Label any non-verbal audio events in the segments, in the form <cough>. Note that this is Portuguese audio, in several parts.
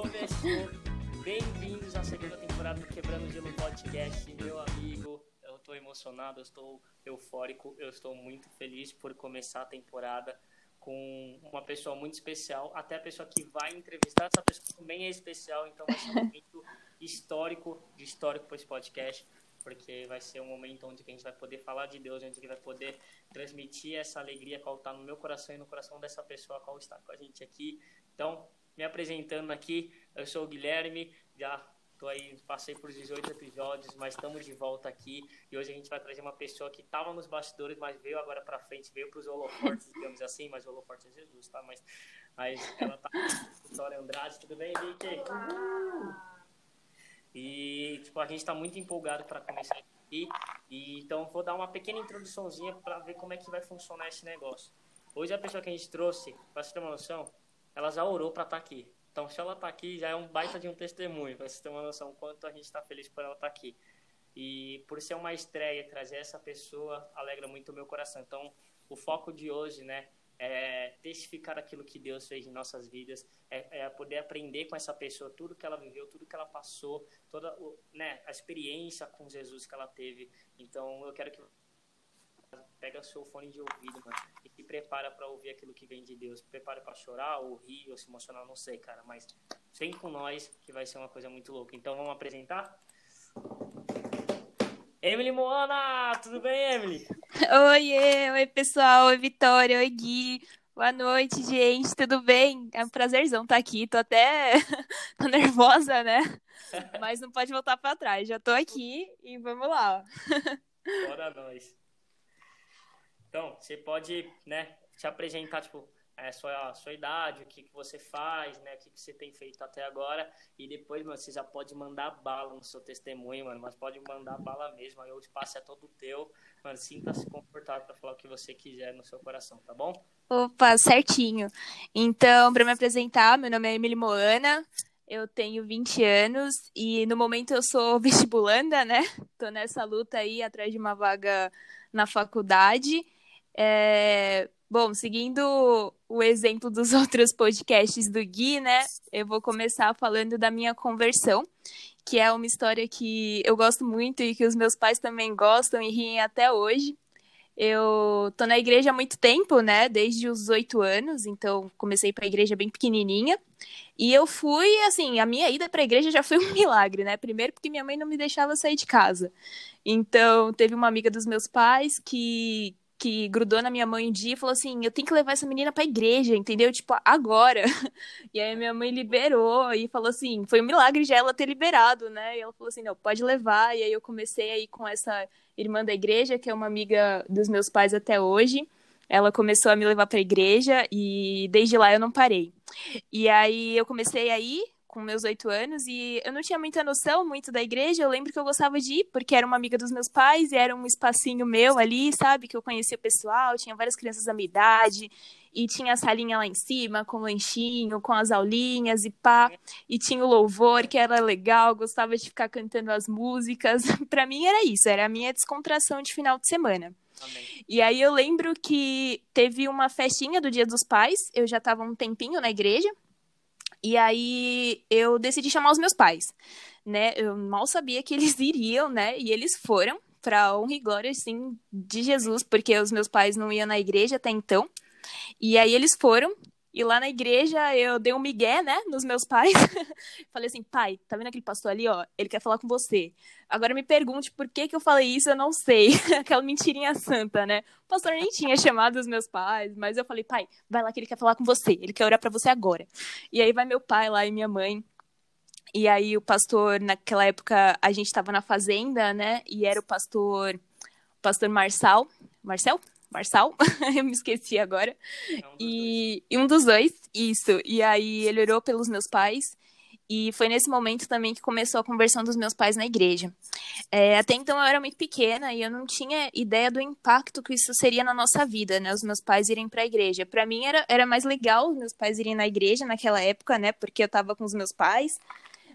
Começou. Bem-vindos à segunda temporada do Quebrando Gelo Podcast, meu amigo. Eu estou emocionado, eu estou eufórico, eu estou muito feliz por começar a temporada com uma pessoa muito especial. Até a pessoa que vai entrevistar, essa pessoa também é especial, então vai ser um <laughs> momento histórico, de histórico para esse podcast porque vai ser um momento onde a gente vai poder falar de Deus, onde a gente vai poder transmitir essa alegria qual está no meu coração e no coração dessa pessoa qual está com a gente aqui. Então, me apresentando aqui, eu sou o Guilherme, já tô aí, passei por 18 episódios, mas estamos de volta aqui e hoje a gente vai trazer uma pessoa que estava nos bastidores, mas veio agora para frente, veio para os holofortes, <laughs> digamos assim, mas o é Jesus, tá? Mas, mas ela tá Vitória Andrade, tudo bem, Vicky? E tipo, a gente está muito empolgado para começar aqui. E, então vou dar uma pequena introduçãozinha para ver como é que vai funcionar esse negócio. Hoje a pessoa que a gente trouxe, para você ter uma noção, ela já orou para estar tá aqui. Então, se ela está aqui, já é um baita de um testemunho, para você ter uma noção quanto a gente está feliz por ela estar tá aqui. E por ser uma estreia, trazer essa pessoa alegra muito o meu coração. Então, o foco de hoje, né, é testificar aquilo que Deus fez em nossas vidas, é, é, poder aprender com essa pessoa tudo que ela viveu, tudo que ela passou, toda né, a experiência com Jesus que ela teve. Então, eu quero que pega seu fone de ouvido, mano, e se prepara para ouvir aquilo que vem de Deus. Prepara para chorar, ou rir, ou se emocionar, não sei, cara, mas vem com nós que vai ser uma coisa muito louca. Então vamos apresentar? Emily Moana, tudo bem, Emily? Oi, oi pessoal, oi Vitória, oi Gui. Boa noite, gente, tudo bem? É um prazerzão estar aqui. Tô até <laughs> tô nervosa, né? <laughs> Mas não pode voltar para trás. Já tô aqui e vamos lá. Bora nós. Então, você pode, né, se apresentar, tipo, é, sua, sua idade, o que, que você faz, né, o que, que você tem feito até agora, e depois, mano, você já pode mandar bala no seu testemunho, mano, mas pode mandar bala mesmo, aí o espaço é todo teu, mano, sinta-se confortável para falar o que você quiser no seu coração, tá bom? Opa, certinho. Então, para me apresentar, meu nome é Emily Moana, eu tenho 20 anos e no momento eu sou vestibulanda, né? Tô nessa luta aí atrás de uma vaga na faculdade. É, bom, seguindo o exemplo dos <laughs> outros podcasts do Gui, né? Eu vou começar falando da minha conversão, que é uma história que eu gosto muito e que os meus pais também gostam e riem até hoje. Eu tô na igreja há muito tempo, né? Desde os oito anos, então comecei para a igreja bem pequenininha. E eu fui, assim, a minha ida para a igreja já foi um <laughs> milagre, né? Primeiro porque minha mãe não me deixava sair de casa. Então, teve uma amiga dos meus pais que que grudou na minha mãe um dia e falou assim: eu tenho que levar essa menina pra igreja, entendeu? Tipo, agora. <laughs> E aí minha mãe liberou e falou assim: foi um milagre já ela ter liberado, né? E ela falou assim: não, pode levar. E aí eu comecei aí com essa irmã da igreja, que é uma amiga dos meus pais até hoje. Ela começou a me levar pra igreja e desde lá eu não parei. E aí eu comecei aí com meus oito anos e eu não tinha muita noção muito da igreja. Eu lembro que eu gostava de ir porque era uma amiga dos meus pais e era um espacinho meu ali, sabe? Que eu conhecia o pessoal, tinha várias crianças da minha idade e tinha a salinha lá em cima com o lanchinho, com as aulinhas e pá. E tinha o louvor que era legal, gostava de ficar cantando as músicas. <laughs> para mim era isso, era a minha descontração de final de semana. Amém. E aí eu lembro que teve uma festinha do Dia dos Pais, eu já estava um tempinho na igreja, e aí eu decidi chamar os meus pais, né? Eu mal sabia que <laughs> eles iriam, né? E eles foram para honra e glória, assim, de Jesus, porque os meus pais não iam na igreja até então. E aí eles foram, e lá na igreja eu dei um migué, né, nos meus pais. <laughs> falei assim, pai, tá vendo aquele pastor ali, ó? Ele quer falar com você. Agora me pergunte por que que eu falei isso, eu não sei. <laughs> Aquela mentirinha santa, né? O pastor nem tinha chamado os meus pais, mas eu falei, pai, vai lá que ele quer falar com você. Ele quer orar para você agora. E aí vai meu pai lá e minha mãe. E aí o pastor, naquela época, a gente tava na fazenda, né? E era o pastor, pastor Marçal. Marcel? Marçal, <laughs> eu me esqueci agora. É um e, e, um dos dois, isso. E aí ele orou pelos meus pais. E foi nesse momento também que começou a conversão dos meus pais na igreja. É, até então eu era muito pequena e eu não tinha ideia do impacto que isso seria na nossa vida, né? Os meus pais irem para a igreja. Para mim era, era mais legal os meus pais irem na igreja naquela época, né? Porque eu estava com os meus pais.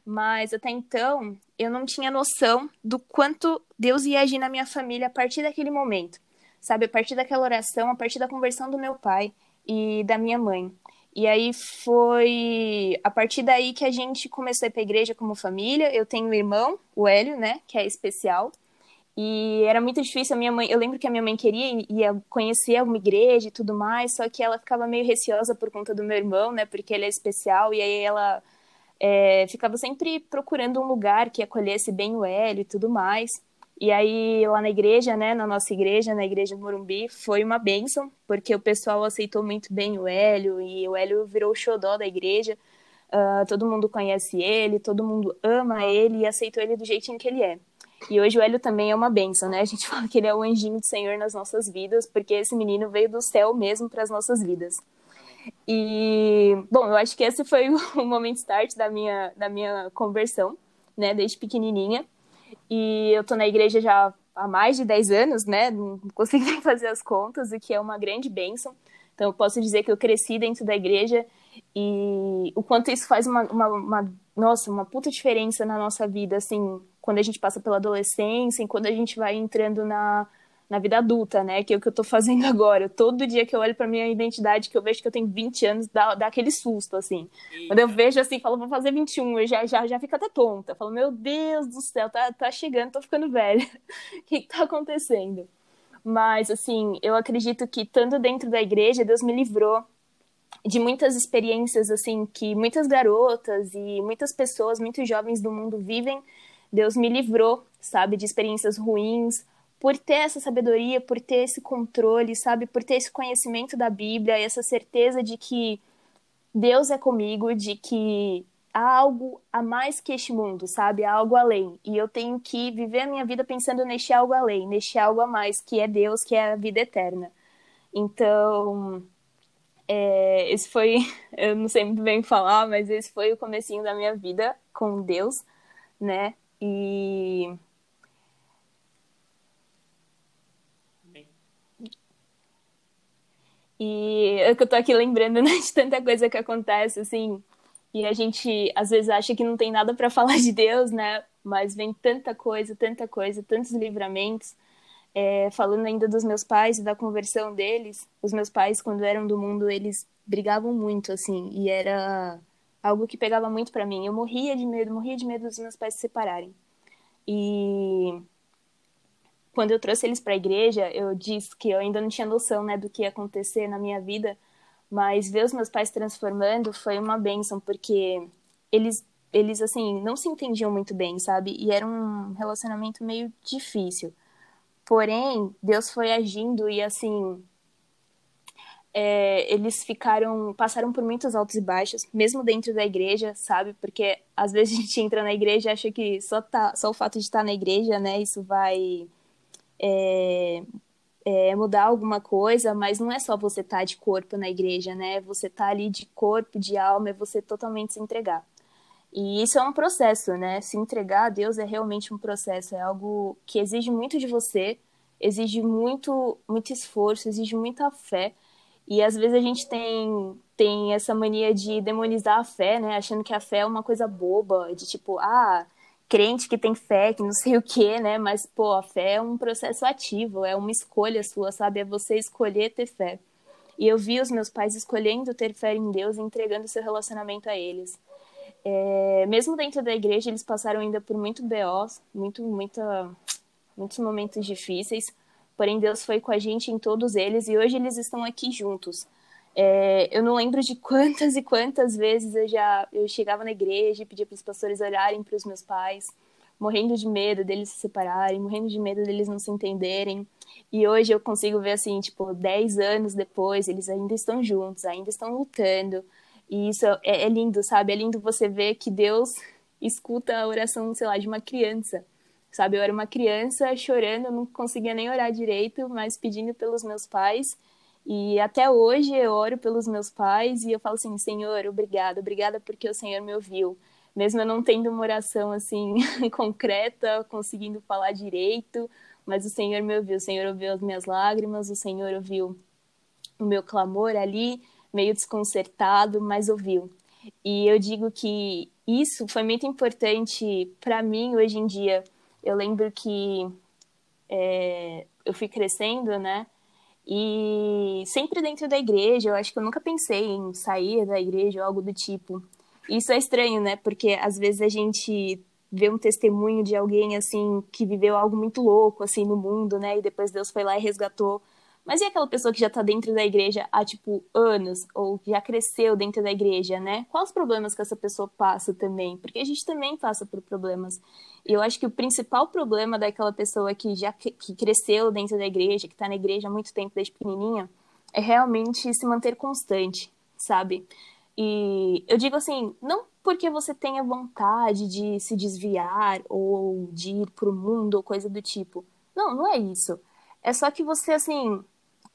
Mas até então eu não tinha noção do quanto Deus ia agir na minha família a partir daquele momento sabe? A partir daquela oração, a partir da conversão do meu pai e da minha mãe. E aí foi a partir daí que a gente começou a ir pra igreja como família. Eu tenho um irmão, o Hélio, né, que é especial. E era muito difícil, a minha mãe, eu lembro que a minha mãe queria ia conhecer uma igreja e tudo mais, só que ela ficava meio receosa por conta do meu irmão, né, porque ele é especial, e aí ela é, ficava sempre procurando um lugar que acolhesse bem o Hélio e tudo mais. E aí, lá na igreja, né, na nossa igreja, na igreja do Morumbi, foi uma bênção, porque o pessoal aceitou muito bem o Hélio, e o Hélio virou o xodó da igreja. Uh, todo mundo conhece ele, todo mundo ama ele e aceitou ele do jeitinho que ele é. E hoje o Hélio também é uma bênção, né? A gente <laughs> fala que ele é o anjinho do Senhor nas nossas vidas, porque esse menino veio do céu mesmo para as nossas vidas. E, bom, eu acho que esse foi <laughs> o momento start da minha, da minha conversão, né, desde pequenininha. E eu tô na igreja já há mais de 10 anos, né? Não consigo <laughs> nem fazer as contas, o que é uma grande bênção. Então, eu posso dizer que eu cresci dentro da igreja e o quanto isso faz uma, uma, uma, nossa, uma puta diferença na nossa vida, assim, quando a gente passa pela adolescência e quando a gente vai entrando na, na vida adulta, né? Que é o que eu tô fazendo <laughs> agora. Todo dia que eu olho pra minha identidade, que eu vejo que eu tenho 20 anos, dá, dá aquele susto, assim. Quando eu vejo assim, falo, vou fazer 21, eu já, já, já fico até tonta. Eu falo, meu Deus do céu, tá, tá chegando, tô ficando velha. <laughs> o que, que tá acontecendo? Mas, assim, eu acredito que, estando dentro da igreja, Deus me livrou de muitas experiências, assim, que muitas garotas e muitas pessoas, muitos jovens do mundo vivem. Deus me livrou, sabe, de experiências ruins, por ter essa sabedoria, por ter esse controle, sabe? Por ter esse conhecimento da Bíblia, essa certeza de que Deus é comigo, de que há algo a mais que este mundo, sabe? Há algo além. E eu tenho que viver a minha vida pensando neste algo além, neste algo a mais, que é Deus, que é a vida eterna. Então, é, esse foi, <laughs> eu não sei muito bem falar, mas esse foi o comecinho da minha vida com Deus, né? E E é que eu tô aqui lembrando <laughs> né, de tanta coisa que acontece, assim, e a gente às vezes acha que não tem nada para falar de Deus, né? Mas vem tanta coisa, tanta coisa, tantos livramentos. É, falando ainda dos meus pais e da conversão deles, os meus pais, quando eram do mundo, eles brigavam muito, assim, e era algo que pegava muito para mim. Eu morria de medo, morria de medo dos meus pais se separarem. E quando eu trouxe eles para a igreja, eu disse que eu ainda não tinha noção, né, do que ia acontecer na minha vida, mas ver os meus pais transformando foi uma benção, porque eles eles assim não se entendiam muito bem, sabe? E era um relacionamento meio difícil. Porém, Deus foi agindo e assim é, eles ficaram passaram por muitos altos e baixos, mesmo dentro da igreja, sabe? Porque às vezes <laughs> a gente entra na igreja e acha que só tá só o fato de estar na igreja, né, isso vai é, é, mudar alguma coisa, mas não é só você estar tá de corpo na igreja, né? Você tá ali de corpo, de alma, é você totalmente se entregar. E isso é um processo, né? Se entregar a Deus é realmente um processo, é algo que exige muito de você, exige muito, muito esforço, exige muita fé. E às vezes a gente tem, tem essa mania de demonizar a fé, né? Achando que a fé é uma coisa boba, de tipo, ah, crente que tem fé, que não sei o que, né? Mas, pô, a fé é um processo ativo, é uma escolha sua, sabe? É você escolher ter fé. E eu vi os meus pais escolhendo ter fé em Deus e entregando seu relacionamento a eles. É, mesmo dentro da igreja, eles passaram ainda por muito BOs, muito, muita, muitos momentos difíceis. Porém, Deus foi com a gente em todos eles e hoje eles estão aqui juntos. É, eu não lembro de quantas e quantas vezes eu já eu chegava na igreja e pedia para os pastores olharem para os meus pais, morrendo de medo deles se separarem, morrendo de medo deles não se entenderem. E hoje eu consigo ver assim, tipo, 10 anos depois, eles ainda estão juntos, ainda estão lutando. E isso é, é lindo, sabe? É lindo você ver que Deus escuta a oração, sei lá, de uma criança. Sabe, eu era uma criança chorando, não conseguia nem orar direito, mas pedindo pelos meus pais e até hoje eu oro pelos meus pais e eu falo assim, Senhor, obrigada, obrigada porque o Senhor me ouviu. Mesmo eu não tendo uma oração assim <laughs> concreta, conseguindo falar direito, mas o Senhor me ouviu, o Senhor ouviu as minhas lágrimas, o Senhor ouviu o meu clamor ali, meio desconcertado, mas ouviu. E eu digo que isso foi muito importante para mim hoje em dia. Eu lembro que é, eu fui crescendo, né? E sempre dentro da igreja, eu acho que eu nunca pensei em sair da igreja ou algo do tipo. Isso é estranho, né? Porque às vezes a gente vê um testemunho de alguém assim que viveu algo muito louco assim no mundo, né? E depois Deus foi lá e resgatou. Mas e aquela pessoa que já tá dentro da igreja há tipo anos ou que já cresceu dentro da igreja, né? Quais os problemas que essa pessoa passa também? Porque a gente também passa por problemas. E eu acho que o principal problema daquela pessoa que já que cresceu dentro da igreja, que tá na igreja há muito tempo desde pequenininha, é realmente se manter constante, sabe? E eu digo assim, não porque você tenha vontade de se desviar ou de ir pro mundo ou coisa do tipo. Não, não é isso. É só que você, assim,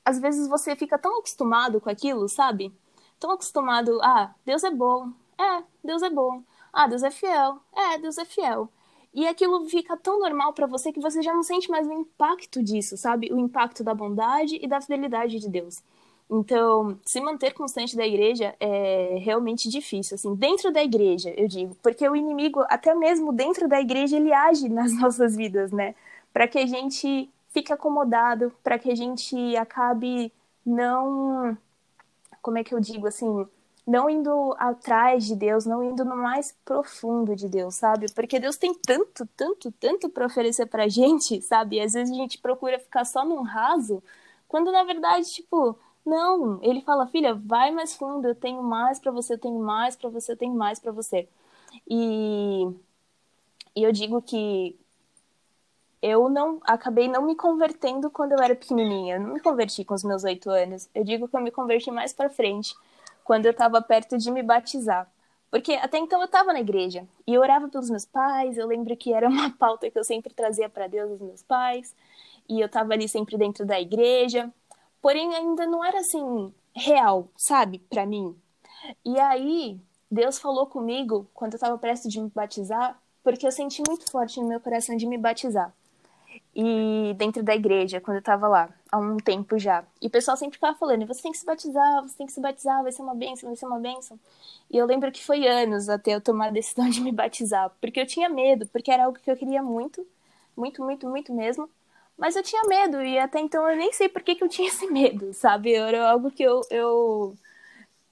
às vezes você fica tão acostumado com aquilo, sabe? Tão acostumado, ah, Deus é bom. É, Deus é bom. Ah, Deus é fiel. É, Deus é fiel. E aquilo fica tão normal para você que você já não sente mais o impacto disso, sabe? O impacto da bondade e da fidelidade de Deus. Então, se manter constante da igreja é realmente difícil, assim, dentro da igreja, eu digo, porque o inimigo, até mesmo dentro da igreja, ele age nas <laughs> nossas vidas, né? Para que a gente fique acomodado, para que a gente acabe não. Como é que eu digo, assim? Não indo atrás de Deus, não indo no mais profundo de Deus, sabe? Porque Deus tem tanto, tanto, tanto para oferecer pra gente, <laughs> sabe? E às vezes a gente procura ficar só num raso, quando na verdade, tipo não, ele fala, filha, vai mais fundo, eu tenho mais para você, eu tenho mais para você, eu tenho mais para você. E, e eu digo que eu não acabei não me convertendo quando eu era pequenininha. Eu não me converti com os meus oito anos. Eu digo que eu me converti mais para frente, quando eu estava perto de me batizar. Porque até então eu estava na igreja e eu orava pelos meus pais. Eu lembro que era uma <laughs> pauta que eu sempre trazia para Deus os meus pais. E eu estava ali sempre dentro da igreja porém ainda não era assim real, sabe, para mim. E aí Deus falou comigo quando eu estava prestes de me batizar, porque eu senti muito forte no meu coração de me batizar. E dentro da igreja, quando eu estava lá, há um tempo já. E o pessoal sempre ficava falando: você tem que se batizar, você tem que se batizar, vai ser uma bênção, vai ser uma bênção. E eu lembro que foi anos até eu tomar a decisão de me batizar, porque eu tinha medo, porque era algo que eu queria muito, muito, muito, muito mesmo. Mas eu tinha medo, e até então eu nem sei por que, que eu tinha esse medo, sabe? Era algo que eu, eu,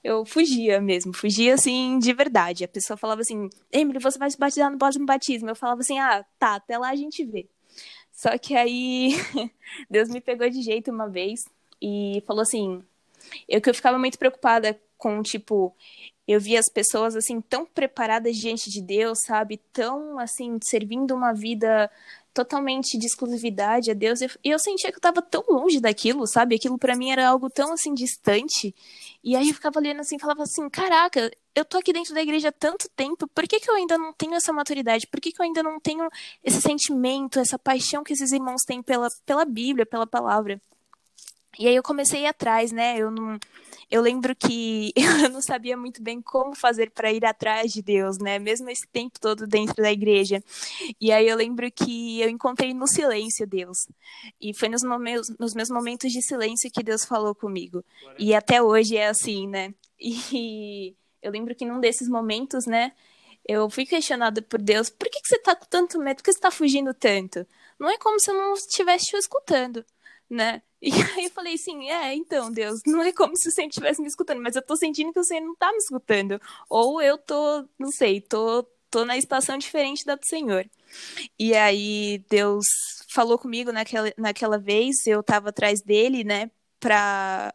eu fugia mesmo, fugia assim de verdade. A pessoa falava assim: Emily, você vai se batizar no próximo batismo. Eu falava assim: ah, tá, até lá a gente vê. Só que aí <laughs> Deus me pegou de jeito uma vez e falou assim: eu que eu ficava muito preocupada com, tipo, eu via as pessoas assim tão preparadas diante de Deus, sabe? Tão assim servindo uma vida totalmente de exclusividade a Deus. E eu, sentia que eu tava tão longe daquilo, sabe? Aquilo para mim era algo tão assim distante. E aí eu ficava olhando assim, falava assim: "Caraca, eu tô aqui dentro da igreja há tanto tempo, por que que eu ainda não tenho essa maturidade? Por que que eu ainda não tenho esse sentimento, essa paixão que esses irmãos têm pela pela Bíblia, pela palavra?" E aí eu comecei atrás, né? Eu não eu lembro que <laughs> eu não sabia muito bem como fazer para ir atrás de Deus, né? Mesmo esse tempo todo dentro da igreja. E aí eu lembro que eu encontrei no silêncio Deus. E foi nos, momentos, nos meus momentos de silêncio que Deus falou comigo. E até hoje é assim, né? <laughs> E eu lembro que num desses momentos, né? Eu fui questionada por Deus, por que, que você tá com tanto medo? Por que você tá fugindo tanto? Não é como se eu não estivesse te escutando, né? <laughs> E aí eu falei assim, é, então, Deus, não é como se o Senhor estivesse me escutando, mas eu tô sentindo que o Senhor não tá me escutando. Ou eu tô, não sei, tô, tô na estação diferente da do Senhor. E aí Deus falou comigo naquela, naquela vez, eu tava atrás dele, né, pra...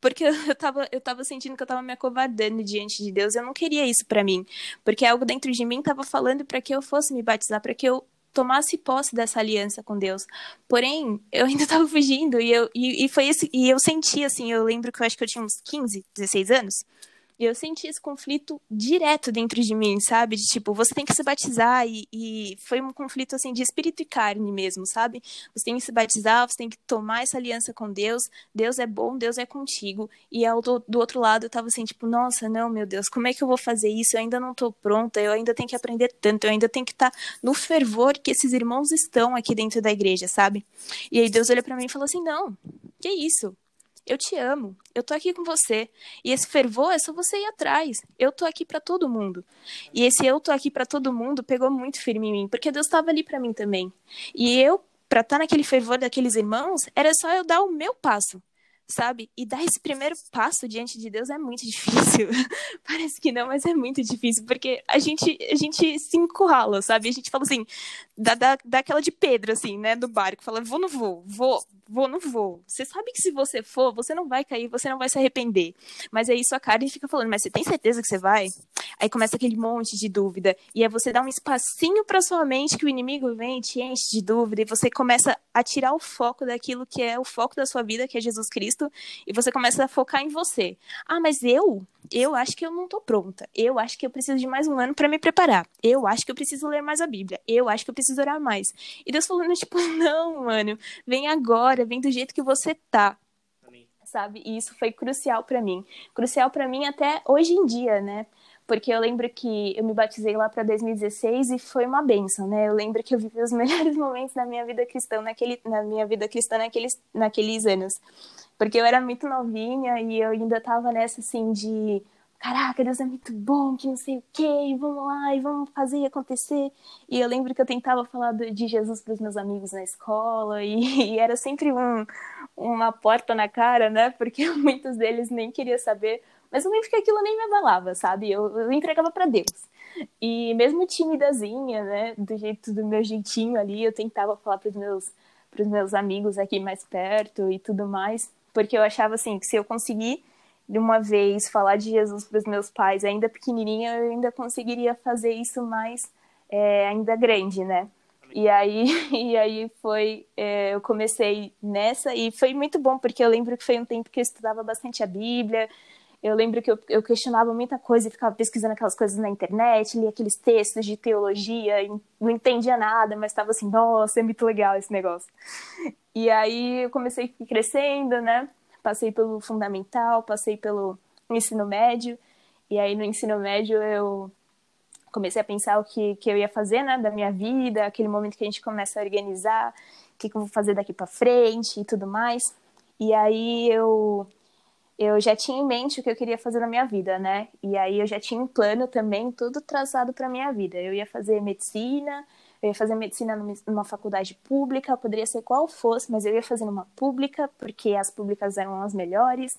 Porque <laughs> eu tava, eu tava sentindo que eu tava me acovardando diante de Deus. Eu não queria isso para mim. Porque algo dentro de mim tava falando para que eu fosse me batizar, para que eu tomasse posse dessa aliança com Deus. Porém, eu ainda <laughs> estava fugindo e, eu, e, e, foi esse, e eu senti assim, eu lembro que eu acho que eu tinha uns 15, 16 anos, eu senti esse conflito direto dentro de mim, sabe? De tipo, você tem que se batizar e, e, foi um conflito assim de espírito e carne mesmo, sabe? Você tem que se batizar, você tem que tomar essa aliança com Deus. Deus é bom, Deus é contigo. E ao do, do outro lado eu tava assim, tipo, nossa, não, meu Deus, como é que eu vou fazer isso? Eu ainda não tô pronta, eu ainda tenho que aprender tanto, eu ainda tenho que estar tá no fervor que esses irmãos estão aqui dentro da igreja, sabe? E aí Deus olha para mim e falou assim: "Não, que isso? Eu te amo. Eu tô aqui com você. E esse fervor é só você ir atrás. Eu tô aqui para todo mundo. E esse eu tô aqui para todo mundo pegou muito firme em mim, porque Deus estava ali para mim também. E eu, para estar tá naquele fervor daqueles irmãos, era só eu dar o meu passo. sabe? E dar esse primeiro passo diante de Deus é muito <laughs> difícil. Parece que não, mas é muito difícil, porque a gente, a gente se encurrala, sabe? A gente fala assim, dá, dá, dá aquela de Pedro, assim, né, do barco, fala, vou, não vou, vou, vou, não vou. Você sabe que se você for, você não vai cair, você não vai se arrepender. Mas aí sua cara fica falando, mas você tem certeza que você vai? Aí começa aquele monte de dúvida, e é você dar um espacinho para sua mente que o inimigo vem, te enche de dúvida, e você começa a tirar o foco daquilo que é o foco da sua vida, que é Jesus Cristo, e você começa a focar em você. Ah, mas eu, eu acho que eu não tô pronta. Eu acho que eu preciso de mais um ano para me preparar. Eu acho que eu preciso ler mais a Bíblia. Eu acho que eu preciso orar mais. E Deus falando <laughs> tipo, não, mano, vem agora, vem do jeito que você tá. Sabe? E isso foi crucial para mim. Crucial para mim até hoje em dia, né? porque eu lembro que eu me batizei lá para 2016 e foi uma benção, né? Eu lembro que eu vivi os <laughs> melhores momentos da minha vida cristã naquele, na minha vida cristã naqueles, naqueles anos, porque eu era muito novinha e eu ainda tava nessa assim de caraca, Deus é muito bom, que não sei o quê, vamos lá e vamos fazer acontecer. E eu lembro que eu tentava falar de Jesus para os meus amigos na escola e, <laughs> e, era sempre um, uma porta na cara, né? Porque <laughs> muitos deles nem queriam saber. Mas eu lembro que aquilo nem me abalava, sabe? Eu, eu entregava para Deus. E mesmo timidazinha, né, do jeito do meu jeitinho ali, eu tentava falar para os meus meus amigos aqui mais perto e tudo mais, porque eu achava assim que se eu conseguir de uma vez falar de Jesus para os meus pais, ainda pequenininha, eu ainda conseguiria fazer isso mais é, ainda grande, né? E aí, <laughs> e aí foi, é, eu comecei nessa e foi muito bom porque eu lembro que foi um tempo que eu estudava bastante a Bíblia, eu lembro que eu, eu, questionava muita coisa e ficava pesquisando aquelas coisas na internet, lia aqueles textos de teologia, não entendia nada, mas estava assim, nossa, é muito legal esse negócio. E aí eu comecei crescendo, né? Passei pelo fundamental, passei pelo ensino médio, e aí no ensino médio eu comecei a pensar o que, que eu ia fazer, né, da minha vida, aquele momento que a gente começa a organizar, o que, que eu vou fazer daqui para frente e tudo mais. E aí eu eu já tinha em mente o que eu queria fazer na minha vida, né? E aí eu já tinha um plano também tudo traçado para minha vida. Eu ia fazer medicina, eu ia fazer medicina numa faculdade pública, poderia ser qual fosse, mas eu ia fazer numa pública, porque as públicas eram as melhores,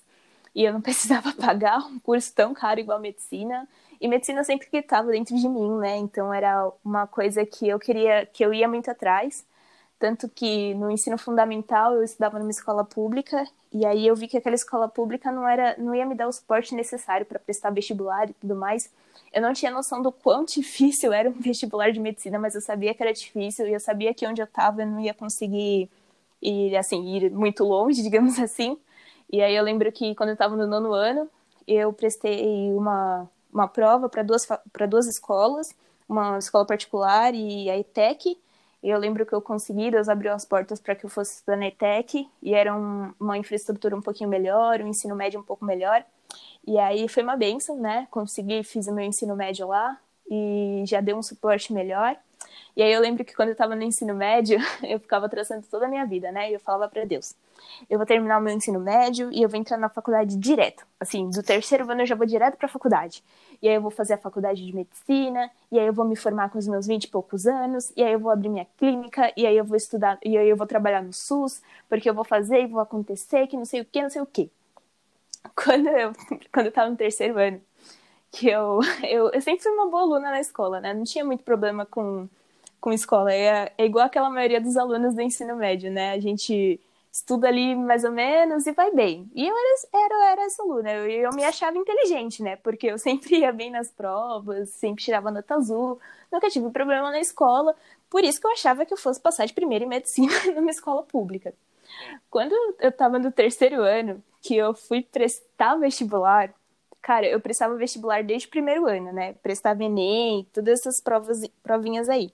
e eu não <laughs> precisava pagar um curso tão caro igual medicina. E medicina sempre que estava dentro de mim, né? Então era uma coisa que eu queria, que eu ia muito atrás. Tanto que no ensino fundamental eu estudava numa escola pública e aí eu vi que aquela escola pública não era, não ia me dar o suporte necessário para prestar vestibular e tudo mais. Eu não tinha noção do quão <laughs> difícil era um vestibular de medicina, mas eu sabia que era difícil e eu sabia que onde eu estava eu não ia conseguir ir assim, ir muito longe, <laughs> digamos assim. E aí eu lembro que quando eu estava no nono ano, eu prestei uma uma prova para duas para duas escolas, uma escola particular e a ETEC e eu lembro que eu consegui, Deus abriu as portas para que eu fosse estudar na ETEC, e era um, uma infraestrutura um pouquinho melhor, um ensino médio um pouco melhor. E aí foi uma benção, né? Consegui, fiz o meu ensino médio lá, e já deu um suporte melhor. E aí eu lembro que quando eu estava no ensino médio, <laughs> eu ficava traçando toda a minha vida, né? E eu falava para Deus: eu vou terminar o meu ensino médio e eu vou entrar na faculdade direto. Assim, do terceiro ano eu já vou direto para a faculdade e aí eu vou fazer a faculdade de medicina, e aí eu vou me formar com os meus 20 e poucos anos, e aí eu vou abrir minha clínica, e aí eu vou estudar, e aí eu vou trabalhar no SUS, porque eu vou fazer e vou acontecer, que não sei o que, não sei o que. <laughs> Quando eu, quando eu tava no terceiro ano, que eu, <laughs> eu, eu sempre fui uma boa aluna na escola, né? Não tinha muito problema com, com escola. É, é igual aquela maioria dos alunos do ensino médio, né? A gente estuda ali mais ou menos e vai bem. E eu era, era, era essa aluna, eu, eu me achava inteligente, né? Porque eu <laughs> sempre ia bem nas provas, sempre tirava nota azul, nunca tive problema na escola. Por isso que eu achava que eu fosse passar de primeira em medicina <laughs> numa escola pública. Quando eu estava no terceiro ano, que eu fui prestar vestibular, cara, eu prestava vestibular desde o primeiro ano, né? Prestava Enem, todas essas provas, provinhas aí.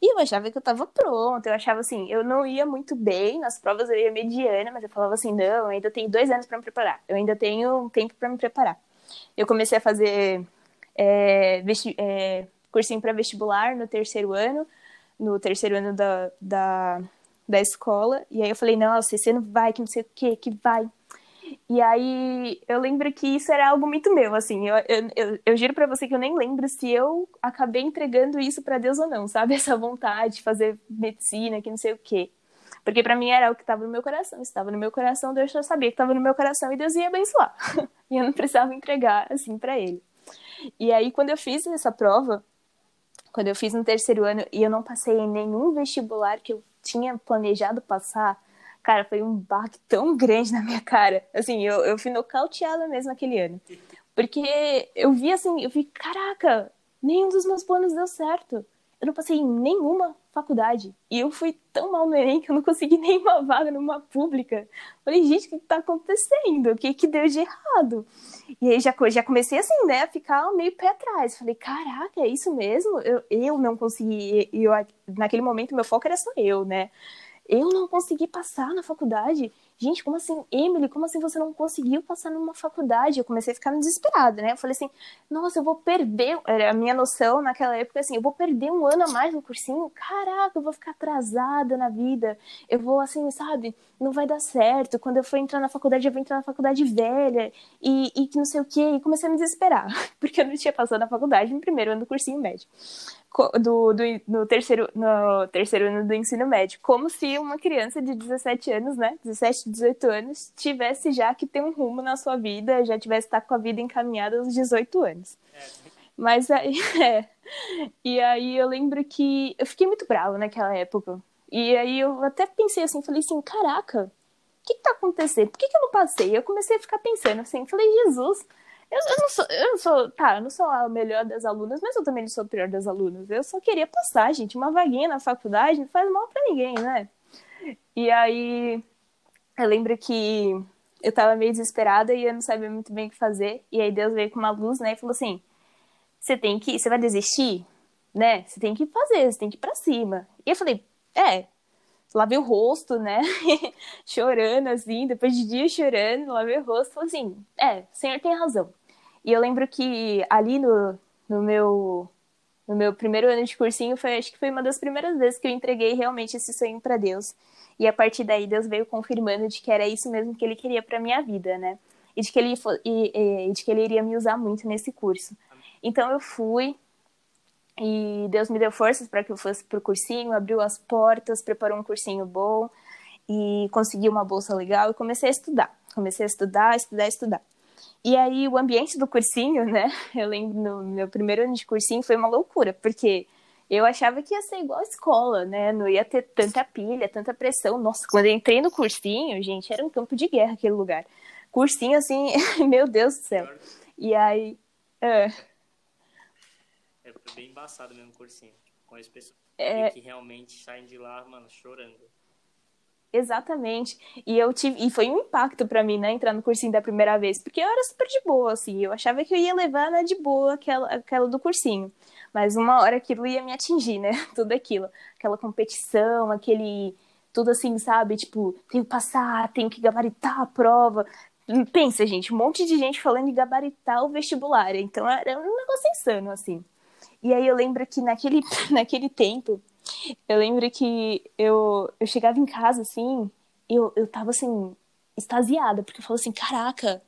E eu achava que eu tava pronta, eu achava assim, eu não ia muito bem, nas provas eu ia mediana, mas eu falava assim, não, eu ainda tenho dois anos para me preparar, eu ainda tenho tempo para me preparar. Eu comecei a fazer é, é, cursinho para vestibular no terceiro ano, no terceiro ano da, da, da escola, e aí eu falei, não, você não vai, que não sei o que, que vai. E aí eu lembro que isso era algo muito meu, assim. Eu, eu, eu, eu giro para você que eu nem lembro se eu acabei entregando isso para Deus ou não, sabe? <laughs> Essa vontade de fazer medicina, que não sei o quê. Porque para mim era o que estava no meu coração. Estava no meu coração, Deus já sabia que estava no meu coração e Deus ia abençoar. <laughs> e eu não precisava entregar assim para ele. E aí quando eu fiz essa prova, quando eu fiz no terceiro ano e eu não passei em nenhum vestibular que eu tinha planejado passar, cara, foi um baque tão grande na minha cara. Assim, eu, eu fui nocauteada mesmo aquele ano. Porque eu vi assim, eu vi, caraca, nenhum dos meus planos deu certo. Eu não passei em nenhuma faculdade. E eu fui tão mal no Enem que eu não consegui <laughs> nenhuma vaga numa pública. Falei, gente, o que está acontecendo? O que, que deu de errado? E aí já, já comecei assim, né, a ficar meio pé atrás. Falei, caraca, é isso mesmo? Eu, eu não consegui. Eu, naquele momento, meu foco era só eu, né? Eu não consegui passar na faculdade. Gente, como assim, Emily, como assim você não conseguiu passar numa faculdade? Eu comecei a ficar desesperada, né? Eu falei assim, nossa, eu vou perder. Era a minha noção naquela época assim, eu vou perder um ano a mais no cursinho. Caraca, eu vou ficar atrasada na vida. Eu vou, assim, sabe, não vai dar certo. Quando eu for entrar na faculdade, eu vou entrar na faculdade velha e, e que não sei o quê. E comecei a me desesperar, <laughs> porque eu não tinha passado na faculdade no primeiro ano do cursinho médio do, do, no, terceiro, no terceiro ano do ensino médio, como se uma criança de 17 anos, né, 17, 18 anos, tivesse já que ter um rumo na sua vida, já tivesse estar com a vida encaminhada aos 18 anos. É. Mas aí, <laughs> é. E aí eu lembro que eu fiquei muito brava naquela época. E aí eu até pensei assim, falei assim, caraca, o que, que tá acontecendo? Por que, que eu não passei? Eu comecei a ficar pensando assim, falei, Jesus, eu, eu, não sou, eu não sou, tá, eu não sou a melhor das alunas, mas eu também não sou a pior das alunas. Eu só queria passar, gente. Uma vaguinha na faculdade não faz mal para ninguém, né? E aí, eu lembro que eu tava meio desesperada e eu não sabia muito bem o que fazer. E aí Deus veio com uma luz, né, e falou assim: você tem que, você vai desistir, né? Você tem que fazer, você tem que ir pra cima. E eu falei: é, lavei o rosto, né? <laughs> chorando, assim, depois de dias chorando, lavei o rosto, falei assim: é, o senhor tem razão. E eu lembro que ali no, no meu no meu primeiro ano de cursinho foi acho que foi uma das primeiras vezes que eu entreguei realmente esse sonho para Deus. E a partir daí Deus veio confirmando de que era isso mesmo que ele queria para minha vida, né? E de que ele e, e de que ele iria me usar muito nesse curso. Então eu fui e Deus me deu forças para que eu fosse pro cursinho, abriu as portas, preparou um cursinho bom e consegui uma bolsa legal e comecei a estudar. Comecei a estudar, estudar, estudar. E aí o ambiente do cursinho, né? <laughs> Eu lembro no meu primeiro ano de cursinho foi uma loucura, porque eu achava que ia ser igual a escola, né? Não ia ter tanta pilha, tanta pressão. Nossa, quando eu entrei no cursinho, gente, era um campo de guerra aquele lugar. Cursinho, assim, <laughs> meu Deus do céu. E aí. É, é bem embaçado mesmo o cursinho. Com as pessoas é... que realmente saem de lá, mano, chorando. Exatamente. E eu tive, e foi um impacto para mim, né, entrar no cursinho da primeira vez, porque eu era super de boa, assim, eu achava que eu ia levar, né, de boa aquela, aquela do cursinho. Mas uma hora aquilo ia me atingir, né, <laughs> tudo aquilo. Aquela competição, aquele, tudo assim, sabe, tipo, tenho que passar, tenho que gabaritar a prova. Pensa, gente, um monte de gente falando de gabaritar o vestibular, então era um negócio insano, assim. E aí eu lembro que naquele, <laughs> naquele tempo, eu lembro que eu, eu chegava em casa, assim, eu, eu tava, assim, extasiada, porque eu falava assim, caraca,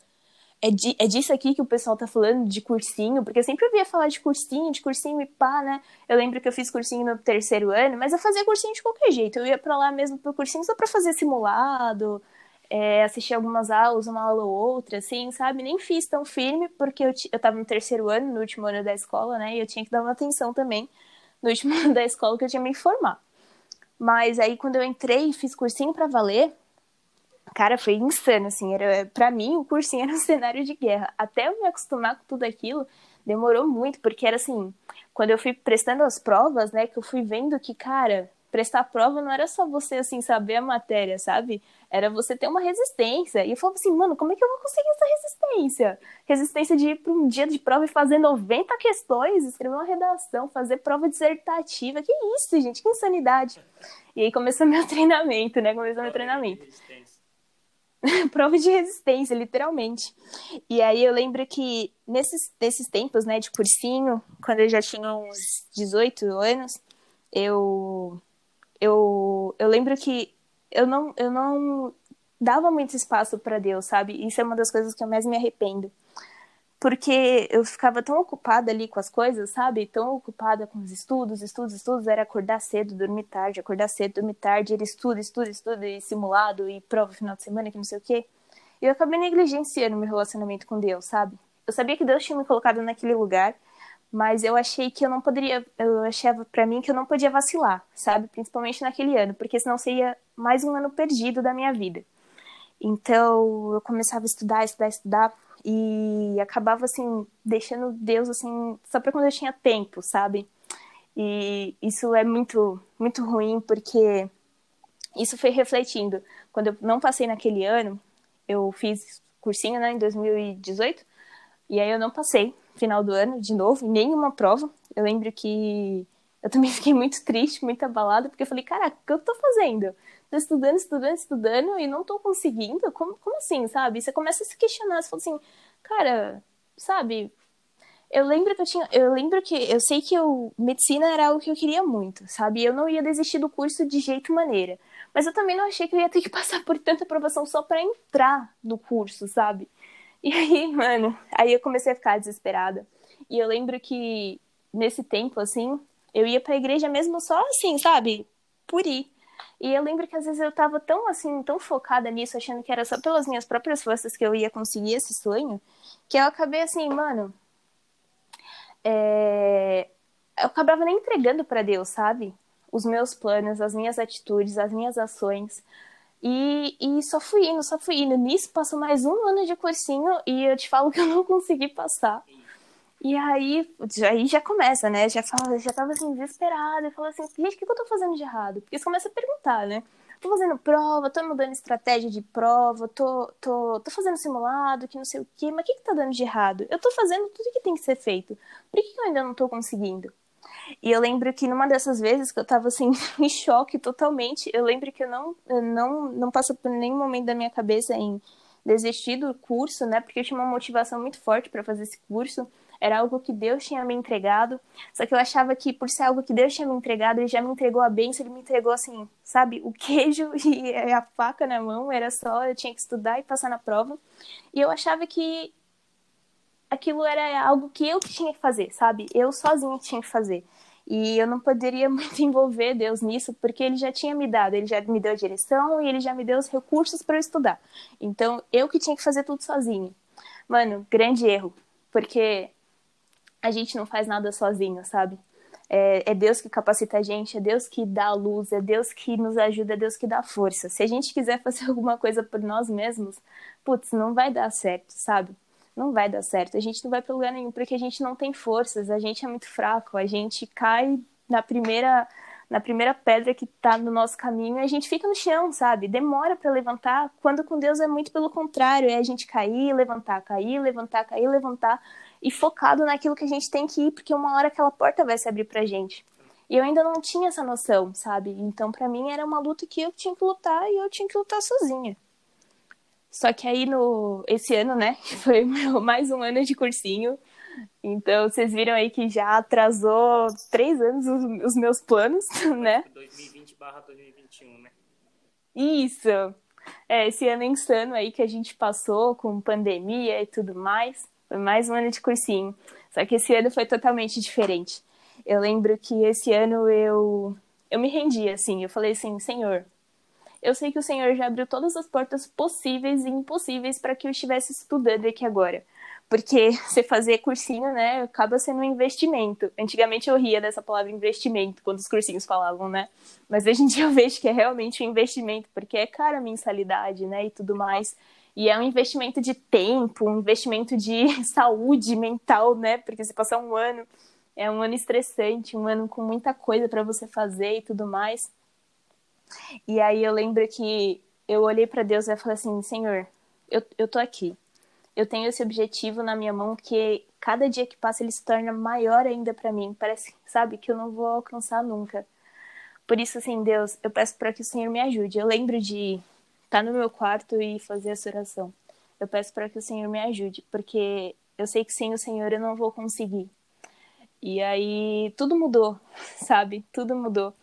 é, de, é disso aqui que o pessoal tá falando, de cursinho, porque eu sempre ouvia falar de cursinho, de cursinho e pá, né? Eu lembro que eu fiz cursinho no terceiro ano, mas eu fazia cursinho de qualquer jeito, eu ia pra lá mesmo pro cursinho só pra fazer simulado, é, assistir algumas aulas, uma aula ou outra, assim, sabe? Nem fiz tão firme, porque eu, eu tava no terceiro ano, no último ano da escola, né? E eu tinha que dar uma atenção também no último <laughs> ano da escola que eu tinha me informar. Mas aí quando eu entrei e fiz cursinho para valer, cara, foi insano, assim, era para mim o cursinho <laughs> era um cenário de guerra. Até eu me acostumar com tudo aquilo, demorou muito, porque era assim, quando eu fui prestando as provas, né, que eu fui vendo que, cara, prestar prova não era só você, assim, saber a matéria, sabe? Era você ter uma resistência. E eu falava assim, mano, como é que eu vou conseguir essa resistência? Resistência de ir para um dia de prova e fazer 90 questões, escrever uma redação, fazer prova dissertativa. Que isso, gente? Que insanidade. E aí começou <laughs> meu treinamento, né? Começou meu treinamento. <laughs> prova de resistência, literalmente. E aí eu lembro que nesses, nesses tempos, né, de cursinho, quando eu já tinha uns 18 anos, eu eu, eu lembro que eu não, eu não dava muito espaço para Deus, sabe? Isso é uma das coisas que eu mais me arrependo. porque eu ficava tão ocupada ali com as coisas, sabe? Tão ocupada com os estudos, estudos, estudos, era acordar cedo, dormir tarde, acordar cedo, dormir tarde, era estudo, estudo, estudo, e simulado, e prova final de semana, que não sei o quê. E eu acabei negligenciando meu relacionamento com Deus, sabe? Eu sabia que Deus tinha me colocado naquele lugar, mas eu achei que eu não poderia, eu achava para mim que eu não podia vacilar, sabe? Principalmente naquele ano, porque senão seria mais um ano perdido da minha vida. Então, eu começava a estudar, estudar, estudar e acabava assim deixando Deus assim só para quando eu tinha tempo, sabe? E isso é muito muito ruim porque isso foi refletindo. Quando eu não passei naquele ano, eu fiz cursinho, né, em 2018, e aí eu não passei final do ano de novo, nenhuma prova. Eu lembro que eu também <laughs> fiquei muito triste, muito abalada, porque eu falei, caraca, o que eu tô fazendo? Tô estudando, estudando, estudando e não tô conseguindo? Como, como assim, sabe? Você começa a se questionar, você fala assim, cara, sabe? Eu lembro que eu tinha, eu lembro que eu sei que eu medicina era algo que eu queria muito, sabe? Eu não ia desistir do curso de jeito maneira, mas eu também não achei que eu ia ter que <laughs> passar por tanta aprovação só para entrar no curso, sabe? E aí, <laughs> mano, aí eu comecei a ficar desesperada. E eu lembro que nesse tempo assim, eu ia para a igreja mesmo só assim, sabe? Por ir. E eu lembro que às vezes eu tava tão assim, tão focada nisso, achando que era só pelas minhas próprias forças que eu ia conseguir esse sonho, que eu acabei assim, mano. É... Eu acabava nem entregando para Deus, sabe? Os meus planos, as minhas atitudes, as minhas ações. E, e só fui indo, só fui indo. Nisso passou mais um ano de cursinho e eu te falo <laughs> que eu não consegui passar. E aí, aí já começa, né? Já, fala, já tava assim, desesperada. E fala assim, gente, o que eu tô fazendo de errado? Porque você começa a perguntar, né? Tô fazendo prova, tô mudando estratégia de prova, tô, tô, tô fazendo simulado, que não sei o quê. Mas o que que tá dando de errado? Eu tô fazendo tudo que tem que ser feito. Por que, que eu ainda não tô conseguindo? E eu lembro que numa dessas vezes que eu tava assim, <laughs> em choque totalmente, eu lembro que eu não, eu não, não passou por nenhum momento da minha cabeça em desistir do curso, né? Porque eu tinha uma motivação muito forte para fazer esse curso era algo que Deus tinha me entregado. Só que eu achava que por ser algo que Deus tinha me entregado, ele já me entregou a bênção, ele me entregou assim, sabe, o queijo <laughs> e a faca na mão, era só, eu tinha que estudar e passar na prova. E eu achava que aquilo era algo que eu tinha que fazer, sabe? Eu sozinha tinha que fazer. E eu não poderia <laughs> muito envolver Deus nisso, porque ele já tinha me dado, ele já me deu a direção e ele já me deu os recursos para eu estudar. Então, eu que tinha que fazer tudo sozinho. Mano, grande erro, porque a gente não faz nada sozinho, sabe? É, é, Deus que capacita a gente, é Deus que dá a luz, é Deus que nos ajuda, é Deus que dá força. Se a gente quiser <laughs> fazer alguma coisa por nós mesmos, putz, não vai dar certo, sabe? Não vai dar certo. A gente não vai para lugar nenhum porque a gente não tem forças, a gente é muito fraco, a gente cai na primeira na primeira pedra que está no nosso caminho a gente fica no chão, sabe? Demora para levantar, quando com Deus é muito pelo contrário, é a gente cair, levantar, cair, levantar, cair, levantar e focado naquilo que a gente tem que ir, porque uma hora aquela porta vai se abrir pra gente. E eu ainda não tinha essa noção, sabe? Então, para mim, era uma luta que eu tinha que lutar e eu tinha que lutar sozinha. Só que aí, no esse ano, né? <laughs> Foi mais um ano de cursinho. Então, vocês viram aí que já atrasou três anos os, os meus planos, <laughs> né? 2020 barra 2021, né? Isso. É, esse ano insano aí que a gente passou com pandemia e tudo mais. Foi mais um ano de cursinho. Só que esse ano foi totalmente diferente. Eu lembro que esse ano eu eu me rendi assim, eu falei assim, Senhor, eu sei que o Senhor já abriu todas as portas possíveis e impossíveis para que eu estivesse estudando aqui agora. Porque <laughs> você fazer cursinho, né, acaba sendo um investimento. Antigamente eu ria dessa palavra investimento quando os cursinhos falavam, né? Mas hoje em dia eu vejo que é realmente um investimento, porque é cara a mensalidade, né, e tudo mais. E é um investimento de tempo, um investimento de <laughs> saúde mental, né? Porque você passar um ano, é um ano estressante, um ano com muita coisa para você fazer e tudo mais. E aí eu lembro que eu olhei para Deus e falei assim: Senhor, eu, eu tô aqui. Eu tenho esse objetivo na minha mão que cada dia que passa ele se torna maior ainda para mim. Parece, sabe, que eu não vou alcançar nunca. Por isso, assim, Deus, eu peço para que o Senhor me ajude. Eu lembro de estar tá no meu quarto e fazer essa oração. Eu peço para que o Senhor me ajude, porque eu sei que sem o Senhor eu não vou conseguir. E aí tudo mudou, <laughs> sabe? Tudo mudou.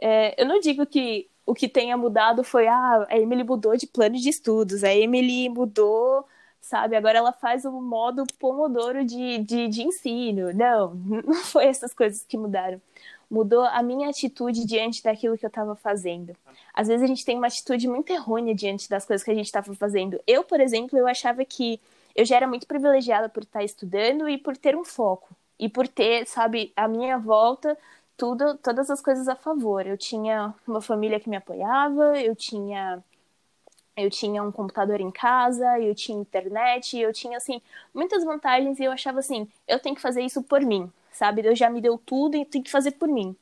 É, eu não digo que o que tenha mudado foi ah, a Emily mudou de plano de estudos, a Emily mudou sabe? Agora ela faz o modo pomodoro de, de, de ensino. Não, <laughs> não foi essas coisas que mudaram. Mudou a minha atitude diante daquilo que eu estava fazendo. Às vezes a gente tem uma atitude muito errônea diante das coisas que a gente estava fazendo. Eu, por exemplo, eu achava que eu já era muito privilegiada por estar estudando e por ter um foco. E por ter, sabe, a minha volta, tudo, todas as coisas a favor. Eu tinha uma família que me apoiava, eu tinha eu tinha um computador em casa, eu tinha internet, eu tinha, assim, muitas vantagens e eu achava assim, eu tenho que fazer isso por mim, sabe? Deus já me deu tudo e tenho que fazer por mim.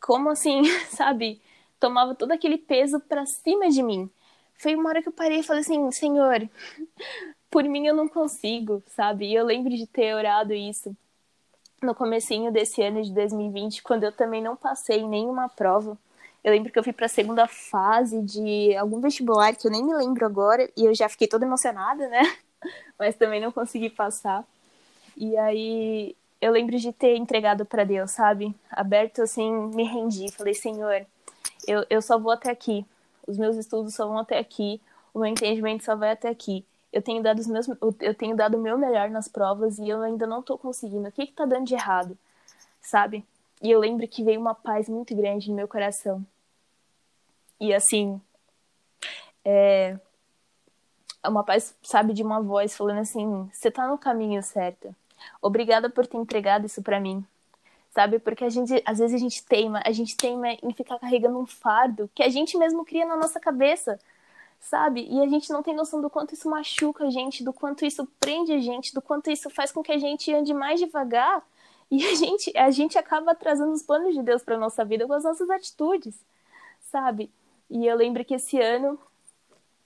Como assim, <laughs> sabe? Tomava todo aquele peso para cima de mim. Foi uma hora que eu parei e falei assim, Senhor, <laughs> por mim eu não consigo, sabe? E eu lembro de ter orado isso no comecinho desse ano de 2020, quando eu também não passei nenhuma prova eu lembro que eu fui para a segunda fase de algum vestibular que eu nem me lembro agora e eu já fiquei toda emocionada, né? <laughs> Mas também não consegui passar. E aí eu lembro de ter entregado para Deus, sabe? Aberto assim, me rendi, falei: "Senhor, eu, eu só vou até aqui. Os meus estudos só vão até aqui. O meu entendimento só vai até aqui. Eu tenho dado os meus eu tenho dado o meu melhor nas provas e eu ainda não tô conseguindo. O que que tá dando de errado?" Sabe? E eu lembro que veio uma paz muito grande no meu coração. E assim, é uma paz, sabe, de uma voz falando assim: você tá no caminho certo. Obrigada por ter entregado isso para mim. Sabe? Porque a gente, às vezes a gente teima, a gente teima em ficar carregando um fardo que a gente mesmo cria na nossa cabeça. Sabe? E a gente não tem noção do quanto isso machuca a gente, do quanto isso prende a gente, do quanto isso faz com que a gente ande mais devagar e a gente, a gente acaba atrasando os planos de Deus para nossa vida com as nossas atitudes, sabe? E eu lembro que esse ano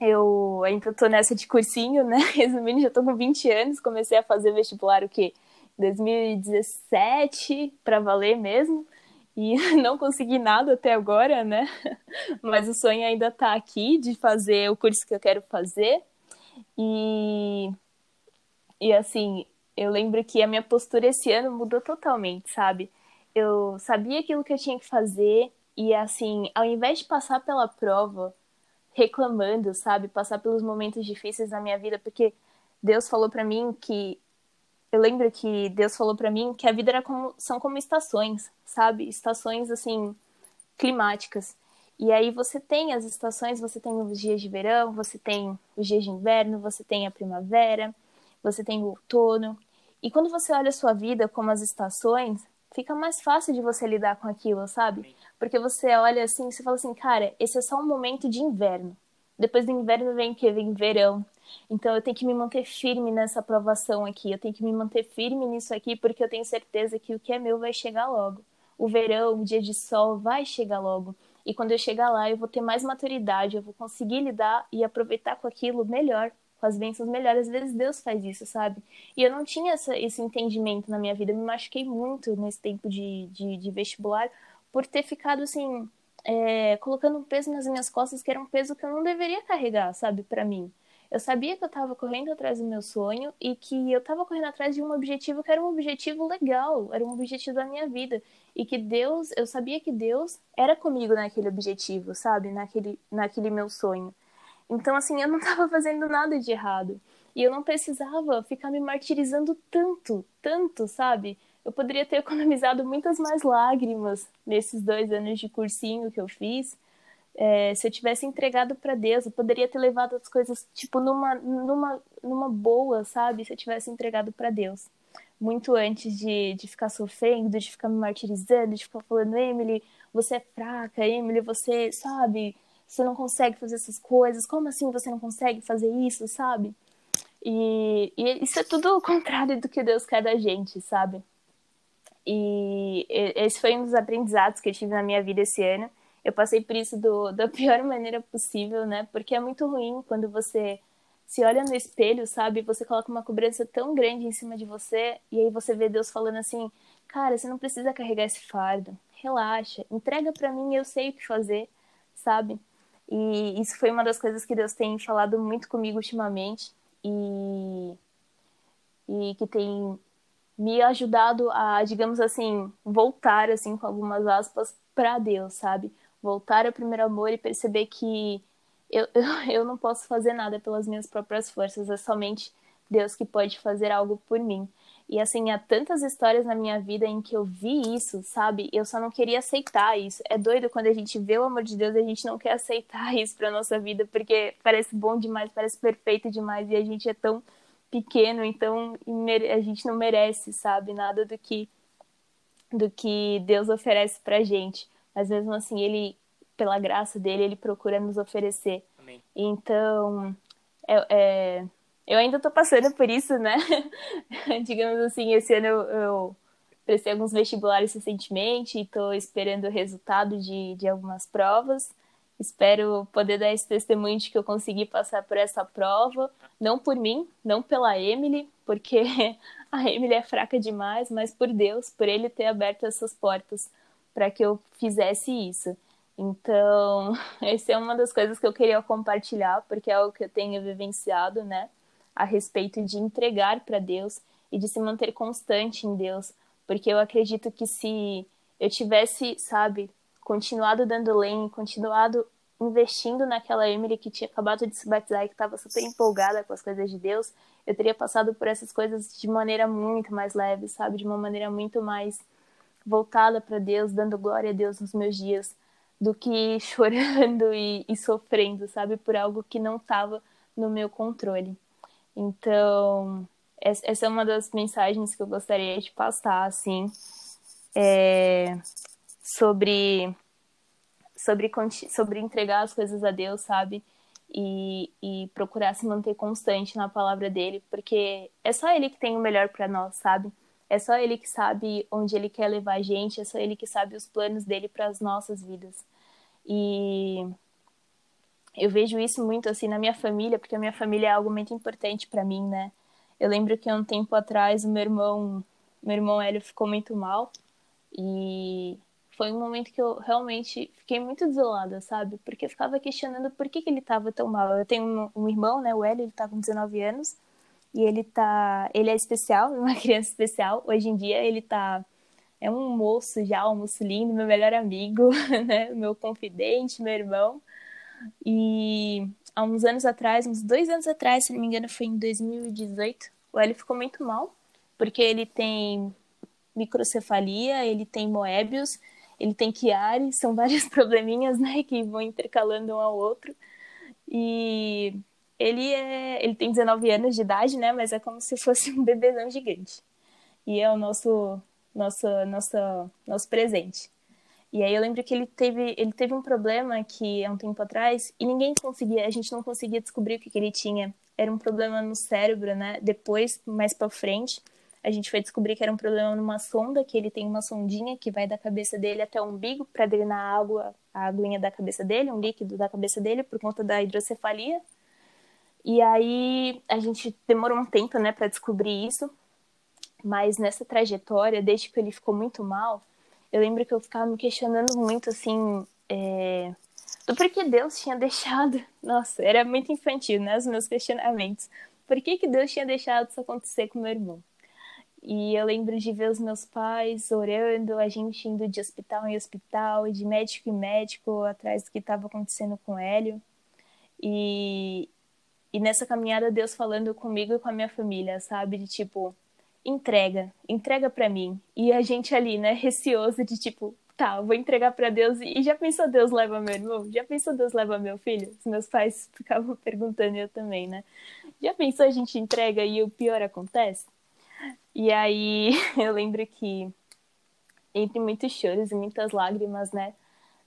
eu ainda tô nessa de cursinho, né? <laughs> Resumindo, já tô com 20 anos, comecei a fazer vestibular o quê? 2017 para valer mesmo. E <laughs> não consegui nada até agora, né? <laughs> Mas o sonho ainda tá aqui de fazer o curso que eu quero fazer. E e assim, eu lembro que a minha postura esse ano mudou totalmente, sabe? Eu sabia aquilo que eu tinha que fazer e, assim, ao invés de passar pela prova reclamando, sabe? Passar pelos momentos difíceis na minha vida, porque Deus falou para mim que. Eu lembro que Deus falou para mim que a vida era como, são como estações, sabe? Estações, assim, climáticas. E aí você tem as estações, você tem os dias de verão, você tem os dias de inverno, você tem a primavera, você tem o outono. E quando você olha a sua vida como as estações, fica mais fácil de você lidar com aquilo, sabe? Porque você olha assim, você fala assim, cara, esse é só um momento de inverno. Depois do inverno vem o quê? Vem verão. Então eu tenho que me manter firme nessa aprovação aqui. Eu tenho que me manter firme nisso aqui porque eu tenho certeza que o que é meu vai chegar logo. O verão, o dia de sol vai chegar logo. E quando eu chegar lá, eu vou ter mais maturidade, eu vou conseguir lidar e aproveitar com aquilo melhor com as bênçãos melhores. Às vezes Deus faz isso, sabe? E eu não tinha essa, esse entendimento na minha vida. Eu me machuquei muito nesse tempo de, de, de vestibular por ter ficado assim, é, colocando um peso nas minhas costas que era um peso que eu não deveria carregar, sabe, para mim. Eu sabia que eu estava correndo atrás do meu sonho e que eu estava correndo atrás de um objetivo que era um objetivo legal, era um objetivo da minha vida. E que Deus, eu sabia que Deus era comigo naquele objetivo, sabe? Naquele, naquele meu sonho. Então, assim, eu não <laughs> estava fazendo nada de errado. E eu não precisava ficar me martirizando tanto, tanto, sabe? Eu poderia ter economizado muitas mais lágrimas nesses dois anos de cursinho que eu fiz. É, se eu tivesse entregado para Deus, eu poderia ter levado as coisas, tipo, numa, numa, numa boa, sabe? Se eu tivesse entregado para Deus. Muito antes de, de ficar sofrendo, de ficar me martirizando, de ficar falando, Emily, você é fraca, Emily, você, sabe? você não consegue fazer essas coisas, como assim você não consegue fazer isso, sabe? E, e isso é tudo o contrário do que Deus quer da gente, sabe? E esse foi um dos aprendizados que eu tive na minha vida esse ano. Eu passei por isso do, da <laughs> pior maneira possível, né? Porque é muito ruim quando você se olha no espelho, sabe? Você coloca uma cobrança tão grande em cima de você e aí você vê Deus falando assim: "Cara, você não precisa carregar esse fardo. Relaxa, entrega para mim, eu sei o que fazer", sabe? E isso foi uma das coisas que Deus tem falado muito comigo ultimamente e, e que tem me ajudado a, digamos assim, voltar assim com algumas aspas para Deus, sabe? Voltar ao primeiro amor e perceber que eu, eu, <laughs> eu não posso fazer nada pelas minhas próprias forças, é somente Deus que pode fazer algo por mim. E assim, há tantas histórias na minha vida em que eu vi isso, sabe? Eu só não queria aceitar isso. É doido quando a gente vê o amor de Deus e a gente não quer aceitar <laughs> isso pra nossa vida, porque parece bom demais, parece perfeito demais e a gente é tão pequeno, então a gente não merece, sabe? Nada do que do que Deus oferece pra gente. Mas mesmo assim, ele pela graça dele, ele procura nos oferecer. Amém. Então, é, é eu ainda tô passando por isso, né? <laughs> Digamos assim, esse ano eu, eu prestei alguns vestibulares recentemente e tô esperando o resultado de, de algumas provas. Espero poder dar esse testemunho de que eu consegui passar por essa prova, não por mim, não pela Emily, porque <laughs> a Emily é fraca demais, mas por Deus, por Ele ter aberto essas portas para que eu fizesse isso. Então, <laughs> essa é uma das coisas que eu queria compartilhar, porque é algo que eu tenho vivenciado, né? a respeito de entregar para Deus e de se manter constante em Deus, porque eu acredito que se eu tivesse, sabe, continuado dando lenha, continuado investindo naquela Emily que tinha acabado de se batizar e que estava super empolgada com as coisas de Deus, eu teria passado por essas coisas de maneira muito mais leve, sabe, de uma maneira muito mais voltada para Deus, dando glória a Deus nos meus dias, do que <laughs> chorando e, e sofrendo, sabe, por algo que não estava no meu controle. Então, essa é uma das mensagens que eu gostaria de passar, assim, é, sobre, sobre, sobre entregar as coisas a Deus, sabe? E, e procurar se manter constante na palavra dele, porque é só ele que tem o melhor para nós, sabe? É só ele que sabe onde ele quer levar a gente, é só ele que sabe os planos dele para as nossas vidas. E eu vejo isso muito assim na minha família, porque a minha família é algo muito importante para mim, né? Eu lembro que um tempo atrás o meu irmão, meu irmão Hélio ficou muito mal e foi um momento que eu realmente fiquei muito desolada, sabe? Porque eu ficava questionando por que, que ele estava tão mal. Eu tenho um, um, irmão, né, o Hélio, ele tá com 19 anos e ele tá, ele é especial, <laughs> uma criança especial. Hoje em dia ele tá é um moço já, um moço lindo, meu melhor amigo, <laughs> né? Meu confidente, meu irmão. E há uns anos atrás, uns dois anos atrás, se não me engano, foi em 2018, o Hélio ficou muito mal, porque ele tem microcefalia, ele tem Moebius, ele tem Chiari, são <laughs> vários probleminhas, né, que vão intercalando um ao outro. E ele é, ele tem 19 anos de idade, né, mas é como se fosse um bebezão gigante. E é o nosso nosso nosso nosso presente. E aí eu lembro que ele teve, ele teve um problema que há um tempo atrás e ninguém conseguia, a gente não conseguia descobrir o que, que ele tinha. Era um problema no cérebro, né? Depois, mais para frente, a gente foi descobrir que era um problema numa sonda, que ele tem uma sondinha que vai da cabeça dele até o umbigo para drenar a água, a aguinha da cabeça dele, um líquido da cabeça dele por conta da hidrocefalia. E aí a gente demorou um tempo, né, para descobrir isso. Mas nessa trajetória, desde que ele ficou muito mal, eu lembro que eu ficava me questionando muito, assim, é, do porquê Deus tinha <laughs> deixado. Nossa, era muito infantil, né? Os meus questionamentos. Por que, que Deus tinha deixado isso acontecer com meu irmão? E eu lembro de ver os meus pais orando, a gente indo de hospital em hospital, de médico em médico, atrás do que estava acontecendo com o Hélio. E, e nessa caminhada, Deus falando comigo e com a minha família, sabe? De tipo, entrega, entrega para mim. E a gente ali, né, receoso de tipo, tá, vou entregar para Deus e já pensou Deus leva meu irmão? Já pensou Deus leva meu filho? Os meus pais <laughs> ficavam perguntando eu também, né? Já pensou a gente entrega e o pior acontece? E aí <laughs> eu lembro que entre muitos choros e muitas lágrimas, né,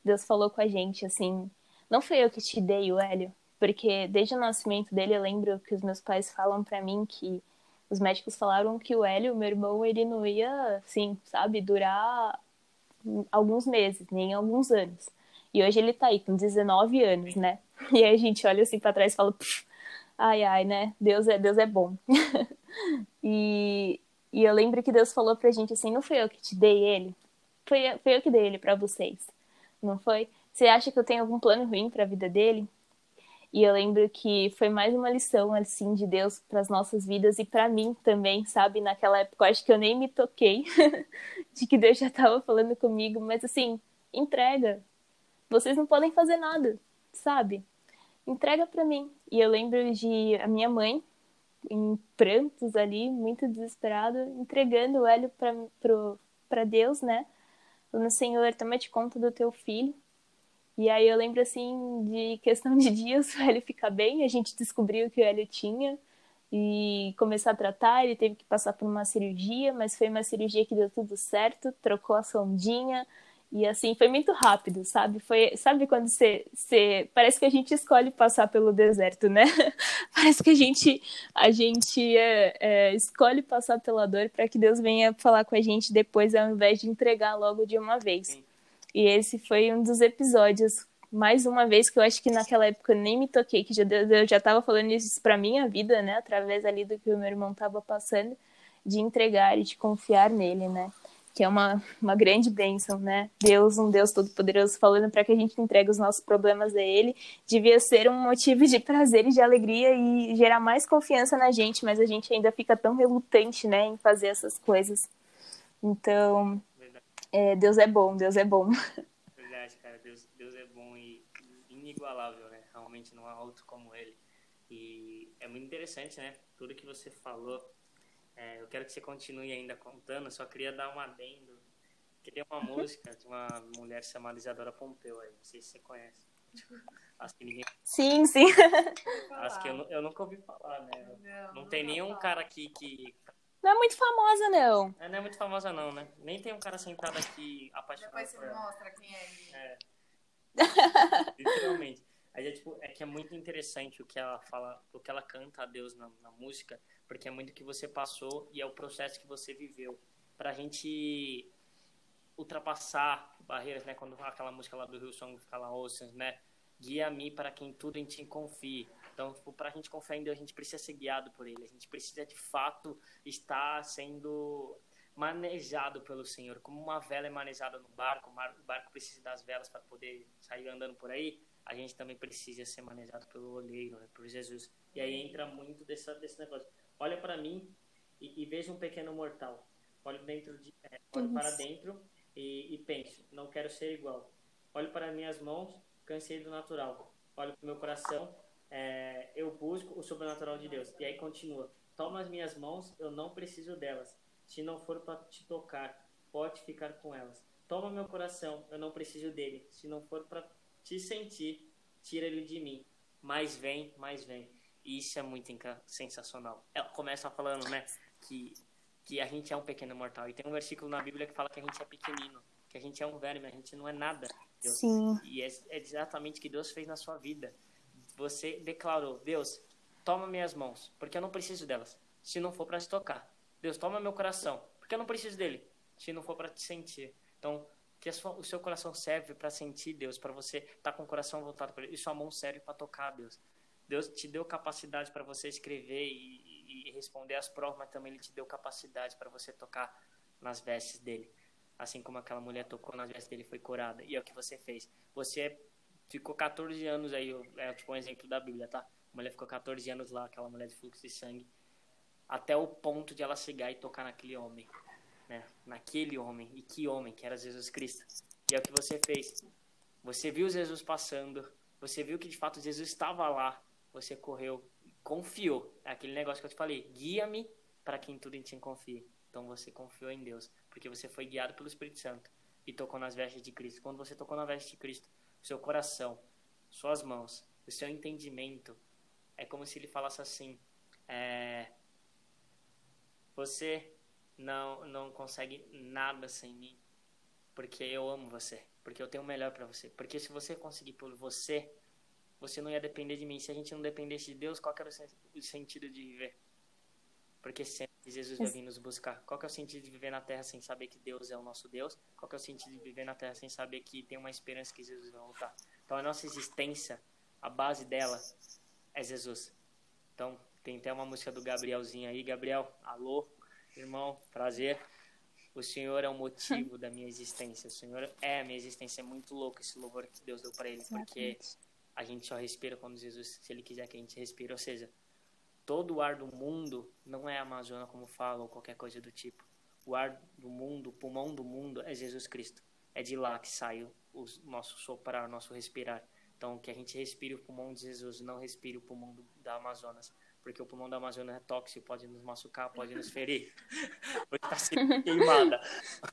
Deus falou com a gente assim, não foi eu que te dei o Hélio, porque desde o nascimento dele eu lembro que os meus pais falam para mim que os médicos falaram que o Hélio, meu irmão, ele não ia, assim, sabe, durar alguns meses, nem alguns anos. E hoje ele tá aí com 19 anos, né? E aí a gente olha assim para trás e fala, ai, ai, né? Deus é, Deus é bom. <laughs> e, e eu lembro que Deus falou pra gente assim, não foi eu que te dei ele, foi, foi eu que dei ele para vocês, não foi? Você acha que eu tenho algum plano ruim para a vida dele? E eu lembro que foi mais uma lição, assim, de Deus para as nossas vidas e para mim também, sabe? Naquela época, eu acho que eu nem me toquei <laughs> de que Deus já estava falando comigo, mas assim, entrega. Vocês não podem fazer nada, sabe? entrega para mim. E eu lembro de a minha mãe, em prantos ali, muito desesperada, entregando o Hélio para Deus, né? Falando, Senhor, toma de conta do teu filho. E aí eu lembro, assim, de questão de dias <laughs> o Hélio ficar bem, a gente descobriu que o Hélio tinha e começar a tratar, ele teve que passar por uma cirurgia, mas foi uma cirurgia que deu tudo certo, trocou a sondinha, e assim, foi muito rápido, sabe? Foi, sabe quando você, você parece que a gente escolhe passar pelo deserto, né? <laughs> parece que a gente a gente é, é, escolhe passar pela dor para que Deus venha falar com a gente depois, ao invés de entregar logo de uma vez. Sim. E esse foi um dos episódios, mais uma vez que eu acho que naquela época eu nem me toquei, que já, eu já estava falando isso para minha vida, né? Através ali do que o meu irmão estava passando, de entregar e de confiar nele, né? que é uma, uma grande bênção, né? Deus, um Deus todo-poderoso, falando para que a gente entregue os nossos problemas a Ele, devia ser um motivo de prazer e de alegria e gerar mais confiança na gente, mas a gente ainda fica tão relutante, né, em fazer essas coisas. Então, é, Deus é bom, Deus é bom. <laughs> Verdade, cara, Deus, Deus é bom e inigualável, né? Realmente não há outro como Ele. E é muito interessante, né? Tudo que você falou é, eu quero que você continue ainda contando, só queria dar um adendo. Que tem uma uhum. música de uma mulher chamada Isadora Pompeu aí, não sei se você conhece. Acho que ninguém... Sim, sim. <laughs> Acho que eu, eu nunca ouvi falar, né? Não, não tem nenhum falar. cara aqui que. Não é muito famosa, não. É, não é muito famosa, não, né? Nem tem um cara sentado aqui apaixonado. Depois você mostra quem é ele. É. <laughs> Literalmente. Aí é, tipo, é que é muito interessante o que ela fala, o que ela canta a Deus na, na música, porque é muito o que você passou e é o processo que você viveu. Pra gente ultrapassar barreiras, né? Quando aquela música lá do Rio Song fala Oceans, né? Guia-me para quem tudo em ti confie. Então, tipo, para a gente confiar em Deus, a gente precisa ser guiado por Ele. A gente precisa, de fato, estar sendo manejado pelo Senhor. Como uma vela é manejada no barco, o barco precisa das velas para poder sair andando por aí a gente também precisa ser manejado pelo olheiro, né, por Jesus. E aí entra muito dessa, desse negócio. Olha para mim e, e, veja um pequeno mortal. Olho dentro de, é, olho para dentro e, e, penso, não quero ser igual. Olho para minhas mãos, cansei do natural. Olho para o meu coração, é, eu busco o sobrenatural de Deus. E aí continua. Toma as minhas mãos, eu não preciso delas. Se não for para te tocar, pode ficar com elas. Toma meu coração, eu não preciso dele. Se não for para te sentir, tira ele de mim. Mais vem, mais vem. E isso é muito sensacional. Ela começa falando, né, que, que a gente é um pequeno mortal. E tem um versículo na Bíblia que fala que a gente é pequenino, que a gente é um verme, a gente não é nada. Deus. Sim. E é, é exatamente o que Deus fez na sua vida. Você declarou, Deus, toma minhas mãos, porque eu não preciso delas, se não for para te tocar. Deus, toma meu coração, porque eu não preciso dele, se não for para te sentir. Então, que sua, o seu coração serve para sentir Deus, para você estar tá com o coração voltado para Ele, e sua mão serve para tocar Deus. Deus te deu capacidade para você escrever e, e, responder as provas, mas também Ele te deu capacidade para você tocar nas vestes dele. Assim como aquela mulher tocou nas vestes dele e foi curada. E é o que você fez. Você ficou 14 anos aí, é tipo um exemplo da Bíblia, tá? A mulher ficou 14 anos lá, aquela mulher de fluxo de sangue, até o ponto de ela chegar e tocar naquele homem né, naquele homem. E que homem, que era Jesus Cristo. E é o que você fez. Você viu Jesus passando, você viu que de fato Jesus estava lá, você correu, confiou. É aquele negócio que eu te falei: guia-me para quem tudo em ti confia. Então você confiou em Deus, porque você foi guiado pelo Espírito Santo e tocou nas vestes de Cristo. Quando você tocou na veste de Cristo, seu coração, suas mãos, o seu entendimento, é como se ele falasse assim: é, Você não não consegue nada sem mim, porque eu amo você, porque eu tenho o melhor para você. Porque se você conseguir por você, você não ia depender de mim. Se a gente não dependesse de Deus, qual era o sentido de viver? Porque sempre Jesus vai vir nos buscar. Qual é o sentido de viver na terra sem saber que Deus é o nosso Deus? Qual é o sentido de viver na terra sem saber que tem uma esperança que Jesus vai voltar? Então a nossa existência, a base dela é Jesus. Então tem até uma música do Gabrielzinho aí. Gabriel, alô, Irmão, prazer. O Senhor é o motivo <laughs> da minha existência. O Senhor é a minha existência. É muito louco esse louvor que Deus deu para ele, porque a gente só respira quando Jesus, se ele quiser que a gente respire. Ou seja, todo o ar do mundo não é a Amazônia como fala ou qualquer coisa do tipo. O ar do mundo, o pulmão do mundo é Jesus Cristo. É de lá que sai o nosso soprar, o nosso respirar. Então, que a gente respire o pulmão de Jesus, não respire o pulmão do, da Amazonas. Porque o pulmão da Amazonas é tóxico, pode nos machucar, pode nos ferir. Pode estar sendo queimada.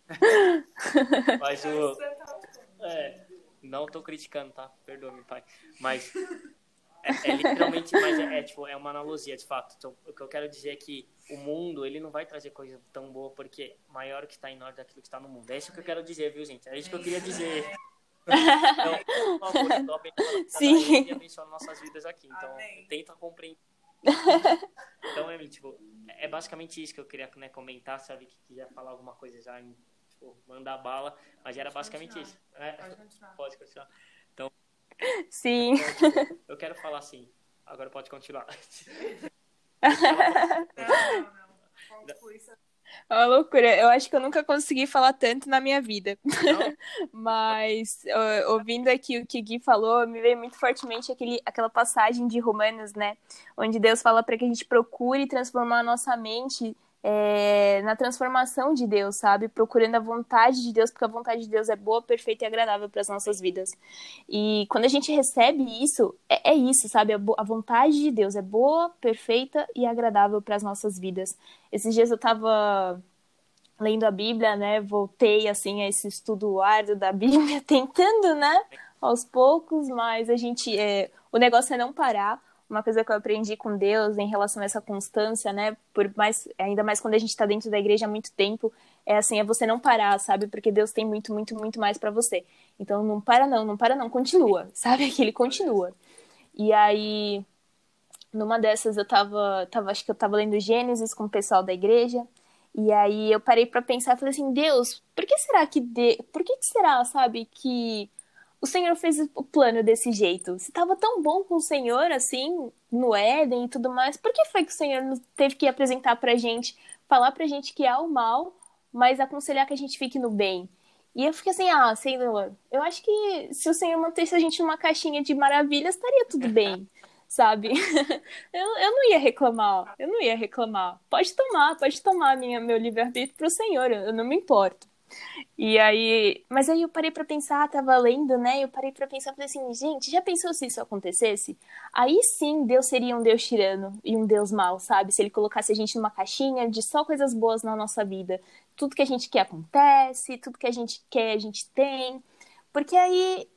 <laughs> Mas o. É, não tô criticando, tá? Perdoa-me, pai. Mas é, é, literalmente, mas é, é, tipo, é uma analogia, de fato. Então, o que eu quero dizer é que o mundo, ele não vai trazer coisa tão boa, porque maior que está em nós daquilo que está no mundo. É isso que eu quero dizer, viu, gente? É isso que eu queria dizer. Então, por favor, eu tô abençoando Sim. e abençoando nossas vidas aqui. Então, Amém. tenta compreender. então, é, tipo, é basicamente isso que eu queria né, comentar, sabe? Que quiser falar alguma coisa já, tipo, mandar bala, mas era basicamente continuar. isso. É, pode continuar. Pode continuar. Sim. Eu quero falar assim. Agora pode continuar. não, não, não. É uma loucura. Eu acho que eu nunca consegui falar tanto na minha vida. <laughs> Mas, ouvindo aqui o que Gui falou, me veio muito fortemente aquele, aquela passagem de Romanos, né? Onde Deus fala para que a gente procure transformar a nossa mente é, na transformação de Deus, sabe? Procurando a vontade de Deus, porque a vontade de Deus é boa, perfeita e agradável para as nossas vidas. E quando a gente recebe isso, é, é isso, sabe? A, a, vontade de Deus é boa, perfeita e agradável para as nossas vidas. Esses dias eu estava lendo a Bíblia, né? Voltei assim a esse estudo árduo da <laughs> Bíblia, tentando, né? Aos poucos, mas a gente, é, o negócio é não parar uma coisa que eu aprendi com Deus em relação a essa constância, né? Por mais, ainda mais quando a gente está dentro da igreja há muito tempo, é assim, é você não parar, sabe? Porque Deus tem muito, muito, muito mais para você. Então não para não, não para não, continua, <laughs> sabe? Que ele continua. E aí, numa dessas eu tava, tava acho que eu tava lendo Gênesis com o pessoal da igreja. E aí eu parei para pensar, falei assim, Deus, por que será que de... por que, que será, sabe, que o Senhor fez o plano desse jeito? Se estava tão bom com o Senhor, assim, no Éden e tudo mais, por que foi que o Senhor teve que apresentar pra gente, falar pra gente que há o mal, mas aconselhar que a gente fique no bem? E eu fiquei assim, ah, Senhor, eu acho que se o Senhor mantesse a gente numa caixinha de maravilhas, estaria tudo bem, <laughs> sabe? <laughs> eu, eu não ia reclamar, eu não ia reclamar. Pode tomar, pode tomar minha, meu livre-arbítrio pro Senhor, eu não me importo. E aí, mas aí eu parei para pensar, tava lendo, né? Eu parei para pensar, falei assim, gente, já pensou se isso acontecesse? Aí sim, Deus seria um Deus tirano e um Deus mau, sabe? Se ele colocasse a gente numa caixinha de só coisas boas na nossa vida. Tudo que a gente quer acontece, tudo que a gente quer a gente tem. Porque aí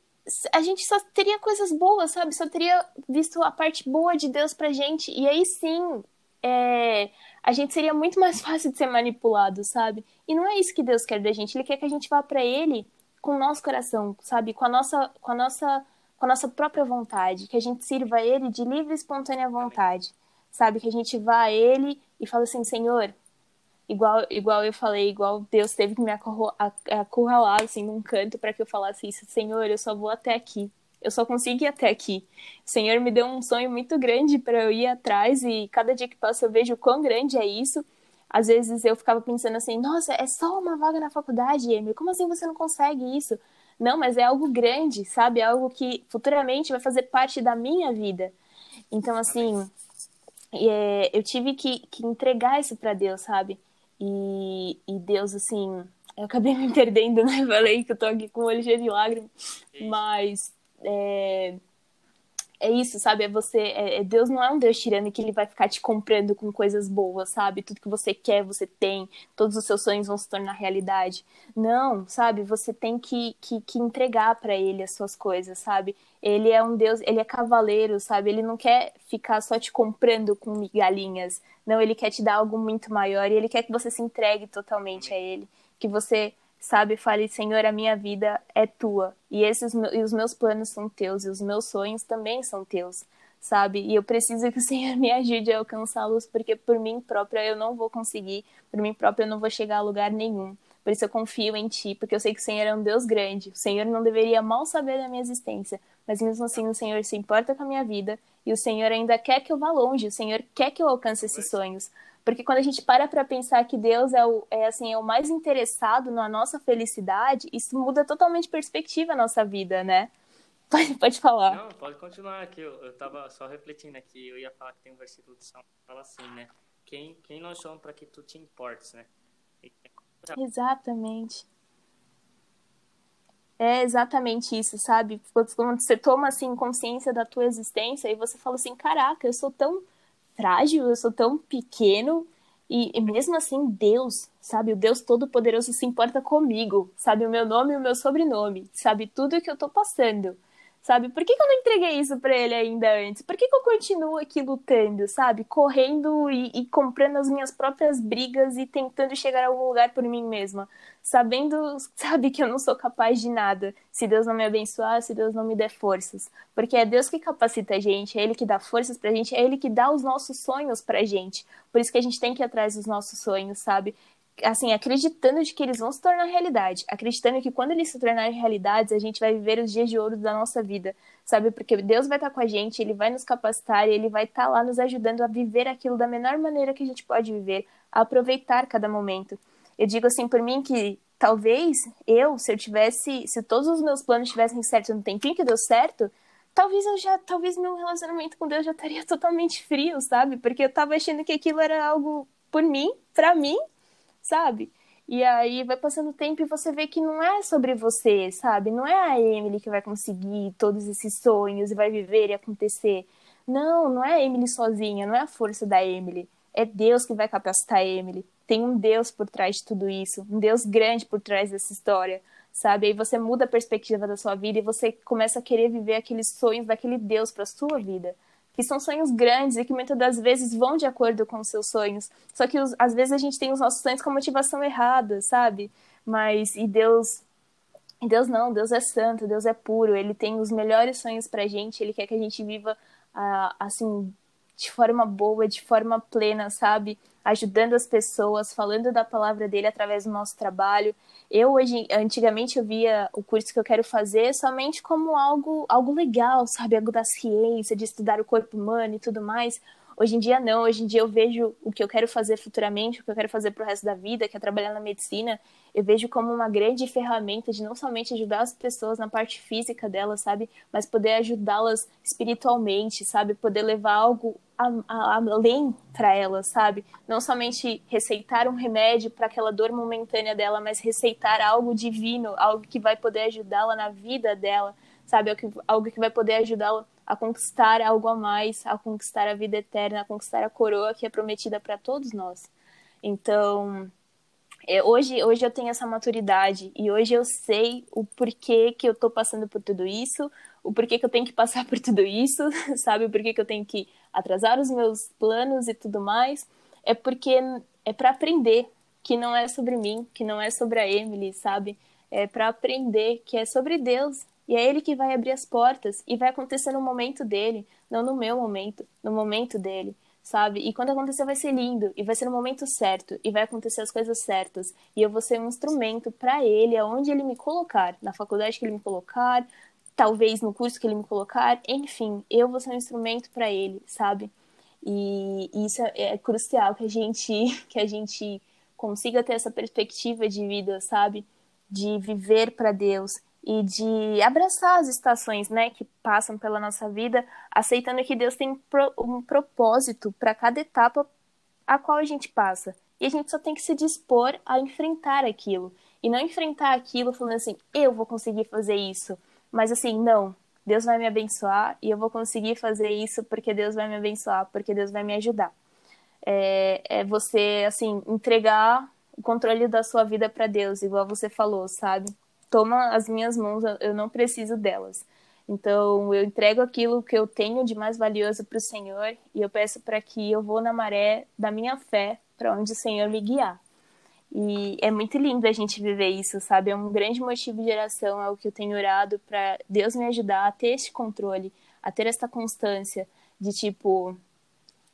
a gente só teria coisas boas, sabe? Só teria visto a parte boa de Deus pra gente. E aí sim, é, a gente seria muito mais <laughs> fácil de ser manipulado, sabe? E não é isso que Deus quer da gente. Ele quer que a gente vá para Ele com o nosso coração, sabe? Com a nossa, com a nossa, com a nossa própria vontade, que a gente sirva a Ele de livre e espontânea vontade, sabe? Que a gente vá a Ele e fale assim, Senhor, igual, igual eu falei, igual Deus teve que me acurralar assim num canto para que eu falasse isso, Senhor, eu só vou até aqui eu só consegui ir até aqui. O Senhor me deu um sonho muito grande para eu ir atrás e cada dia que passa eu vejo o quão grande é isso. Às vezes eu ficava pensando assim, nossa, é só uma vaga na faculdade, Emily, como assim você não consegue isso? Não, mas é algo grande, sabe? É algo que futuramente vai fazer parte da minha vida. Então, assim, é, eu tive que, que entregar isso para Deus, sabe? E, e Deus, assim, eu acabei <laughs> me perdendo, né? Falei que eu tô aqui com o olho cheio de lágrimas, mas é, é isso, sabe? É você. É, é, Deus não é um Deus tirano que ele vai ficar te comprando com coisas boas, sabe? Tudo que você quer, você tem, todos os seus sonhos vão se tornar realidade. Não, sabe? Você tem que, que, que entregar para ele as suas coisas, sabe? Ele é um Deus, ele é cavaleiro, sabe? Ele não quer ficar só te comprando com migalhinhas. Não, ele quer te dar algo muito maior e ele quer que você se entregue totalmente a ele. Que você sabe? Fale, Senhor, a minha vida é tua e esses e os meus planos são teus e os meus sonhos também são teus, sabe? E eu preciso que o <laughs> Senhor me ajude a alcançá-los porque por mim própria eu não vou conseguir, por mim própria eu não vou chegar a lugar nenhum. Por isso eu confio em ti, porque eu sei que o Senhor é um Deus grande. O Senhor não deveria mal saber da minha existência, mas mesmo assim o Senhor se importa com a minha vida e o Senhor ainda quer que eu vá longe, o Senhor quer que eu alcance esses sonhos. Porque quando a gente para para pensar que Deus é o, é, assim, é o mais interessado na nossa felicidade, isso muda totalmente perspectiva a nossa vida, né? <laughs> Pode, pode falar. Não, pode continuar aqui. Eu, eu tava só refletindo aqui. Eu ia falar que tem um versículo de São que fala assim, né? Quem, quem nós somos para que tu te importes, né? Exatamente. É exatamente isso, sabe? Quando você toma assim consciência da tua existência e você fala assim, caraca, eu sou tão frágil, eu sou tão pequeno e, e mesmo assim Deus, sabe, o Deus todo-poderoso se importa comigo, sabe o meu nome e o meu sobrenome, sabe tudo que eu tô passando sabe? Por que, que eu não entreguei isso para ele ainda antes? Por que, que eu continuo aqui lutando, sabe? Correndo e, e, comprando as minhas próprias brigas e tentando chegar a algum lugar por mim mesma, sabendo, <laughs> sabe, que eu não sou capaz de nada. Se Deus não me abençoar, se Deus não me der forças. Porque é Deus que capacita a gente, é Ele que dá forças pra gente, é Ele que dá os nossos sonhos pra gente. Por isso que a gente tem que ir atrás dos nossos sonhos, sabe? Assim, acreditando de que eles vão se tornar realidade, acreditando que quando eles se tornarem realidades, a gente vai viver os dias de ouro da nossa vida, sabe? Porque Deus vai estar com a gente, ele vai nos capacitar, ele vai estar lá nos ajudando a viver aquilo da menor maneira que a gente pode viver, a aproveitar cada momento. Eu digo assim por mim que talvez eu, se eu tivesse, se todos os meus planos tivessem certo no tempinho que deu certo, talvez eu já, talvez meu relacionamento com Deus já estaria <laughs> totalmente frio, sabe? Porque eu tava achando que aquilo era algo por mim, para mim, sabe? E aí vai passando o tempo e você vê que não é sobre você, sabe? Não é a Emily que vai conseguir todos esses sonhos e vai viver e acontecer. Não, não é a Emily sozinha, não é a força da Emily. É Deus que vai capacitar a Emily. Tem um Deus por trás de tudo isso, um Deus grande por trás dessa história, sabe? Aí você muda a perspectiva da sua vida e você começa a querer viver aqueles sonhos daquele Deus para sua vida que são sonhos grandes e que muitas das vezes vão de acordo com os seus sonhos. Só que os, às vezes a gente tem os nossos sonhos com a motivação errada, sabe? Mas e Deus e Deus não, Deus é santo, Deus é puro, ele tem os melhores sonhos pra gente, ele quer que a gente viva ah, assim de forma boa, de forma plena, sabe? Ajudando as pessoas, falando da palavra dele através do nosso trabalho. Eu hoje, antigamente eu via o curso que eu quero fazer somente como algo, algo legal, sabe, algo da ciência, de estudar o corpo humano e tudo mais. Hoje em dia não, hoje em dia eu vejo o que eu quero fazer futuramente, o que eu quero fazer pro resto da vida, que é trabalhar na medicina, eu vejo como uma grande ferramenta de não somente ajudar as pessoas na parte física delas, sabe, mas poder ajudá-las espiritualmente, sabe, poder levar algo a, a, além para elas, sabe, não somente receitar um remédio para aquela dor momentânea dela, mas receitar algo divino, algo que vai poder ajudá-la na vida dela, sabe, algo que vai poder ajudá-la a conquistar algo a mais, a conquistar a vida eterna, a conquistar a coroa que é prometida para todos nós. Então, é, hoje, hoje eu tenho essa maturidade e hoje eu sei o porquê que eu estou passando por tudo isso, o porquê que eu tenho que passar por tudo isso, <laughs> sabe? O porquê que eu tenho que atrasar os meus planos e tudo mais. É porque é para aprender que não é sobre mim, que não é sobre a Emily, sabe? É para aprender que é sobre Deus e é ele que vai abrir as portas e vai acontecer no momento dele, não no meu momento, no momento dele, sabe? E quando acontecer vai ser lindo e vai ser no momento certo e vai acontecer as coisas certas e eu vou ser um instrumento para ele, aonde ele me colocar, na faculdade que ele me colocar, talvez no curso que ele me colocar, enfim, eu vou ser um instrumento para ele, sabe? E, isso é, é crucial que a gente <laughs> que a gente consiga ter essa perspectiva de vida, sabe? De viver para Deus e de abraçar as estações, né, que passam pela nossa vida, aceitando que Deus tem um propósito para cada etapa a qual a gente passa. E a gente só tem que se dispor a enfrentar aquilo e não enfrentar aquilo falando assim, eu vou conseguir fazer isso, mas assim, não, Deus vai me abençoar e eu vou conseguir fazer isso porque Deus vai me abençoar, porque Deus vai me ajudar. É, é você assim entregar o controle da sua vida para Deus, igual você falou, sabe? Toma as minhas mãos, eu não preciso delas. Então, eu entrego aquilo que eu tenho de mais valioso para o Senhor e eu peço para que eu vou na maré da minha fé para onde o Senhor me guiar. E é muito lindo a gente viver isso, sabe? É um grande motivo de oração, é o que eu tenho orado para Deus me ajudar a ter esse controle, a ter essa constância de tipo.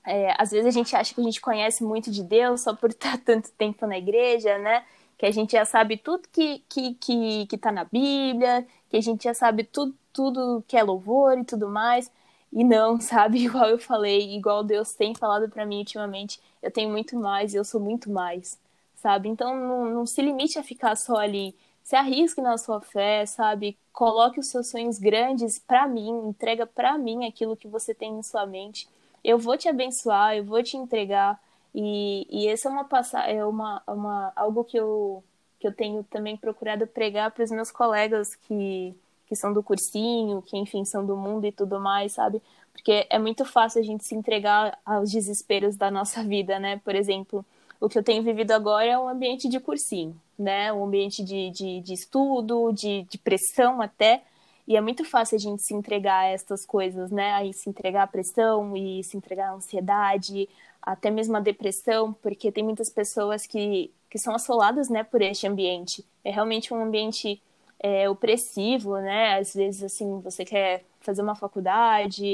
É, às vezes a gente acha que a gente conhece muito de Deus só por <laughs> estar tanto tempo na igreja, né? Que a gente já sabe tudo que, que, que, que tá na Bíblia, que a gente já sabe tudo, tudo que é louvor e tudo mais. E não, <laughs> sabe? Igual eu falei, igual Deus tem falado para mim ultimamente, eu tenho muito mais, eu sou muito mais, sabe? Então não, não se limite a ficar só ali. Se arrisque na sua fé, sabe? Coloque os seus sonhos grandes para mim, entrega para mim aquilo que você tem em sua mente. Eu vou te abençoar, eu vou te entregar e, e essa é uma passagem, é uma, uma, algo que eu, que eu tenho também procurado pregar para os meus colegas que, que são do cursinho, que enfim são do mundo e tudo mais, sabe? Porque é muito fácil a gente se entregar aos desesperos da nossa <laughs> vida, né? Por exemplo, o que eu tenho vivido agora é um ambiente de cursinho, né? Um ambiente de, de, de estudo, de, de pressão até. E é muito fácil a gente se entregar a essas coisas, né? Aí se entregar à pressão e se entregar à ansiedade, até mesmo à depressão, porque tem muitas pessoas que, que são assoladas, né, por este ambiente. É realmente um ambiente é, opressivo, né? Às vezes, assim, você quer fazer uma faculdade,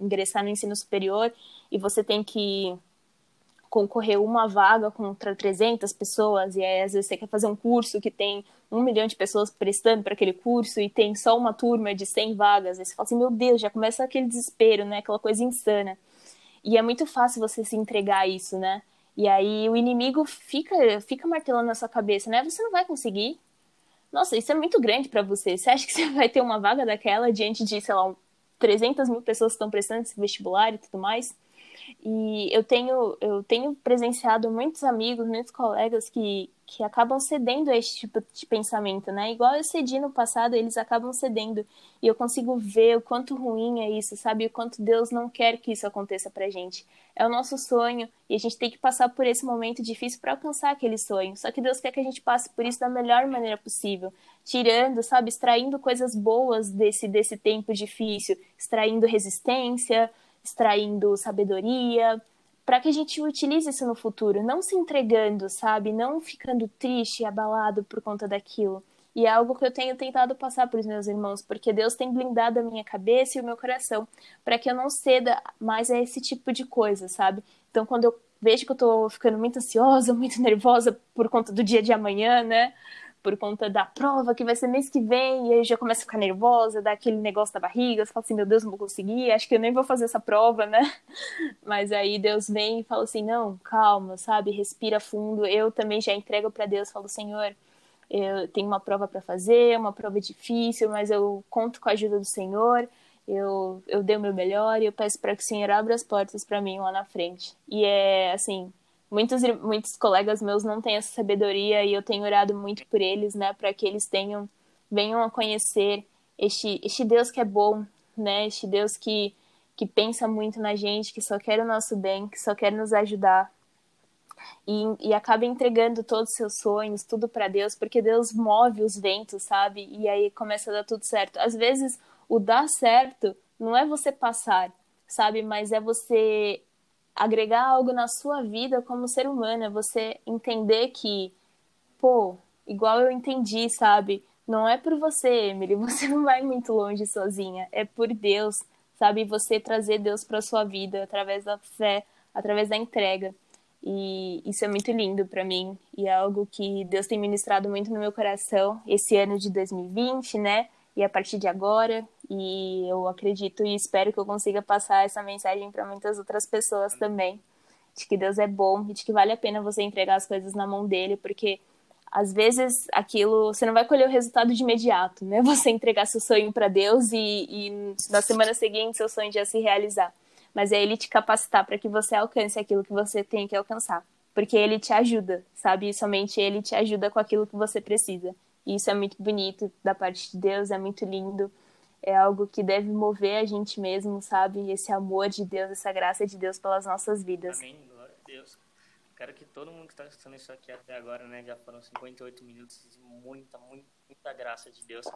ingressar no ensino superior e você tem que concorrer uma vaga contra 300 pessoas, e aí às vezes você quer fazer um curso que tem um milhão de pessoas prestando para aquele curso e tem só uma turma de 100 vagas, aí você fala assim, meu Deus, já começa aquele desespero, né, aquela coisa insana. E é muito fácil você se entregar a isso, né? E aí o inimigo fica, fica martelando na sua cabeça, né? Você não vai conseguir. Nossa, isso é muito grande para você. Você acha que <laughs> você vai ter uma vaga daquela diante de, sei lá, 300 mil pessoas que estão prestando esse vestibular e tudo mais? E eu tenho, eu tenho presenciado muitos amigos, muitos colegas que, que acabam cedendo a esse tipo de pensamento, né? Igual eu cedi no passado, eles acabam cedendo. E eu consigo ver o quanto ruim é isso, sabe? O quanto Deus não quer que isso aconteça pra gente. É o nosso sonho e a gente tem que passar por esse momento difícil para alcançar aquele sonho. Só que Deus quer que a gente passe por isso da melhor maneira possível, tirando, sabe, extraindo coisas boas desse desse tempo difícil, extraindo resistência, extraindo sabedoria, para que a gente utilize isso no futuro, não se entregando, sabe? Não ficando triste e abalado por conta daquilo. E é algo que eu tenho tentado passar para os meus irmãos, porque Deus tem blindado a minha cabeça e o meu coração para que eu não ceda mais a esse tipo de coisa, sabe? Então, quando eu vejo que eu tô ficando muito ansiosa, muito <laughs> nervosa por conta do dia de amanhã, né? Por conta da prova que vai ser mês que vem, e aí já começa a ficar nervosa, dá aquele negócio da barriga, você fala assim, meu Deus, não vou conseguir, acho que eu nem vou fazer essa prova, né? <laughs> Mas aí Deus vem e fala assim, não, calma, sabe, respira fundo. Eu também já entrego para Deus, falo, Senhor, eu tenho uma prova para fazer, uma prova difícil, mas eu conto com a ajuda do Senhor. Eu, eu dei o meu melhor e eu peço para que o Senhor abra as portas para mim lá na frente. E é assim, muitos, muitos colegas meus não têm essa sabedoria e eu tenho orado muito por eles, né, para que eles tenham, venham a conhecer este, este Deus que é bom, né, este Deus que, que pensa muito na gente, que só quer o nosso bem, que só quer nos ajudar. E, e acaba entregando todos os seus sonhos, tudo para Deus, porque Deus move os ventos, sabe? E aí começa a dar tudo certo. Às vezes, o dar certo não é você passar, sabe? Mas é você agregar algo na sua vida como ser humano, é você entender que, pô, igual eu entendi, sabe? Não é por você, Emily, <laughs> você não vai muito longe sozinha, é por Deus, sabe? Você trazer Deus para sua vida através da fé, através da entrega. E isso é muito lindo para mim e é algo que Deus tem ministrado muito no meu coração esse ano de 2020, né? E a partir de agora, e eu acredito e espero que eu consiga passar essa mensagem para muitas outras pessoas também. De que Deus é bom e de que vale a pena você entregar as coisas na mão dele, porque às vezes aquilo você não vai colher o resultado de imediato, né? <laughs> Você entregar seu sonho para Deus e, e, na semana seguinte seu sonho já se realizar. Mas é ele te capacitar para que você alcance aquilo que você tem que alcançar, porque ele te ajuda, sabe? Somente ele te ajuda com aquilo que você precisa. E isso é muito bonito da parte de Deus, é muito lindo é algo que deve mover a gente mesmo, sabe? Esse amor de Deus, essa graça de Deus pelas nossas vidas. Amém, glória a Deus. Quero que todo mundo que está escutando isso aqui até agora, né, já foram 58 minutos de muita, muita, muita graça de Deus.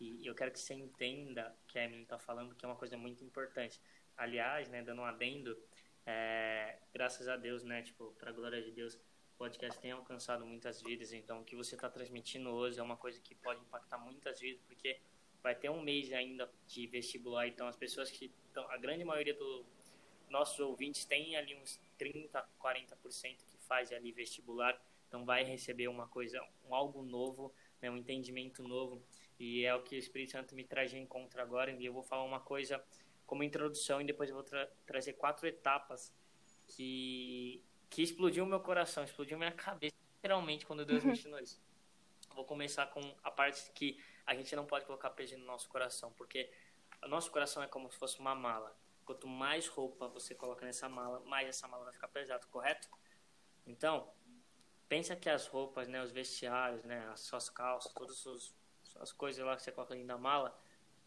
E eu quero que você entenda que a Emily está falando que é uma coisa muito importante. Aliás, né, dando um adendo, é, graças a Deus, né, tipo, para a glória de Deus, o podcast tem alcançado muitas vidas. Então, o que você está transmitindo hoje é uma coisa que pode impactar muitas vidas, porque vai ter um mês ainda de vestibular, então as pessoas que estão, a grande maioria dos nossos ouvintes tem ali uns 30, 40% que faz ali vestibular, então vai receber uma coisa, um algo novo, né, um entendimento novo, e é o que o Espírito Santo me traz de encontro agora, e eu vou falar uma coisa como introdução e depois eu vou tra trazer quatro etapas que que explodiu meu coração, explodiu minha cabeça, literalmente, quando Deus me ensinou isso. Vou começar com a parte que a gente não pode colocar peso no nosso coração, porque o nosso coração é como se fosse uma mala. Quanto mais roupa você coloca nessa mala, mais essa mala vai ficar pesada, correto? Então, pensa que as roupas, né, os vestiários, né, as suas calças, todas as, as coisas lá que você coloca dentro da mala,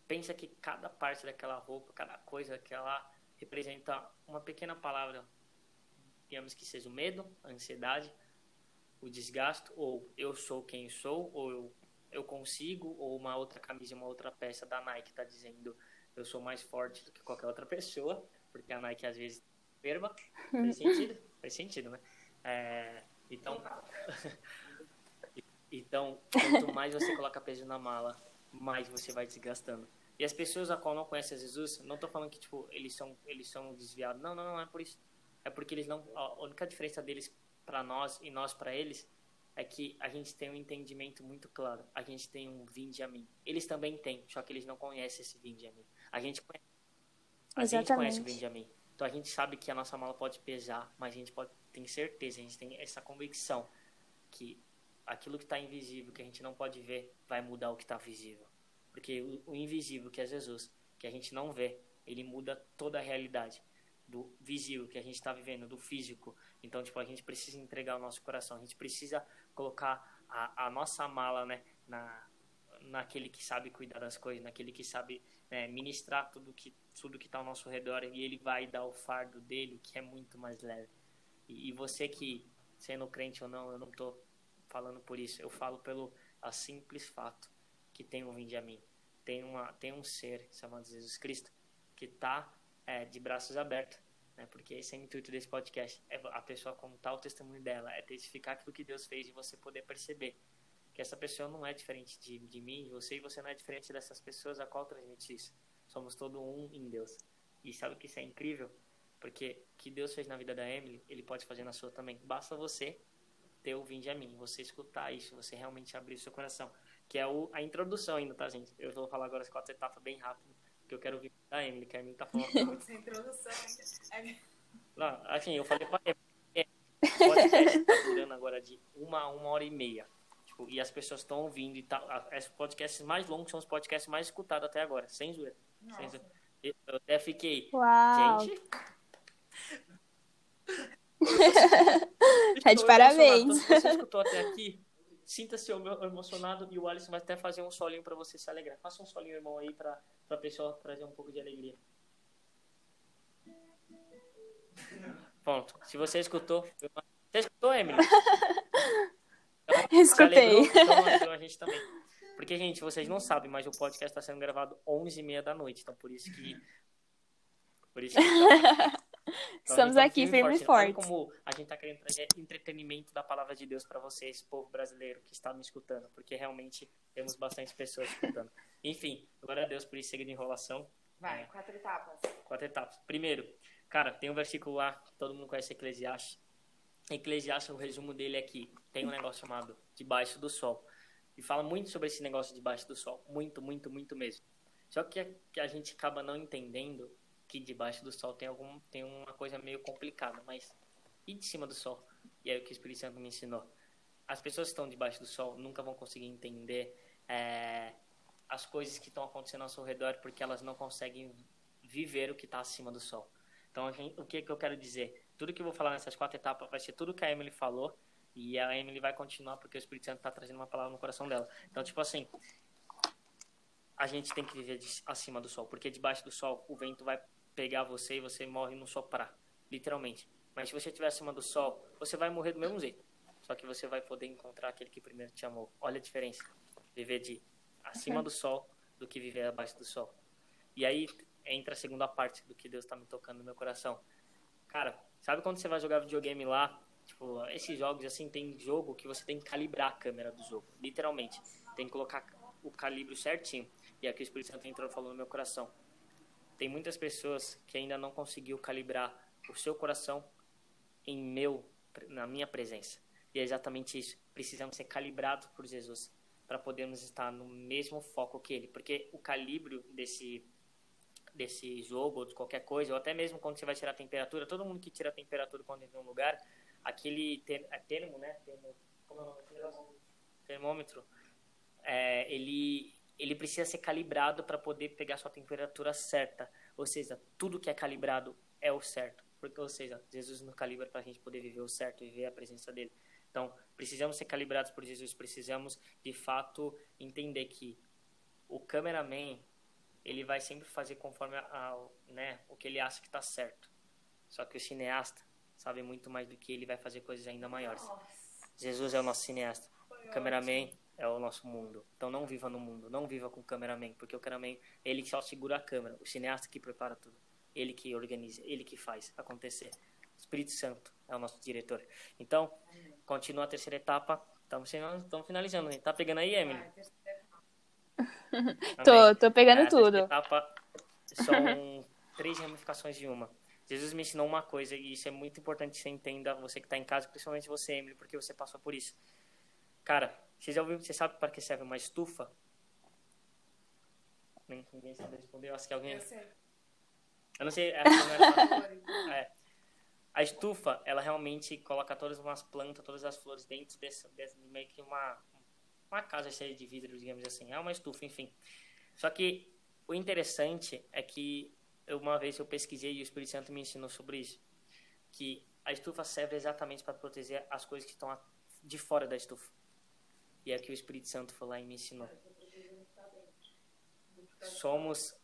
pensa que cada parte daquela roupa, cada coisa daquela representa uma pequena palavra, digamos que seja o medo, a ansiedade, o desgaste, ou eu sou quem sou, ou eu, eu consigo, ou uma outra camisa, uma outra peça da Nike está dizendo eu sou mais forte do que qualquer outra pessoa, porque a Nike às vezes perma. Faz sentido? <laughs> Faz sentido, né? É, então, <laughs> então, quanto mais você coloca peso na mala, mais você vai desgastando. E as pessoas a qual não conhecem Jesus, não estou falando que tipo eles são eles são desviados. Não, não, não é por isso. É porque eles não. A única diferença deles para nós e nós para eles é que a gente tem um entendimento muito claro. A gente tem um vinde a mim. Eles também têm, só que eles não conhecem esse vinde a mim. A gente conhece, a gente conhece o vinde a mim. Então a gente sabe que a nossa mala pode pesar, mas a gente pode ter certeza, a gente tem essa convicção que aquilo que está invisível, que a gente não pode ver, vai mudar o que está visível. Porque o, o invisível, que é Jesus, que a gente não vê, ele muda toda a realidade do visível que a gente está vivendo, do físico. Então, tipo, a gente precisa entregar o nosso coração, a gente precisa colocar a, a nossa mala, né, na, naquele que sabe cuidar das coisas, naquele que sabe né, ministrar tudo que tudo que está ao nosso redor e ele vai dar o fardo dele, que é muito mais leve. E, e você que, sendo crente ou não, eu não estou falando por isso, eu falo pelo a simples fato que tem um vinde a mim. Tem, uma, tem um ser chamado Jesus Cristo que está é, de braços abertos. Né? Porque esse é o intuito desse podcast. É a pessoa contar o testemunho dela, é testificar aquilo que Deus fez e você poder perceber que essa pessoa não é diferente de, de mim, de você, e você não é diferente dessas pessoas a qual transmite isso. Somos todo um em Deus. E sabe que isso é incrível? Porque o que Deus fez na vida da Emily, Ele pode fazer na sua também. Basta você ter o vinde a mim, você escutar isso, você realmente abrir o seu coração que é o, a introdução ainda, tá, gente? Eu vou falar agora as quatro etapas bem rápido, que eu quero ouvir da Emily, que a Emily tá falando Essa introdução. Não, assim, eu falei pra Emily, é, o podcast tá durando agora de uma, uma hora e meia. Tipo, e as pessoas estão ouvindo e tal. Os podcasts mais longos são os podcasts mais escutados até agora, sem zoeira. Sem zoeira. Eu até fiquei. Uau. Gente. tá <laughs> de parabéns. Você escutou até aqui, sinta-se emocionado e o Alisson vai até fazer um solinho para você se alegrar. Faça um solinho, irmão, aí para a pessoa trazer um pouco de alegria. Pronto. Se você escutou, você escutou, Emily? <laughs> Então, Escutei. Alegrou, então a gente também. Porque, gente, vocês não sabem, mas o podcast está sendo gravado 11h30 da noite. Então, por isso que. Por isso que. <laughs> Então, Estamos tá aqui firme e forte. como a gente está querendo trazer entretenimento da palavra de Deus para vocês, povo brasileiro que está me escutando, porque realmente temos bastante pessoas escutando. <laughs> Enfim, glória a Deus por isso, seguir de enrolação. Vai, é. quatro etapas. Quatro etapas. Primeiro, cara, tem um versículo lá, todo mundo conhece Eclesiastes. Eclesiastes, o resumo dele é que tem um negócio chamado Debaixo do Sol. E fala muito sobre esse negócio debaixo do sol. Muito, muito, muito mesmo. Só que a, que a gente acaba não entendendo que debaixo do sol tem algum tem uma coisa meio complicada, mas e de cima do sol? E é o que o Espírito Santo me ensinou. As pessoas que estão debaixo do sol nunca vão conseguir entender é, as coisas que estão acontecendo ao seu redor porque elas não conseguem viver o que está acima do sol. Então, o que, que eu quero dizer? Tudo que eu vou falar nessas quatro etapas vai ser tudo que a Emily falou e a Emily vai continuar porque o Espírito Santo está trazendo uma palavra no coração dela. Então, tipo assim, a gente tem que viver de, acima do sol, porque debaixo do sol o vento vai pegar você e você morre no soprar, literalmente. Mas se você estiver acima do sol, você vai morrer do mesmo jeito. Só que você vai poder encontrar aquele que primeiro te amou. Olha a diferença. Viver de acima do sol do que viver abaixo do sol. E aí entra a segunda parte do que Deus está me tocando no meu coração. Cara, sabe quando você vai jogar videogame lá? Tipo, esses jogos assim, tem jogo que você tem que calibrar a câmera do jogo. Literalmente. Tem que colocar o calibre certinho. E aqui o Espírito Santo entrou falou no meu coração tem muitas pessoas que ainda não conseguiu calibrar o seu coração em meu, na minha presença. E é exatamente isso. Precisamos ser calibrados por Jesus para podermos estar no mesmo foco que Ele, porque o calibre desse desse jogo ou de qualquer coisa, ou até mesmo quando você vai tirar a temperatura, todo mundo que tira a temperatura quando entra um lugar, aquele ter, é termo, né? Termo, como é o nome? Termômetro. É, ele ele precisa ser calibrado para poder pegar sua temperatura certa. Ou seja, tudo que é calibrado é o certo. Porque, ou seja, Jesus nos calibra para a gente poder viver o certo, viver a presença dele. Então, precisamos ser calibrados por Jesus, precisamos de fato entender que o cameraman ele vai sempre fazer conforme a, a, né, o que ele acha que está certo. Só que o cineasta sabe muito mais do que ele vai fazer coisas ainda maiores. Jesus é o nosso cineasta. O cameraman é o nosso mundo. Então não viva no mundo, não viva com o cameraman, porque o cameraman, ele só segura a câmera, o cineasta que prepara tudo, ele que organiza, ele que faz acontecer. O Espírito Santo é o nosso diretor. Então, continua a terceira etapa. Estamos, estamos finalizando. Né? Tá pegando aí, Emily? tô, tô pegando é, tudo. Etapa são três ramificações de uma. Jesus me ensinou uma coisa e isso é muito importante que você entenda, você que está em casa, principalmente você, Emily, porque você passou por isso. Cara, você já ouviu, você sabe para que serve uma estufa? Ninguém sabe responder, eu acho que alguém... Eu sei. Eu não sei, essa não é, <laughs> é. A estufa, ela realmente coloca todas as plantas, todas as flores dentro desse, desse meio que uma, uma casa cheia de vidro, digamos assim. É uma estufa, enfim. Só que o interessante é que uma vez eu pesquisei e o Espírito Santo me ensinou sobre isso, que a estufa serve exatamente para proteger as coisas que estão de fora da estufa. E é que o Espírito Santo foi lá e me ensinou. Somos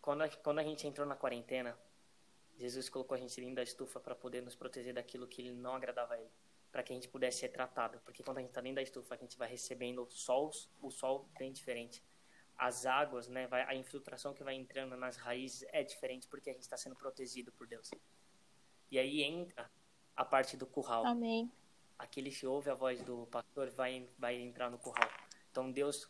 quando a, quando a gente entrou na quarentena, Jesus colocou a gente dentro da estufa para poder nos proteger daquilo que ele não agradava a ele, para que a gente pudesse ser tratado, porque quando a gente está dentro da estufa, a gente vai recebendo sol, o sol bem diferente as águas, né, vai, a infiltração que vai entrando nas raízes é diferente porque a gente está sendo protegido por Deus. E aí entra a parte do curral. Amém. Aquele que ouve a voz do pastor vai, vai entrar no curral. Então Deus,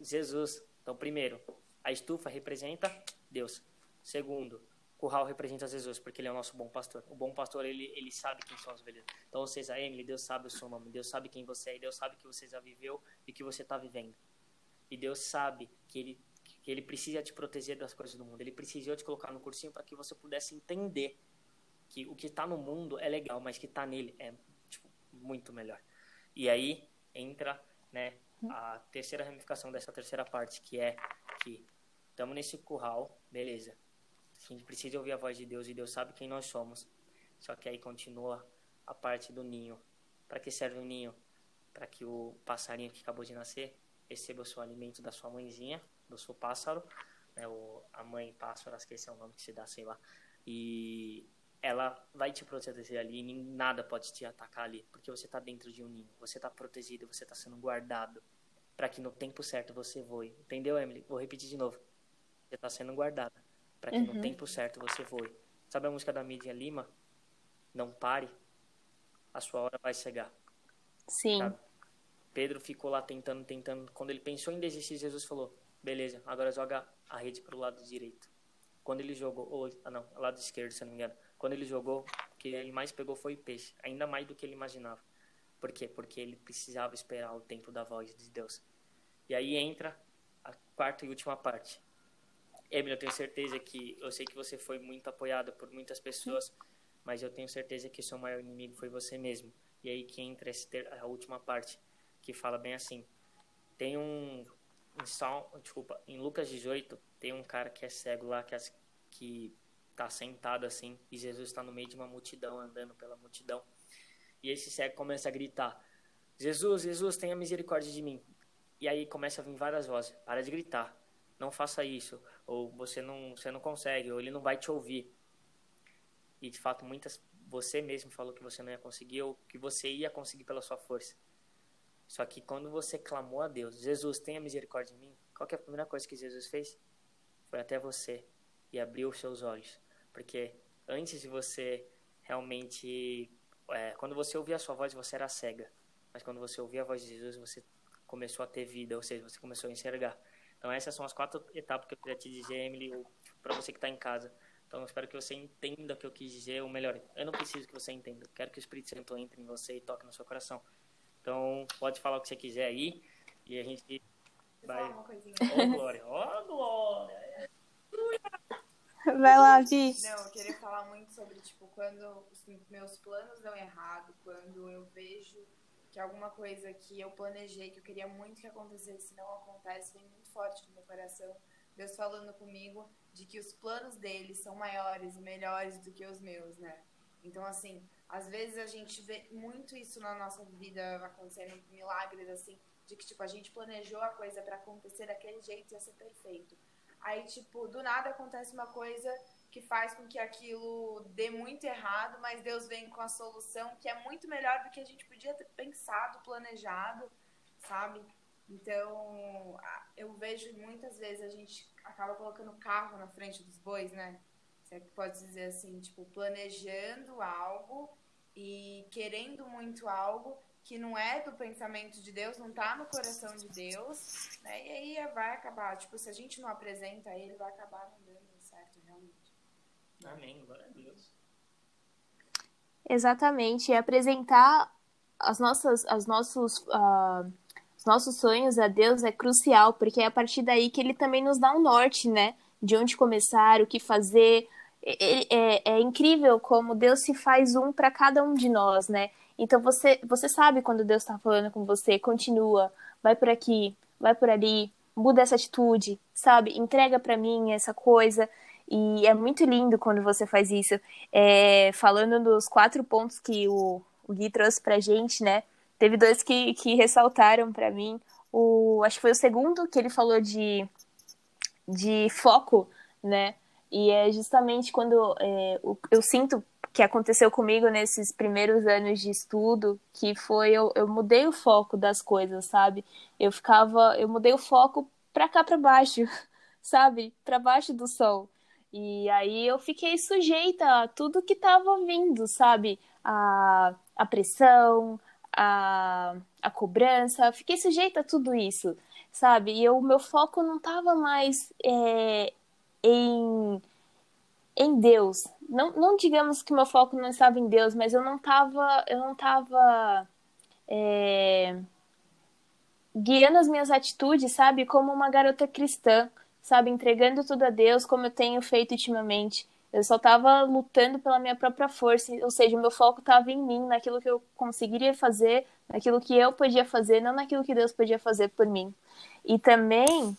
Jesus. Então primeiro, a estufa representa Deus. Segundo, curral representa Jesus, porque ele é o nosso bom pastor. O bom pastor, ele, ele sabe quem são as ovelhas. Então, ou seja, Emily, Deus sabe o seu nome, Deus sabe quem você é, e Deus sabe que você já viveu e que você está vivendo. E Deus sabe que ele, que ele precisa te proteger das coisas do mundo. Ele precisou te colocar no cursinho para que você pudesse entender que o que está no mundo é legal, mas que está nele é muito melhor. E aí entra né, a terceira ramificação dessa terceira parte, que é que estamos nesse curral, beleza. A gente precisa ouvir a voz de Deus e Deus sabe quem nós somos. Só que aí continua a parte do ninho. Para que serve o ninho? Para que o passarinho que acabou de nascer receba o seu alimento da sua mãezinha, do seu pássaro, né, o, a mãe pássaro, esse é o nome que se dá, sei lá, e ela vai te proteger ali e nada pode te atacar ali, porque você está dentro de um ninho, você está protegido, você está sendo guardado, para que no tempo certo você voe. Entendeu, Emily? Vou repetir de novo. Você está sendo guardada, para que uhum. no tempo certo você voe. Sabe a música da Mídia Lima? Não pare, a sua hora vai chegar. Sim. Sabe? Pedro ficou lá tentando, tentando. Quando ele pensou em desistir, Jesus falou: beleza, agora joga a rede para o lado direito. Quando ele jogou, ou, ah não, lado esquerdo, se não me engano. Quando ele jogou, o que ele mais pegou foi peixe, ainda mais do que ele imaginava. Por quê? Porque ele precisava esperar o tempo da voz de Deus. E aí entra a quarta e última parte. Emily, eu tenho certeza que eu sei que você foi muito apoiada por muitas pessoas, mas eu tenho certeza que o seu maior inimigo foi você mesmo. E aí que entra a última parte que fala bem assim. Tem um em Sal, desculpa, em Lucas 18, tem um cara que é cego lá que que tá sentado assim e Jesus está no meio de uma multidão andando pela multidão. E esse cego começa a gritar: Jesus, Jesus, tenha misericórdia de mim. E aí começa a vir várias vozes: para de gritar, não faça isso, ou você não, você não consegue, ou ele não vai te ouvir. E de fato, muitas você mesmo falou que você não ia conseguir ou que você ia conseguir pela sua força. Só que quando você clamou a Deus, Jesus, tenha misericórdia de mim, qual é a primeira coisa que Jesus fez? Foi até você e abriu os seus olhos. Porque antes de você realmente. É, quando você ouvia a sua voz, você era cega. Mas quando você ouvia a voz de Jesus, você começou a ter vida, ou seja, você começou a enxergar. Então, essas são as quatro etapas que eu queria te dizer, Emily, para você que está em casa. Então, eu espero que você entenda o que eu quis dizer, ou melhor, eu não preciso que você entenda. Eu quero que o Espírito Santo entre em você e toque no seu coração. Então, pode falar o que você quiser aí. E a gente vai. Ó, oh, Glória! Ó, oh, Glória! <laughs> Vai lá, Vi. Não, eu queria falar muito sobre, tipo, quando os meus planos dão errado, quando eu vejo que alguma coisa que eu planejei, que eu queria muito que acontecesse, não acontece, vem muito forte no meu coração. Deus falando comigo de que os planos dele são maiores e melhores do que os meus, né? Então, assim, às vezes a gente vê muito isso na nossa vida acontecendo, milagres assim, de que tipo a gente planejou a coisa para acontecer daquele jeito e ia ser perfeito. Aí tipo, do nada acontece uma coisa que faz com que aquilo dê muito errado, mas Deus vem com a solução que é muito melhor do que a gente podia ter pensado, planejado, sabe? Então, eu vejo muitas vezes a gente acaba colocando carro na frente dos bois, né? Se é pode dizer assim, tipo, planejando algo e querendo muito algo que não é do pensamento de Deus, não tá no coração de Deus, né? E aí vai acabar, tipo, se a gente não apresenta ele, vai acabar não dando certo realmente. Amém, glória a Deus. Exatamente, e apresentar as nossas, as nossos, uh, os nossos sonhos a Deus é crucial, porque é a partir daí que ele também nos dá um norte, né? De onde começar, o que fazer, é, é, é incrível como Deus se faz um para cada um de nós, né? Então você, você sabe quando Deus está falando com você, continua, vai por aqui, vai por ali, muda essa atitude, sabe? Entrega para mim essa coisa. E é muito lindo quando você faz isso. É, falando dos quatro pontos que o, o Gui trouxe pra gente, né? Teve dois que, que ressaltaram para mim. O, acho que foi o segundo que ele falou de, de foco, né? E é justamente quando é, eu sinto que aconteceu comigo nesses primeiros anos de estudo, que foi eu, eu mudei o foco das coisas, sabe? Eu ficava, eu mudei o foco para cá para baixo, <laughs> sabe? Para baixo do sol. E aí eu fiquei sujeita a tudo que estava vindo, sabe? A, a pressão, a, a cobrança, fiquei sujeita a tudo isso, sabe? E o meu foco não estava mais é, em, em Deus. Não, não digamos que meu foco não estava em Deus, mas eu não estava eu não tava é, guiando as minhas atitudes, sabe, como uma garota cristã, sabe, entregando tudo a Deus, como eu tenho feito ultimamente. Eu só estava lutando pela minha própria força, ou seja, o meu foco estava em mim, naquilo que eu conseguiria fazer, naquilo que eu podia fazer, não naquilo que Deus podia fazer por mim. E também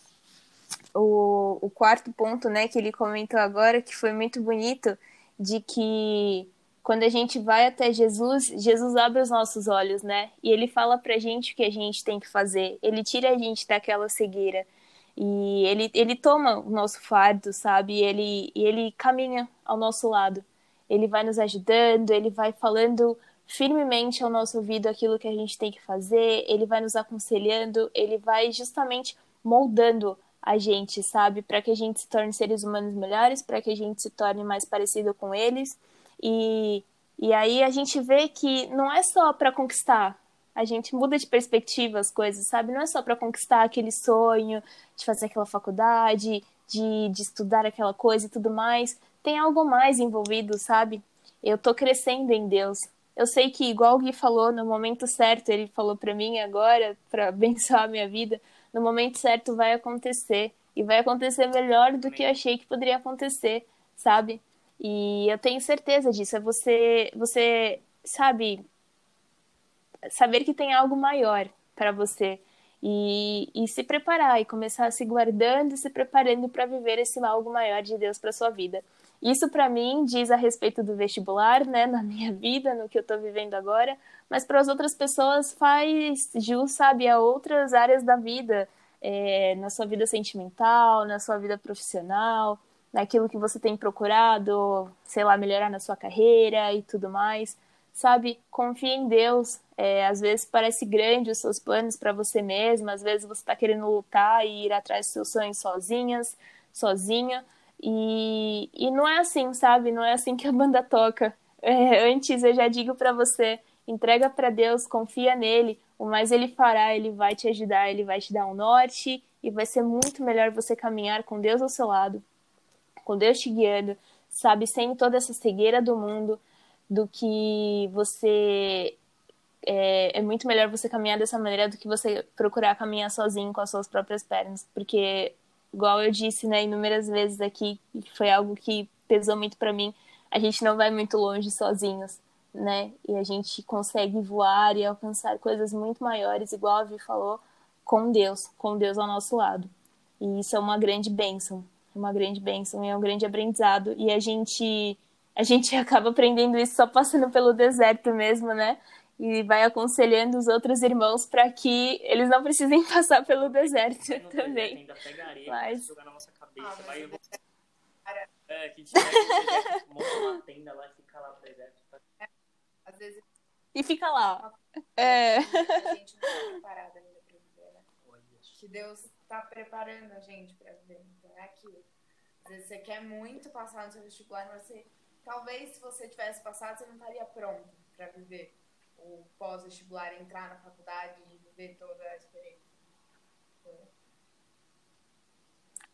o, o quarto ponto, né, que ele comentou agora, que foi muito bonito, de que quando a gente vai até Jesus, Jesus abre os nossos olhos, né? E ele fala pra gente o que a gente tem que fazer. Ele tira a gente daquela cegueira. E ele, ele toma o nosso fardo, sabe? E ele, e ele caminha ao nosso lado. Ele vai nos ajudando, ele vai falando firmemente ao nosso ouvido aquilo que a gente tem que fazer, ele vai nos aconselhando, ele vai justamente moldando a gente, sabe? Para que a gente se torne seres humanos melhores, para que a gente se torne mais parecido com eles. E, e aí a gente vê que não é só para conquistar, a gente muda de perspectiva as coisas, sabe? Não é só para conquistar aquele sonho de fazer aquela faculdade, de, de estudar aquela coisa e tudo mais. Tem algo mais envolvido, sabe? Eu tô crescendo em Deus. Eu sei que, igual o Gui falou, no momento certo, ele falou para mim agora, para <laughs> abençoar a minha vida, no momento certo vai acontecer. E vai acontecer melhor do que eu achei que poderia acontecer, sabe? E eu tenho certeza disso. É você, você sabe, saber que tem algo maior para você. E, e se preparar e começar se guardando e se preparando para viver esse algo maior de Deus para sua vida. Isso para mim diz a respeito do vestibular, né, na minha vida, no que eu estou vivendo agora, mas para as outras pessoas faz jus, sabe, a outras áreas da vida, é, na sua vida sentimental, na sua vida profissional, naquilo que você tem procurado, sei lá, melhorar na sua carreira e tudo mais, sabe? Confie em Deus. É, às vezes parece grande os seus planos para você mesma, às vezes você está querendo lutar e ir atrás dos seus sonhos sozinhas, sozinha, e, e não é assim, sabe? Não é assim que a banda toca. É, antes eu já digo para você, entrega para Deus, confia nele, o mais ele fará, ele vai te ajudar, ele vai te dar um norte e vai ser muito melhor você caminhar com Deus ao seu lado, com Deus te guiando, sabe, sem toda essa cegueira do mundo, do que você é, é, muito melhor você caminhar dessa maneira do que você procurar caminhar sozinho com as suas próprias pernas, porque igual eu disse, né, inúmeras vezes aqui, foi algo que pesou muito para mim, a gente não vai muito longe sozinhos né? E a gente consegue voar e alcançar coisas muito maiores, igual a Vi falou, com Deus, com Deus ao nosso lado. E isso é uma grande bênção, uma grande bênção e é um grande aprendizado. E a gente a gente <laughs> acaba aprendendo isso só passando pelo deserto mesmo, né? E vai aconselhando os outros irmãos para que eles não precisem <laughs> passar pelo deserto No também. Ainda pega areia, Mas- jogar na nossa cabeça. Ah, mas vai evo- Cara, É, que a gente vai pro deserto, monta uma tenda lá e fica lá no deserto. às vezes E fica lá. É. a <laughs> gente não tá preparada ainda pra viver, né? Olha, Que Deus tá preparando a gente pra viver. Então é aquilo. Às vezes você quer muito passar no seu vestibular, mas você. Talvez se você tivesse passado, você não estaria pronto pra viver o pós-vestibular, entrar na faculdade e viver toda a experiência.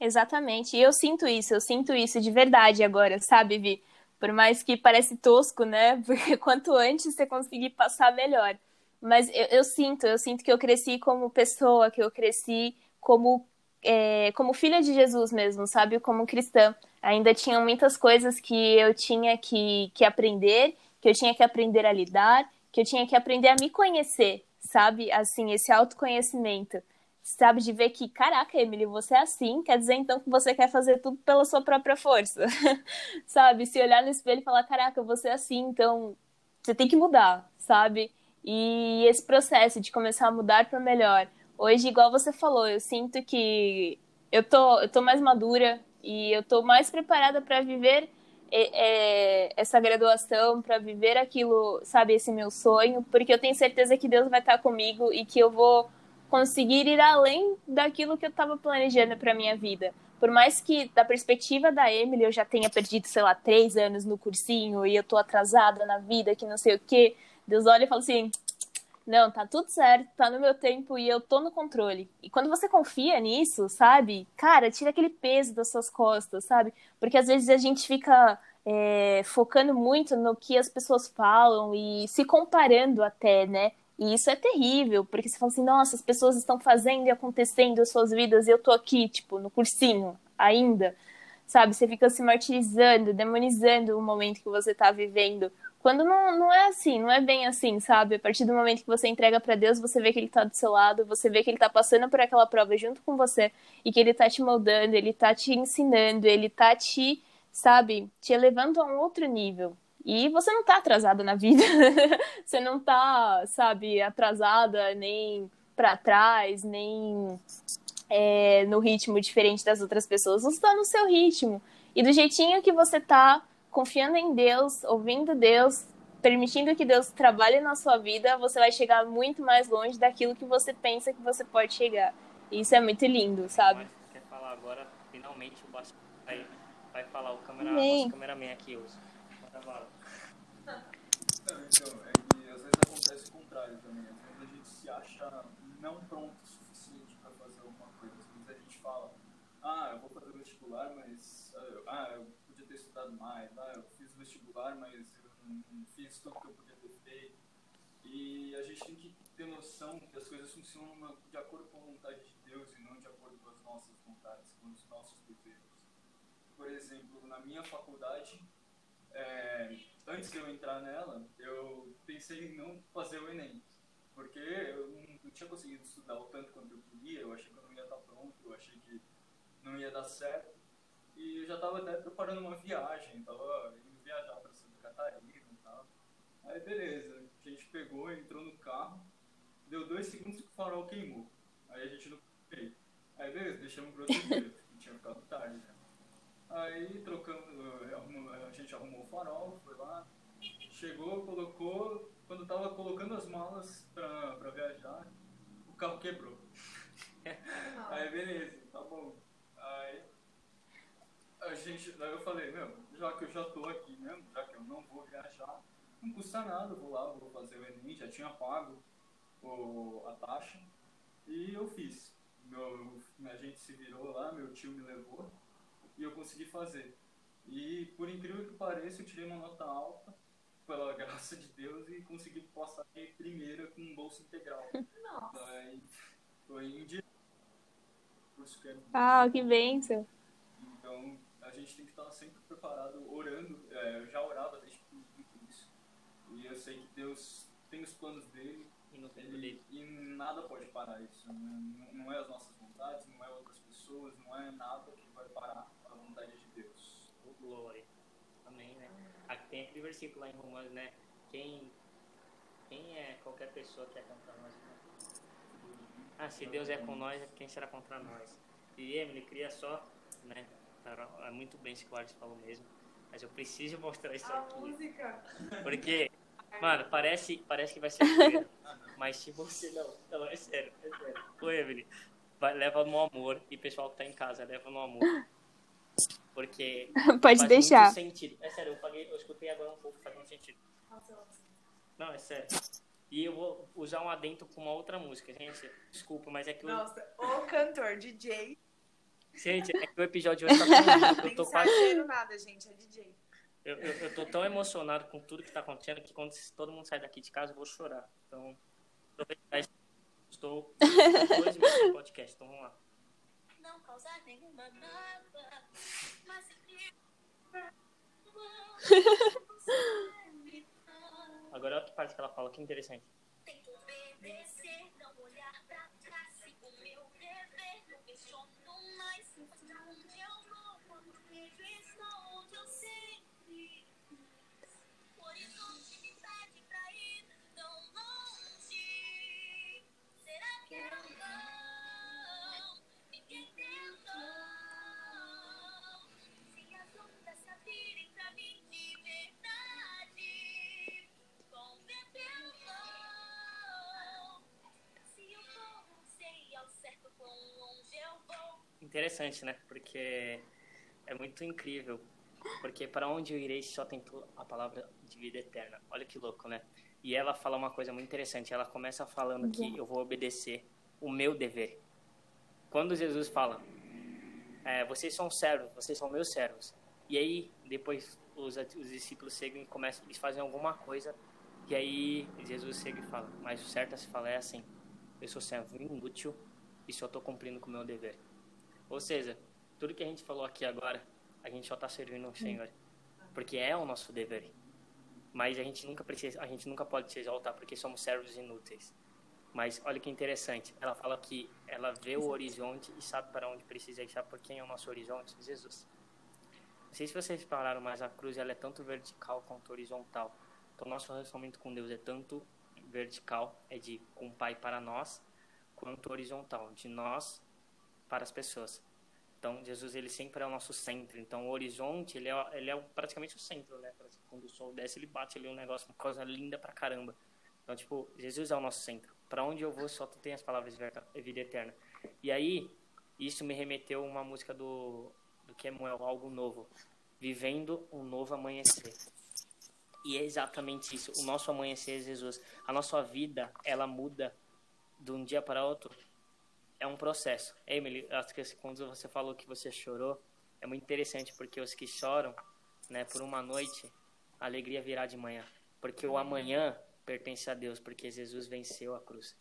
Exatamente. E eu sinto isso, eu sinto isso de verdade agora, sabe, Vi? Por mais que parece tosco, né? <laughs> Porque quanto antes você conseguir passar, melhor. Mas eu, eu sinto, eu sinto que eu cresci como pessoa, que eu cresci como, é, como filha de Jesus mesmo, sabe? Como cristã. Ainda tinham muitas coisas que eu tinha que, que aprender, que eu tinha que aprender a lidar, que eu tinha que aprender a me conhecer, sabe? Assim, esse autoconhecimento sabe, de ver que, caraca, Emily, você é assim, quer dizer então que você quer fazer tudo pela sua própria força, <laughs> sabe? Se olhar no espelho e falar, caraca, você é assim, então você tem que mudar, sabe? E esse processo de começar a mudar para melhor. Hoje, igual você falou, eu sinto que eu tô, eu tô mais madura e eu tô mais preparada para viver é, é, essa graduação, para viver aquilo, sabe, esse meu sonho, porque eu tenho certeza que Deus vai estar comigo e que eu vou conseguir ir além daquilo que eu estava planejando para minha vida. Por mais que, da perspectiva da Emily, eu já tenha perdido, sei lá, três anos no cursinho e eu tô atrasada na vida, que não sei o quê, Deus olha e fala assim: não, tá tudo certo, tá no meu tempo e eu tô no controle. E quando você confia nisso, sabe? Cara, tira aquele peso das suas costas, sabe? Porque às vezes a gente fica é, focando muito no que as pessoas falam e se comparando até, né? E isso é terrível, porque você fala assim, nossa, as pessoas estão fazendo e acontecendo as suas vidas e eu tô aqui, tipo, no cursinho, ainda. Sabe? Você fica se martirizando, demonizando o momento que você tá vivendo. Quando não, não é assim, não é bem assim, sabe? A partir do momento que você entrega para Deus, você vê que ele tá do seu lado, você vê que ele tá passando por aquela prova junto com você e que ele tá te moldando, ele tá te ensinando, ele tá te, sabe, te elevando a um outro nível. E você não tá atrasada na vida. <laughs> você não tá, sabe, atrasada nem para trás, nem é, no ritmo diferente das outras pessoas. Você tá no seu ritmo. E do jeitinho que você tá, confiando em Deus, ouvindo Deus, permitindo que Deus trabalhe na sua vida, você vai chegar muito mais longe daquilo que você pensa que você pode chegar. E isso é muito lindo, sabe? Mas quer falar agora, finalmente, o Basti vai, vai falar, o câmera, nosso cameraman aqui hoje. Então, é que às vezes acontece o contrário também. Às vezes a gente se acha não pronto o suficiente para fazer alguma coisa. Às vezes a gente fala, ah, eu vou fazer vestibular, mas ah, eu podia ter estudado mais. Ah, eu fiz vestibular, mas eu não, fiz tudo que eu podia ter feito. E a gente tem que ter noção que as coisas funcionam na- de acordo com a vontade de Deus e não de acordo com as nossas vontades, com os nossos desejos. Por exemplo, na minha faculdade, é, antes de eu entrar nela, eu pensei em não fazer o Enem. Porque eu não tinha conseguido estudar o tanto quanto eu queria, eu achei que eu não ia estar pronto, eu achei que não ia dar certo. E eu já estava até preparando uma viagem, estava indo viajar para Santa Catarina e tal. Aí beleza, a gente pegou, entrou no carro, deu dois segundos que o farol queimou. Aí a gente não veio. Aí beleza, deixamos pro outro dia, porque <laughs> tinha ficado tarde já. Aí trocamos, eh, arrumou- a gente arrumou o farol, foi lá, chegou, colocou, quando tava colocando as malas pra viajar, o carro quebrou. <laughs> Aí beleza, tá bom. Aí a gente, daí eu falei, meu, já que eu já tô aqui mesmo, já que eu não vou viajar, não custa nada, vou lá, vou fazer o Enem, já tinha pago o, a taxa, e eu fiz. Meu, a gente se virou lá, meu tio me levou, e eu consegui fazer. E por incrível que pareça, eu tirei uma nota alta, pela <laughs> graça de Deus, e consegui passar de primeira com bolsa integral. <laughs> Nossa. Daí, foi em dia. Curso que é Ah, que bênção. então, a gente tem que estar sempre preparado, orando. É, eu já orava desde muito isso. E eu sei que Deus tem os planos dele E no tempo ele, e nada pode parar isso. né? Não, não é as nossas vontades, não é outras pessoas, não é nada que vai parar a vontade de Deus. Ô, glória. Amém, né? Aqui tem aquele versículo lá em Romanos, né? Quem, quem é qualquer pessoa que é contra nós? Ah, se Deus é com nós, quem será contra nós? E Emily queria só, né? É muito bem isso que o Alex falou mesmo. Mas eu preciso mostrar isso A aqui. música. Porque, <laughs> mano, parece, parece que vai ser zoeira. Mas se você não. Não, é sério, é sério. Ô, Emily, vai, leva no amor. E pessoal que tá em casa, leva no amor. Porque. <laughs> Pode faz deixar. Muito sentido. É sério, eu, paguei, eu escutei agora um pouco, faz muito sentido. Não, é sério. E eu vou usar um adento com uma outra música, gente. Desculpa, mas é que o. Nossa, o cantor, DJ. Gente, é que o episódio <laughs> hoje tá que eu tô quase. nada, gente. É DJ. Eu, eu, eu tô tão emocionado com tudo que tá acontecendo que quando todo mundo sair daqui de casa eu vou chorar. Então, estou com dois minutos de podcast, então vamos lá. não causar nenhuma mágoa, mas <laughs> Agora que parte que ela fala, que interessante. tento obedecer, não olhar pra trás, sigo o meu dever, não questiono mais, pra onde eu vou, quando vejo estou onde eu sempre Interessante, né? Porque é muito incrível. Porque para onde eu irei só tem a palavra de vida eterna. Olha que louco, né? E ela fala uma coisa muito interessante. Ela começa falando que eu vou obedecer o meu dever. Quando Jesus fala, é, vocês são servos, vocês são meus servos. E aí, depois, os, os discípulos seguem e começam, eles fazem alguma coisa. E aí, Jesus chega e fala, mas o certo a se falar é assim, eu sou servo inútil e só estou cumprindo com o meu dever. Ou seja, tudo que a gente falou aqui agora, a gente só está servindo o Senhor. Porque é o nosso dever. Mas a gente nunca precisa, a gente nunca pode se exaltar porque somos servos inúteis. Mas olha que interessante, ela fala que ela vê o horizonte e sabe para onde precisa ir. Sabe por quem é o nosso horizonte? Jesus. Não sei se vocês repararam, mas a cruz ela é tanto vertical quanto horizontal. Então, nosso relacionamento com Deus é tanto vertical, é de um pai para nós, quanto horizontal, de nós para as pessoas. Então, Jesus ele sempre é o nosso centro. Então, o horizonte ele é, ele é praticamente o centro, né? Quando o sol desce, ele bate ali um negócio, uma coisa linda pra caramba. Então, tipo, Jesus é o nosso centro. Para onde eu vou, só tu tem as palavras de vida eterna. E aí, isso me remeteu a uma música do, do Kemuel, algo novo. Vivendo um novo amanhecer. E é exatamente isso. O nosso amanhecer é Jesus. A nossa vida, ela muda de um dia para outro. É um processo. Emily, acho que quando você falou que você chorou, é muito interessante porque os que choram, né, por uma noite, a alegria virá de manhã. Porque o amanhã pertence a Deus, porque Jesus venceu a cruz.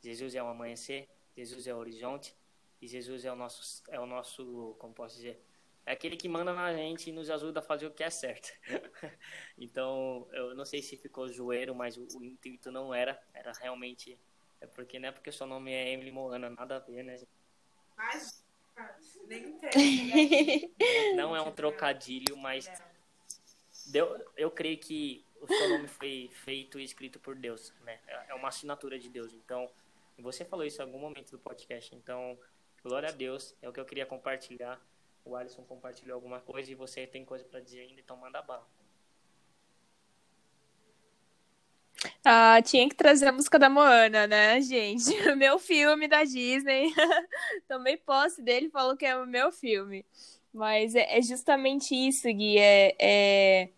Jesus é o amanhecer, Jesus é o horizonte e Jesus é o nosso é o nosso, como posso dizer, é aquele que manda na gente e nos ajuda a fazer o que é certo. <laughs> então, eu não sei se ficou zoeiro, mas o, o intuito não era, era realmente é porque não é porque seu nome é Emily Moana, nada a ver, né? gente? Mas, nem tem. Não é um trocadilho, mas deu, eu creio que o seu nome foi feito e escrito por Deus, né? É é uma assinatura de Deus. Então, você falou isso em algum momento do podcast. Então, glória a Deus. É o que eu queria compartilhar. O Alisson compartilhou alguma coisa e você tem coisa para dizer ainda, então manda bala. Ah, tinha que trazer a música da Moana, né, gente? <laughs> Meu filme da Disney. <laughs> Tomei posse dele falou que é o meu filme. Mas é, é justamente isso, Gui. É, é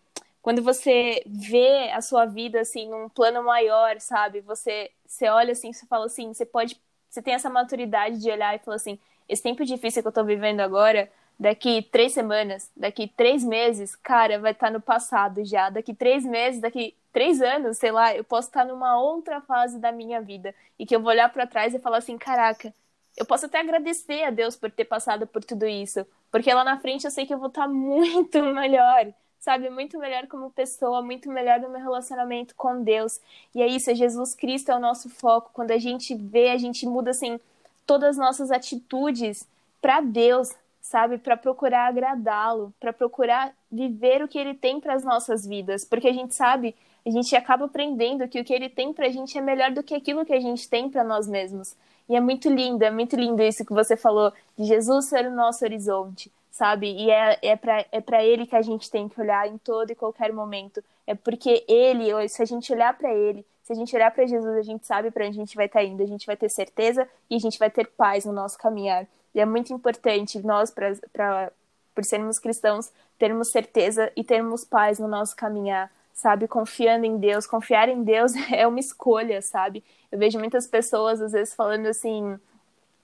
quando você vê a sua vida assim num plano maior, sabe? Você, você olha assim, você fala assim, você pode, você tem essa maturidade de olhar e falar assim, esse tempo difícil que eu tô vivendo agora, daqui três semanas, daqui três meses, cara, vai estar no passado já. Daqui três meses, daqui três anos, sei lá, eu posso estar numa outra fase da minha vida e que eu vou olhar para trás e falar assim, caraca, eu posso até agradecer a Deus por ter passado por tudo isso, porque lá na frente eu sei que eu vou estar <laughs> muito melhor, sabe? Muito melhor como pessoa, muito melhor no meu relacionamento com Deus. E é isso, Jesus Cristo é o nosso foco. Quando a gente vê, a gente muda assim todas as nossas atitudes para Deus, sabe, para procurar agradá-lo, para procurar viver o que ele tem para as nossas vidas, porque a gente sabe, a gente acaba aprendendo que o que ele tem para a gente é melhor do que aquilo que a gente tem para nós mesmos. E é muito lindo, é muito lindo isso que você falou, de Jesus ser o nosso horizonte, sabe? E é, é para é pra ele que a gente tem que olhar em todo e qualquer momento. É porque ele, se a gente olhar para ele, se a gente olhar para Jesus, a gente sabe para onde a gente vai estar tá indo, a gente vai ter certeza e a gente vai ter paz no nosso caminhar. E é muito importante nós, pra, pra, por sermos cristãos, termos certeza e termos paz no nosso caminhar, sabe? Confiando em Deus. Confiar em Deus <laughs> é uma escolha, sabe? Eu vejo muitas pessoas, às vezes, falando assim.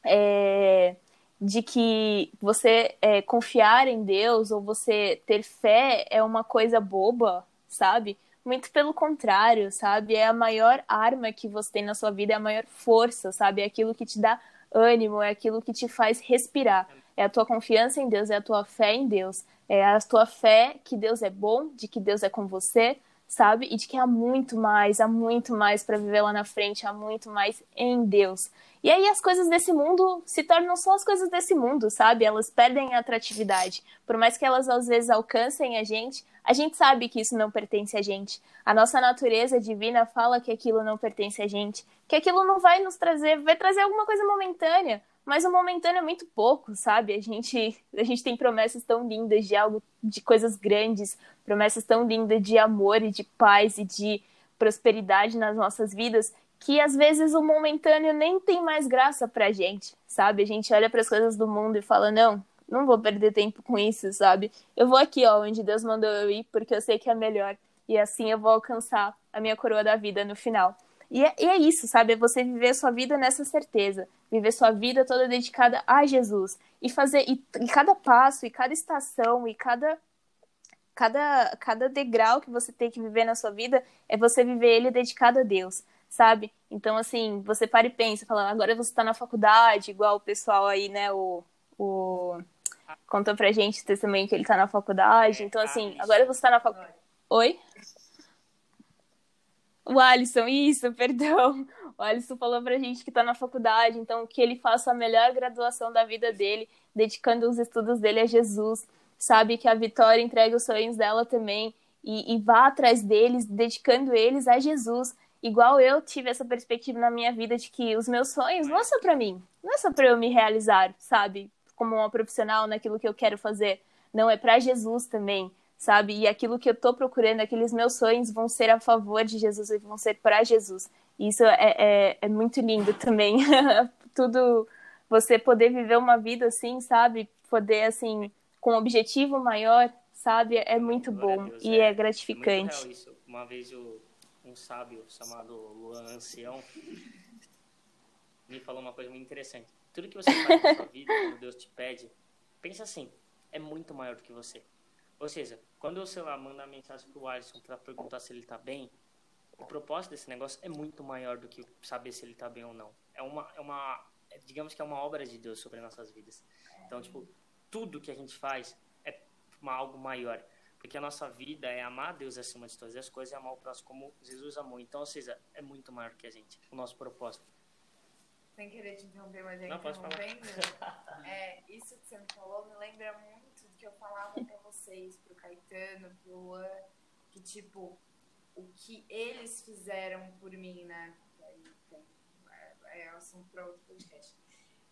É, de que você é, confiar em Deus ou você ter fé é uma coisa boba, sabe? Muito pelo contrário, sabe? É a maior arma que você tem na sua vida, é a maior força, sabe? É aquilo que te dá ânimo, é aquilo que te faz respirar. É a tua confiança em Deus, é a tua fé em Deus, é a tua fé que Deus é bom, de que Deus é com você, sabe? E de que há muito mais, há muito mais para viver lá na frente, há muito mais em Deus. E aí as coisas desse mundo se tornam só as coisas desse mundo, sabe? Elas perdem a atratividade. Por mais que elas às vezes alcancem a gente, a gente sabe que isso não pertence a gente. A nossa natureza divina fala que aquilo não pertence a gente, que aquilo não vai nos trazer, vai trazer alguma coisa momentânea, mas o momentâneo é muito pouco, sabe? A gente, a gente tem promessas tão lindas de algo, de coisas grandes, promessas tão lindas de amor e de paz e de prosperidade nas nossas vidas, que às vezes o momentâneo nem tem mais graça pra gente, sabe? A gente olha para as coisas do mundo e fala: "Não, não vou perder tempo com isso, sabe? Eu vou aqui, ó, onde Deus mandou eu ir, porque eu sei que é melhor. E assim eu vou alcançar a minha coroa da vida no final." E é, e é isso, sabe? É você viver sua vida nessa certeza, viver sua vida toda dedicada a Jesus e fazer e, e cada passo, e cada estação, e cada cada cada degrau que você tem que viver na sua vida é você viver ele dedicado a Deus sabe? Então, assim, você para e pensa, fala, agora você está na faculdade, igual o pessoal aí, né, o, o... contou pra gente também que ele está na faculdade, então, assim, agora você está na faculdade. Oi? O Alisson, isso, perdão. O Alisson falou pra gente que tá na faculdade, então que ele faça a melhor graduação da vida dele, dedicando os estudos dele a Jesus. Sabe que a Vitória entrega os sonhos dela também e, e vá atrás deles, dedicando eles a Jesus igual eu tive essa perspectiva na minha vida de que os meus sonhos não é só para mim, não é só para eu me realizar, sabe? Como uma profissional naquilo que eu quero fazer, não é para Jesus também, sabe? E aquilo que eu tô procurando, aqueles meus sonhos vão ser a favor de Jesus e vão ser para Jesus. E isso é, é, é muito lindo também. <laughs> Tudo você poder viver uma vida assim, sabe? Poder assim com um objetivo maior, sabe? É muito bom e é, é gratificante. É uma vez eu um sábio chamado Luan Ancião me falou uma coisa muito interessante. Tudo que você faz na sua vida, quando Deus te pede, pensa assim, é muito maior do que você. Ou seja, quando eu, sei lá, manda mensagem pro Alisson para perguntar se ele tá bem, o propósito desse negócio é muito maior do que saber se ele tá bem ou não. É uma, é uma digamos que é uma obra de Deus sobre nossas vidas. Então, tipo, tudo que a gente faz é uma, algo maior. Porque a nossa vida é amar a Deus acima de todas as coisas e amar o próximo como Jesus amou. Então, ou seja, é muito maior que a gente, o nosso propósito. Sem querer te interromper, mas é Não, pode interrompendo. É, isso que você me falou me lembra muito que eu falava pra vocês, pro Caetano, pro Luan, que tipo, o que eles fizeram por mim, né? É, é assunto pra outro podcast.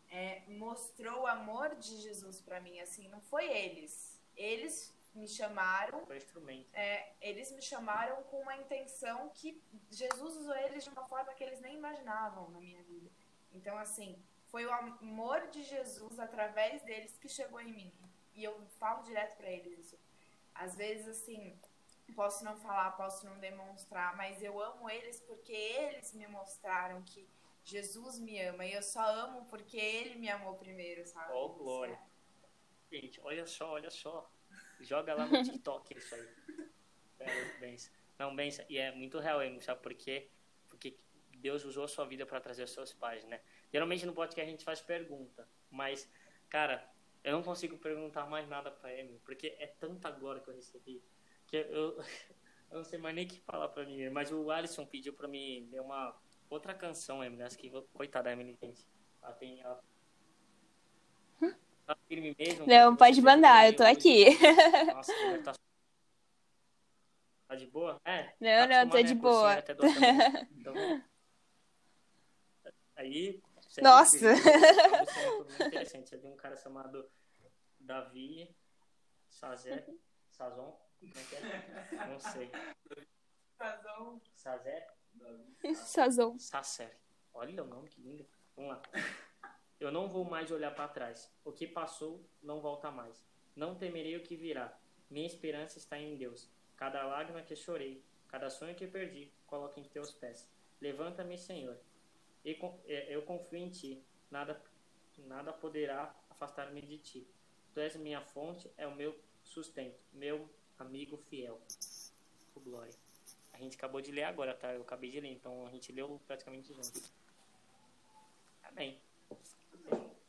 É, mostrou o amor de Jesus para mim, assim, não foi eles. Eles me chamaram. Foi instrumento. É, eles me chamaram com uma intenção que Jesus usou eles de uma forma que eles nem imaginavam na minha vida. Então, assim, foi o amor de Jesus através deles que chegou em mim. E eu falo direto para eles isso. Às vezes, assim, posso não falar, posso não demonstrar, mas eu amo eles porque eles me mostraram que Jesus me ama. E eu só amo porque ele me amou primeiro, sabe? Oh, glória. Gente, olha só, olha só. Joga lá no <laughs> TikTok isso aí. É, benção. Não, benção. E é muito real, hein? Sabe por quê? Porque Deus usou a sua vida para trazer os seus pais, né? Geralmente no podcast a gente faz pergunta, mas, cara, eu não consigo perguntar mais nada para ele, porque é tanta glória que eu recebi que eu, <laughs> eu não sei mais nem o que falar para mim. Mas o Alisson pediu para mim ler uma outra canção, Emily. Acho que, coitada da Emily, gente. Ela tem. Ela... Tá firme mesmo? Não, pode mandar, eu tô aqui. <laughs> Nossa, tá... tá de boa? É. Não, tá não, tô de né, boa. manhã. <laughs> Então, aí. Segue Nossa. é muito interessante. Você viu um cara chamado Davi Sazé. Sazon? Como é que é? Não sei. Sazé? Sazon. Sacer. Olha o nome, que lindo. Vamos lá. Eu não vou mais olhar para trás. O que passou não volta mais. Não temerei o que virá. Minha esperança está em Deus. Cada lágrima que chorei, cada sonho que perdi, coloco em teus pés. Levanta-me, Senhor. E é, Eu confio em ti. Nada, nada poderá afastar-me de ti. Tu és minha fonte, é o meu sustento, meu amigo fiel. Oh, glória. A gente acabou de ler agora, tá? Eu acabei de ler, então a gente leu praticamente junto. Amém.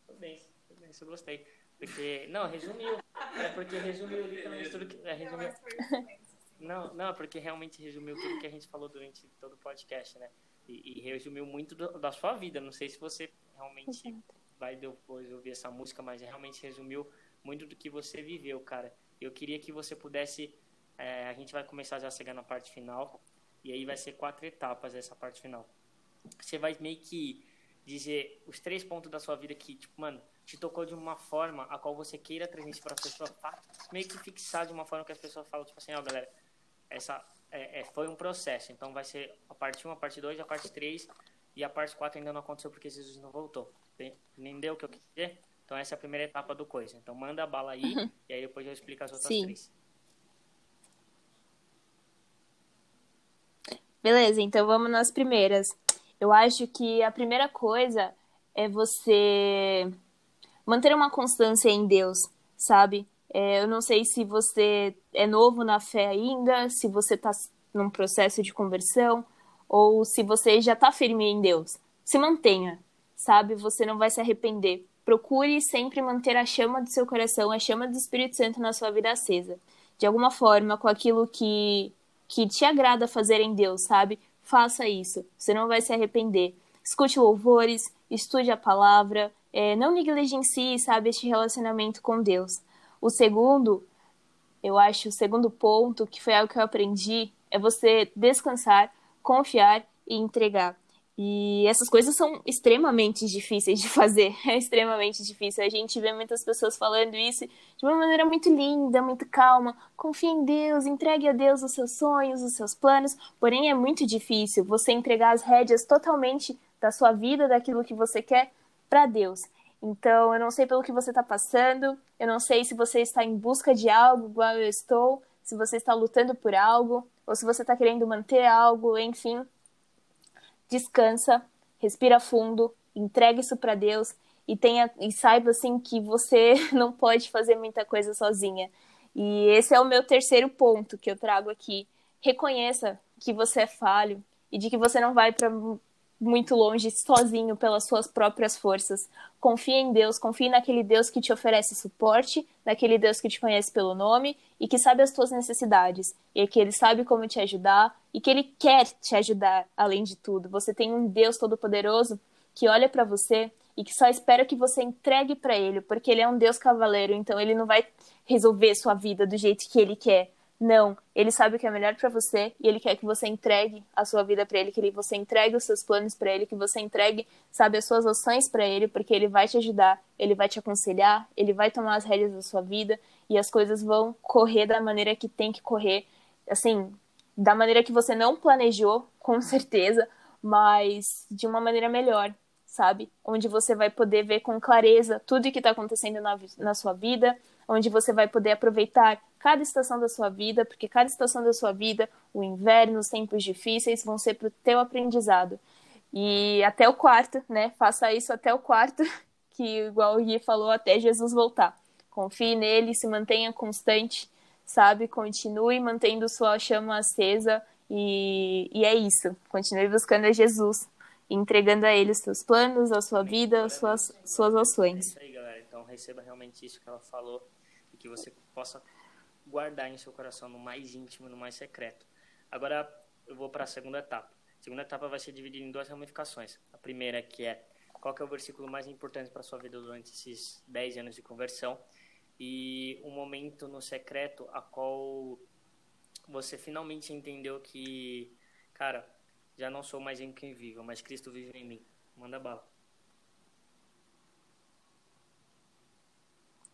Tudo bem, tudo bem, isso eu gostei. Porque, não, resumiu. É porque resumiu literalmente tudo que. É, resumiu. Não, não, é porque realmente resumiu tudo que a gente falou durante todo o podcast, né? E, e resumiu muito do- da sua vida. Não sei se você realmente vai depois ouvir essa música, mas realmente resumiu muito do que você viveu, cara. Eu queria que você pudesse. é, a gente vai começar já a chegar na parte final. E aí vai ser quatro etapas essa parte final. Você vai meio que dizer os três pontos da sua vida que, tipo, mano, te tocou de uma forma a qual você queira transmitir para as pessoas, tá? meio que fixar de uma forma que as pessoas falam, tipo assim, ó, galera, essa é, é, foi um processo, então vai ser a parte 1, a parte 2, a parte 3 e a parte 4 ainda não aconteceu porque Jesus não voltou. Enten- Entendeu o que eu quis dizer? Então essa é a primeira etapa do coisa. Então manda a bala aí e aí depois eu explico as outras Sim. três. Beleza, então vamos nas primeiras. Eu acho que a primeira coisa é você manter uma constância em Deus, sabe? É, eu não sei se você é novo na fé ainda, se você está num processo de conversão, ou se você já está firme em Deus. Se mantenha, sabe? Você não vai se arrepender. Procure sempre manter a chama do seu coração, a chama do Espírito Santo na sua vida acesa. De alguma forma, com aquilo que que te agrada fazer em Deus, sabe? Faça isso, você não vai se arrepender. Escute louvores, estude a palavra, é, não negligencie, sabe, este relacionamento com Deus. O segundo, eu acho, o segundo ponto, que foi algo que eu aprendi, é você descansar, confiar e entregar. E essas coisas são extremamente difíceis de <laughs> fazer, é extremamente difícil. A gente vê muitas pessoas falando isso de uma maneira muito linda, muito calma. Confie em Deus, entregue a Deus os seus sonhos, os seus planos. Porém, é muito difícil você entregar as rédeas totalmente da sua vida, daquilo que você quer, para Deus. Então, eu não sei pelo que você está passando, eu não sei se você está em busca de algo, igual eu estou, se você está lutando por algo, ou se você está querendo manter algo, enfim. Descansa, respira fundo, entregue isso para Deus e tenha e saiba assim que você <laughs> não pode fazer muita coisa sozinha. E esse é o meu terceiro ponto que eu trago aqui. Reconheça que você é falho e de que você não vai para muito longe sozinho pelas suas próprias forças. Confie em Deus, confie naquele Deus que te oferece suporte, naquele Deus que te conhece pelo nome e que sabe as tuas necessidades, e que ele sabe como te ajudar e que ele quer te ajudar além de tudo. Você tem um Deus todo-poderoso que olha para você e que só espera que você entregue para ele, porque ele é um Deus cavaleiro, então ele não vai resolver sua vida do jeito que ele quer. Não, ele sabe o que é melhor para você e ele quer que você entregue a sua vida para ele, que ele, você entregue os seus planos para ele, que você entregue, sabe, as suas ações para ele, porque ele vai te ajudar, ele vai te aconselhar, ele vai tomar as rédeas da sua vida e as coisas vão correr da maneira que tem que correr, assim, da maneira que você não planejou, <laughs> com certeza, mas de uma maneira melhor, sabe? Onde você vai poder ver com clareza tudo o que está acontecendo na, na sua vida, onde você vai poder aproveitar cada estação da sua vida, porque cada estação da sua vida, o inverno, os tempos difíceis, vão ser para o teu aprendizado. E até o quarto, né? Faça isso até o quarto, <laughs> que igual o Gui falou, até Jesus voltar. Confie nele, se mantenha constante, sabe? Continue mantendo sua chama acesa e, e é isso. Continue buscando a Jesus, entregando a ele os seus planos, a sua vida, as suas, suas ações. Receba realmente isso que ela falou e que você possa guardar em seu coração no mais íntimo, no mais secreto. Agora eu vou para a segunda etapa. A segunda etapa vai ser dividida em duas ramificações. A primeira que é qual que é o versículo mais importante para sua vida durante esses 10 anos de conversão e um momento no secreto a qual você finalmente entendeu que, cara, já não sou mais em quem vivo, mas Cristo vive em mim. Manda bala.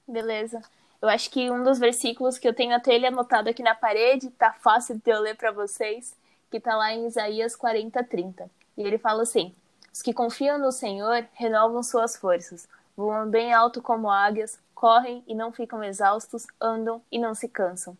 Beleza. Eu acho que um dos versículos que eu tenho até ele anotado aqui na parede, tá fácil de eu ler para vocês, que tá lá em Isaías 40, 30. E ele fala assim: Os que confiam no Senhor renovam suas forças, voam bem alto como águias, correm e não ficam exaustos, andam e não se cansam.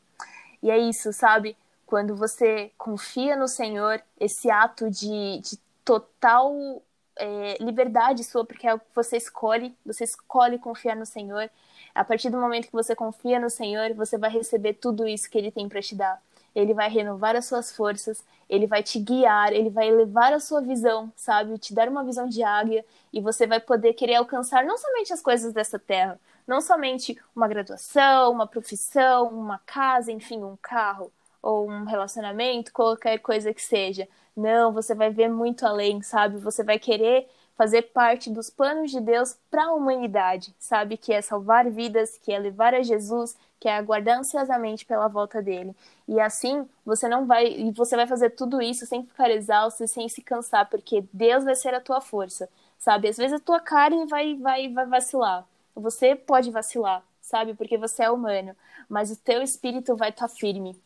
E é isso, sabe? Quando você confia no Senhor, esse ato de, de total é, liberdade sua, porque é o que você escolhe, você escolhe confiar no Senhor. A partir do momento que você confia no Senhor, você vai receber tudo isso que Ele tem para te dar. Ele vai renovar as suas forças, ele vai te guiar, ele vai elevar a sua visão, sabe? Te dar uma visão de águia e você vai poder querer alcançar não somente as coisas dessa terra, não somente uma graduação, uma profissão, uma casa, enfim, um carro ou um relacionamento, qualquer coisa que seja. Não, você vai ver muito além, sabe? Você vai querer fazer parte dos planos de Deus para a humanidade, sabe? Que é salvar vidas, que é levar a Jesus, que é aguardar ansiosamente pela volta dele. E assim, você não vai, e você vai fazer tudo isso sem ficar exausto e sem se cansar, porque Deus vai ser a tua força, sabe? Às vezes a tua carne vai vai vai vacilar. Você pode vacilar, sabe? Porque você é humano, mas o teu espírito vai estar tá firme.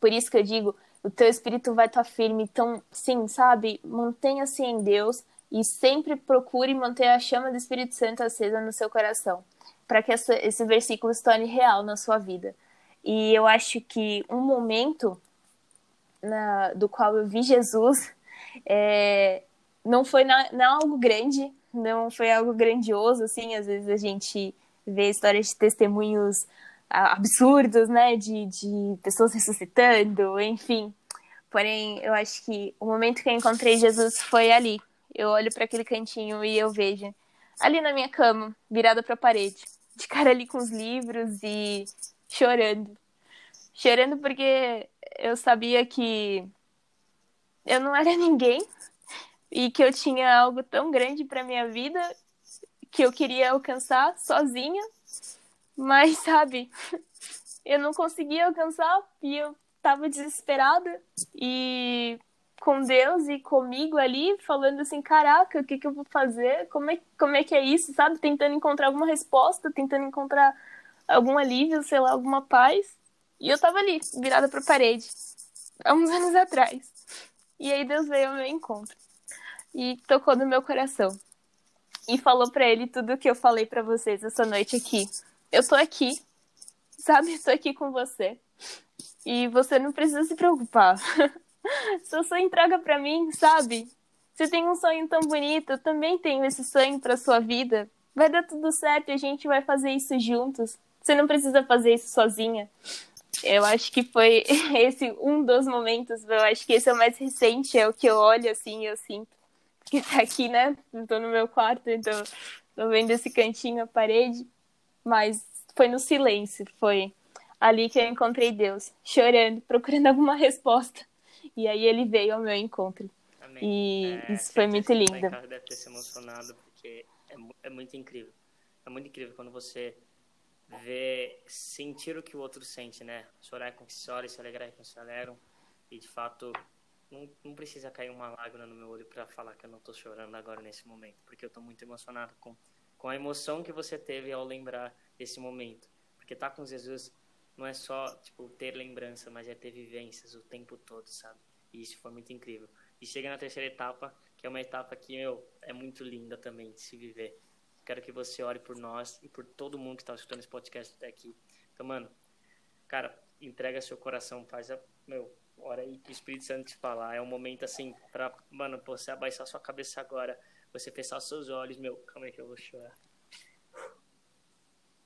Por isso que eu digo, o teu espírito vai estar tá firme. Então, sim, sabe? Mantenha-se em Deus e sempre procure manter a chama do Espírito Santo acesa no seu coração para que essa, esse versículo se torne real na sua vida. E eu acho que um momento na, do qual eu vi Jesus é, não foi na, não algo grande, não foi algo grandioso, assim, às vezes a gente vê histórias de testemunhos absurdos, né, de, de pessoas ressuscitando, enfim. Porém, eu acho que o momento que eu encontrei Jesus foi ali. Eu olho para aquele cantinho e eu vejo ali na minha cama, virada para a parede de cara ali com os livros e chorando. Chorando porque eu sabia que eu não era <laughs> ninguém e que eu tinha algo tão grande para minha vida que eu queria alcançar sozinha, mas sabe, <laughs> eu não conseguia alcançar e eu tava desesperada e com Deus e comigo ali, falando assim, caraca, o que, que eu vou fazer? Como é, como é que é isso, sabe? Tentando encontrar alguma resposta, tentando encontrar algum alívio, sei lá, alguma paz. E eu tava ali, virada pra parede, há uns <laughs> anos atrás. E aí Deus veio ao meu encontro e tocou no meu coração. E falou para ele tudo o que eu falei para vocês essa noite aqui. Eu tô aqui, sabe? Estou aqui com você. E você não precisa se preocupar. <laughs> Sua entrega para mim, sabe? Você tem um sonho tão bonito, eu também tenho esse sonho para sua vida. Vai dar tudo certo a gente vai fazer isso juntos. Você não precisa fazer isso sozinha. Eu acho que foi <laughs> esse um dos momentos. Eu acho que esse é o mais recente, é o que eu olho assim eu sinto. Que tá aqui, né? Estou no meu quarto, então tô vendo esse cantinho, a parede. Mas foi no silêncio, foi ali que eu encontrei Deus, chorando, <laughs> procurando alguma resposta. E aí ele veio ao meu encontro. Amém. E é, isso foi muito lindo. Deve ter se emocionado, porque é, é muito incrível. É muito incrível quando você vê, sentir o que o outro sente, né? Chorar com que chora e se alegrar com que se alegram. E de fato, não, não precisa cair uma lágrima no meu olho para falar que eu não tô chorando agora nesse momento, porque eu tô muito emocionado com, com a emoção que você teve ao lembrar desse momento. Porque tá com Jesus não é só, tipo, ter lembrança, mas é ter vivências o tempo todo, sabe? E isso foi muito incrível. E chega na terceira etapa, que é uma etapa que, meu, é muito linda também de se viver. Quero que você ore por nós e por todo mundo que está escutando esse podcast até aqui. Então, mano, cara, entrega seu coração, faz a, meu, ora aí que o Espírito Santo te falar. É um momento, assim, pra, mano, você abaixar sua cabeça agora, você fechar seus olhos, meu, calma aí que eu vou chorar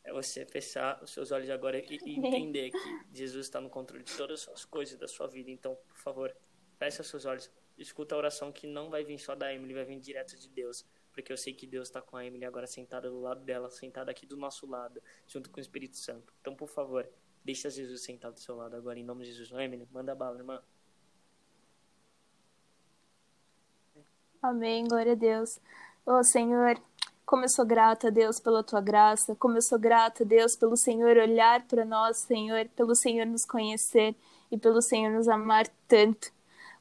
é você fechar os seus olhos agora e, e entender que Jesus está no controle de todas as coisas da sua vida. Então, por favor, feche os seus olhos, escuta a oração que não vai vir só da Emily, vai vir direto de Deus. Porque eu sei que Deus está com a Emily agora sentada do lado dela, sentada aqui do nosso lado, junto com o Espírito Santo. Então, por favor, deixa Jesus sentado do seu lado agora, em nome de Jesus. Emily, manda bala, irmã. Amém, glória a Deus. Oh, Senhor, como eu sou grata, Deus, pela tua graça, como eu sou grata, Deus, pelo Senhor olhar para nós, Senhor, pelo Senhor nos conhecer e pelo Senhor nos amar tanto.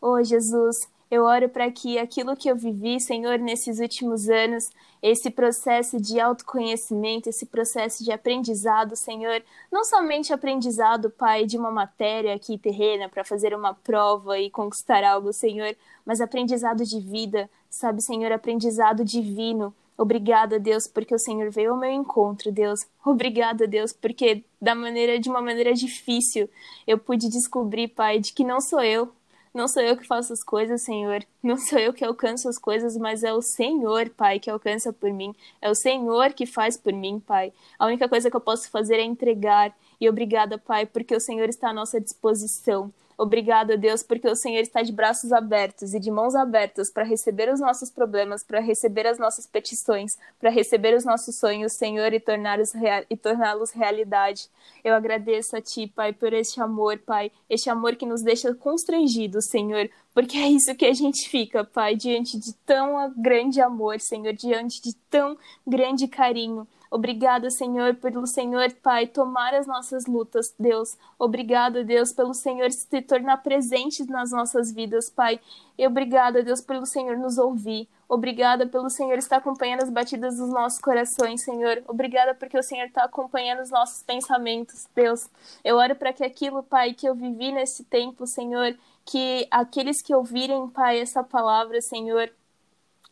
Oh, Jesus, eu oro para que aquilo que eu vivi, Senhor, nesses últimos anos, esse processo de autoconhecimento, esse processo de aprendizado, Senhor, não somente aprendizado, Pai, de uma matéria aqui terrena para fazer uma prova e conquistar algo, Senhor, mas aprendizado de vida, sabe, Senhor, aprendizado divino Obrigada, Deus, porque o Senhor veio ao meu encontro, Deus. Obrigada, Deus, porque da maneira de uma maneira difícil eu pude descobrir, Pai, de que não sou eu, não sou eu que faço as coisas, Senhor. Não sou eu que alcanço as coisas, mas é o Senhor, Pai, que alcança por mim. É o Senhor que faz por mim, Pai. A única coisa que eu posso fazer é entregar. E obrigada, Pai, porque o Senhor está à nossa disposição. Obrigada, Deus, porque o Senhor está de braços abertos e de mãos abertas para receber os nossos problemas, para receber as nossas petições, para receber os nossos sonhos, Senhor, e torná-los rea torná realidade. Eu agradeço a Ti, Pai, por este amor, Pai, este amor que nos deixa constrangidos, Senhor, porque é isso que a gente fica, Pai, diante de tão grande amor, Senhor, diante de tão grande carinho. Obrigada, Senhor, pelo Senhor, Pai, tomar as nossas lutas, Deus. Obrigada, Deus, pelo Senhor se tornar presente nas nossas vidas, Pai. E obrigada, Deus, pelo Senhor nos ouvir. Obrigada pelo Senhor estar acompanhando as batidas dos nossos corações, Senhor. Obrigada porque o Senhor está acompanhando os nossos pensamentos, Deus. Eu oro para que aquilo, Pai, que eu vivi nesse tempo, Senhor, que aqueles que ouvirem, Pai, essa palavra, Senhor,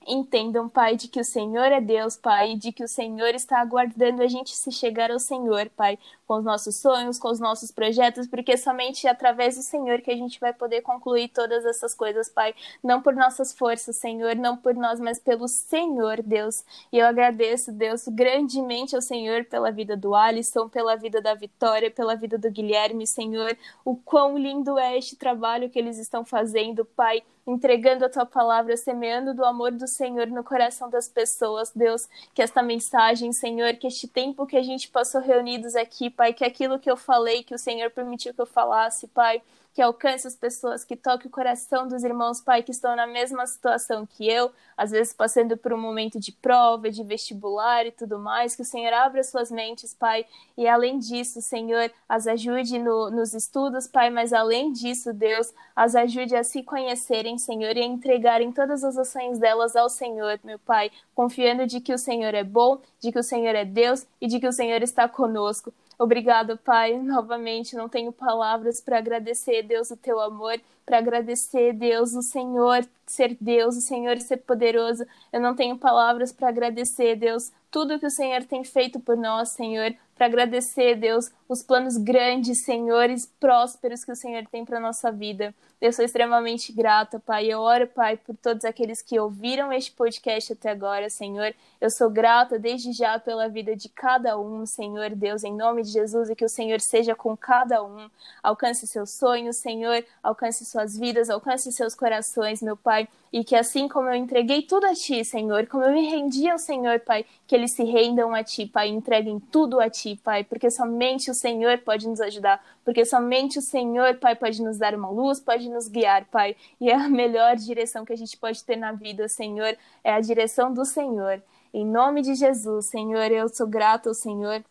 entendam, Pai, de que o Senhor é Deus, Pai, de que o Senhor está aguardando a gente se chegar ao Senhor, Pai, com os nossos sonhos, com os nossos projetos, porque somente através do Senhor que a gente vai poder concluir todas essas coisas, Pai, não por nossas forças, Senhor, não por nós, mas pelo Senhor, Deus. E eu agradeço, Deus, grandemente ao Senhor pela vida do Alisson, pela vida da Vitória, pela vida do Guilherme, Senhor, o quão lindo é este trabalho que eles estão fazendo, Pai, entregando a tua palavra, semeando do amor do Senhor no coração das pessoas, Deus, que esta mensagem, Senhor, que este tempo que a gente passou reunidos aqui, Pai, que aquilo que eu falei, que o Senhor permitiu que eu falasse, Pai, que alcance as pessoas, que toque o coração dos irmãos, Pai, que estão na mesma situação que eu, às vezes passando por um momento de prova, de vestibular e tudo mais, que o Senhor abra suas mentes, Pai, e além disso, Senhor, as ajude no, nos estudos, Pai, mas além disso, Deus, as ajude a se conhecerem, Senhor, e a entregarem todas as ações delas ao Senhor, meu Pai, confiando de que o Senhor é bom, de que o Senhor é Deus e de que o Senhor está conosco. Obrigado, Pai. Novamente, não tenho palavras para agradecer, Deus, o teu amor, para agradecer, Deus, o Senhor ser Deus, o Senhor ser poderoso. Eu não tenho palavras para agradecer, Deus, tudo que o Senhor tem feito por nós, Senhor, para agradecer, Deus, os planos grandes, senhores, prósperos que o Senhor tem para nossa vida. Eu sou extremamente grata, Pai. Eu oro, Pai, por todos aqueles que ouviram este podcast até agora, Senhor. Eu sou grata desde já pela vida de cada um, Senhor Deus, em nome de Jesus, e que o Senhor seja com cada um. Alcance seus sonhos, Senhor, alcance suas vidas, alcance seus corações, meu Pai. E que assim como eu entreguei tudo a Ti, Senhor, como eu me rendi ao Senhor, Pai, que eles se rendam a Ti, Pai, entreguem tudo a Ti, Pai, porque somente o Senhor pode nos ajudar, porque somente o Senhor, Pai, pode nos dar uma luz, pode nos guiar, Pai. E é a melhor direção que a gente pode ter na vida, Senhor, é a direção do Senhor. Em nome de Jesus, Senhor, eu sou grato ao Senhor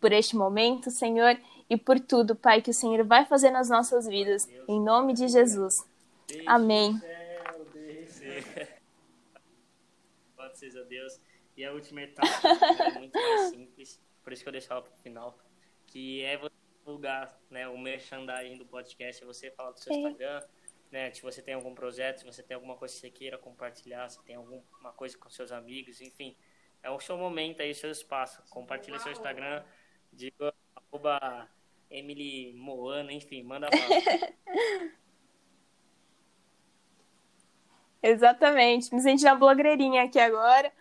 por este momento, Senhor, e por tudo, Pai, que o Senhor vai fazer nas nossas vidas. Em nome de Jesus. Amém. Ser a Deus. E a última etapa é muito mais <laughs> simples, por isso que eu deixo ela para o final, que é você divulgar né, o merchandising do podcast, é você falar do seu Instagram, né, se você tem algum projeto, se você tem alguma coisa que você queira compartilhar, se tem alguma coisa com seus amigos, enfim. É o seu momento aí, seu espaço. Compartilha seu Instagram, diga arroba Emily Moana, enfim, manda <laughs> bala. Exatamente. Me senti na blogueirinha aqui agora.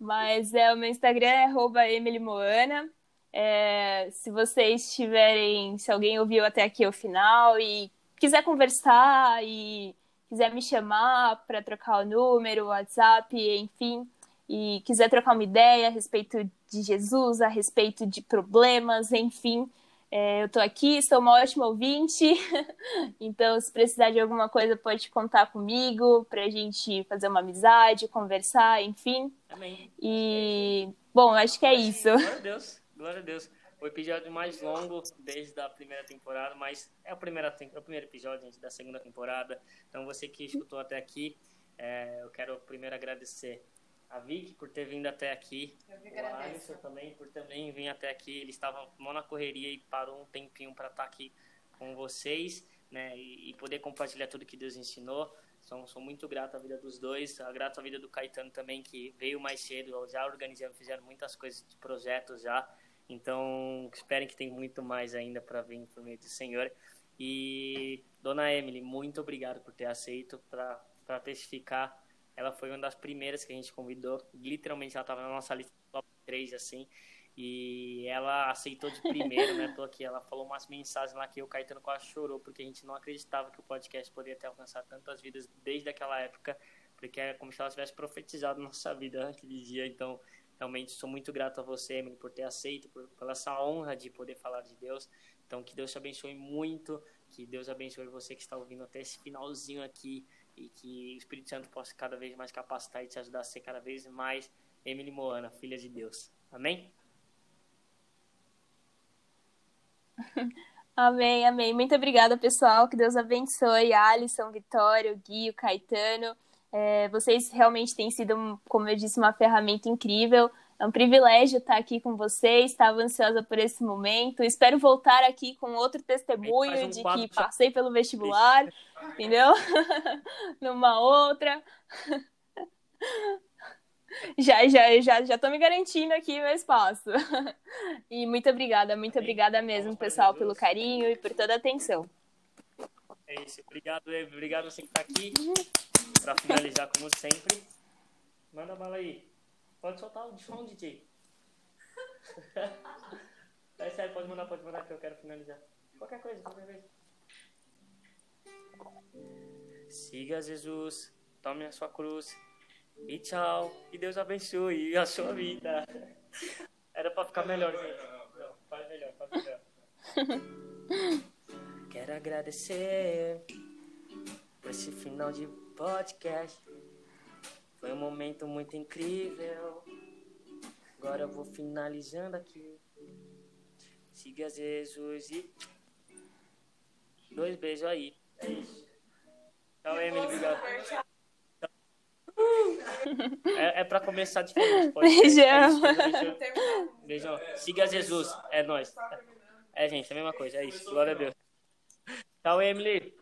Mas é, o meu Instagram é arroba Emily Moana. É, se vocês tiverem, se alguém ouviu até aqui o final e quiser conversar e quiser me chamar para trocar o número, o WhatsApp, enfim, e quiser trocar uma ideia a respeito de Jesus, a respeito de problemas, enfim, É, eu tô aqui, sou uma ótima ouvinte, <laughs> então se precisar de alguma coisa pode contar comigo pra gente fazer uma amizade, conversar, enfim. Amém. E, bom, acho que é isso. Glória a Deus, glória a Deus. O episódio mais longo desde a primeira temporada, mas é o primeiro, é o primeiro episódio gente, da segunda temporada. Então você que escutou até aqui, é, eu quero primeiro agradecer a Vicky por ter vindo até aqui. Eu que O agradeço. Alisson também por também vir até aqui. Ele estava mó na correria e parou um tempinho para estar aqui com vocês, né? E, e poder compartilhar tudo que Deus ensinou. Sou, sou muito grato à vida dos dois, grato à vida do Caetano também, que veio mais cedo, já organizando, fizeram muitas coisas de projetos já. Então, esperem que tem muito mais ainda para vir por meio do Senhor. E, dona Emily, muito obrigado por ter aceito para testificar. Ela foi uma das primeiras que a gente convidou. Literalmente, ela estava na nossa lista top 3, assim. E ela aceitou de primeiro, né? <laughs> Tô aqui. Ela falou umas mensagens lá que o Caetano quase chorou, porque a gente não acreditava que o podcast poderia ter alcançado tantas vidas desde aquela época, porque é como se ela tivesse profetizado nossa vida naquele dia. Então, realmente sou muito grato a você, Emily, por ter aceito, por, pela essa honra de poder falar de Deus. Então, que Deus te abençoe muito, que Deus abençoe você que está ouvindo até esse finalzinho aqui e que o Espírito Santo possa cada vez mais capacitar e te ajudar a ser cada vez mais Emily Moana, filha de Deus. Amém? <laughs> Amém, amém. Muito obrigada, pessoal. Que Deus abençoe Alisson, Vitória, o Gui, o Caetano. É, vocês realmente têm sido, como eu disse, uma ferramenta incrível. É um privilégio estar aqui com vocês. Estava ansiosa por esse momento. Espero voltar aqui com outro testemunho um de que passei pelo vestibular, entendeu? <laughs> Numa outra. <laughs> Já, já, já, já tô me garantindo aqui meu espaço. <laughs> E muito obrigada, muito obrigada mesmo, pessoal, pelo carinho e por toda a atenção. É isso. Obrigado, Emily. Obrigado você que está aqui. Para finalizar, como sempre. Manda bala aí. Pode soltar o som, DJ. É sério, pode mandar, pode mandar que eu quero finalizar. Qualquer coisa, qualquer coisa. Siga Jesus, tome a sua cruz e tchau. Que Deus abençoe a sua vida. <laughs> Era pra ficar melhor, gente. Não, faz melhor, faz melhor. <laughs> Quero agradecer por esse final de podcast. Foi um momento muito incrível. Agora eu vou finalizando aqui. Siga Jesus e. Dois beijos aí. É isso. Tchau, Emily. Obrigado. <laughs> É, é pra começar diferente. pode. Beijão. É. Beijão. Siga Jesus. É nóis. É, gente, é a mesma coisa. É isso. Glória a Deus. Tchau, Emily.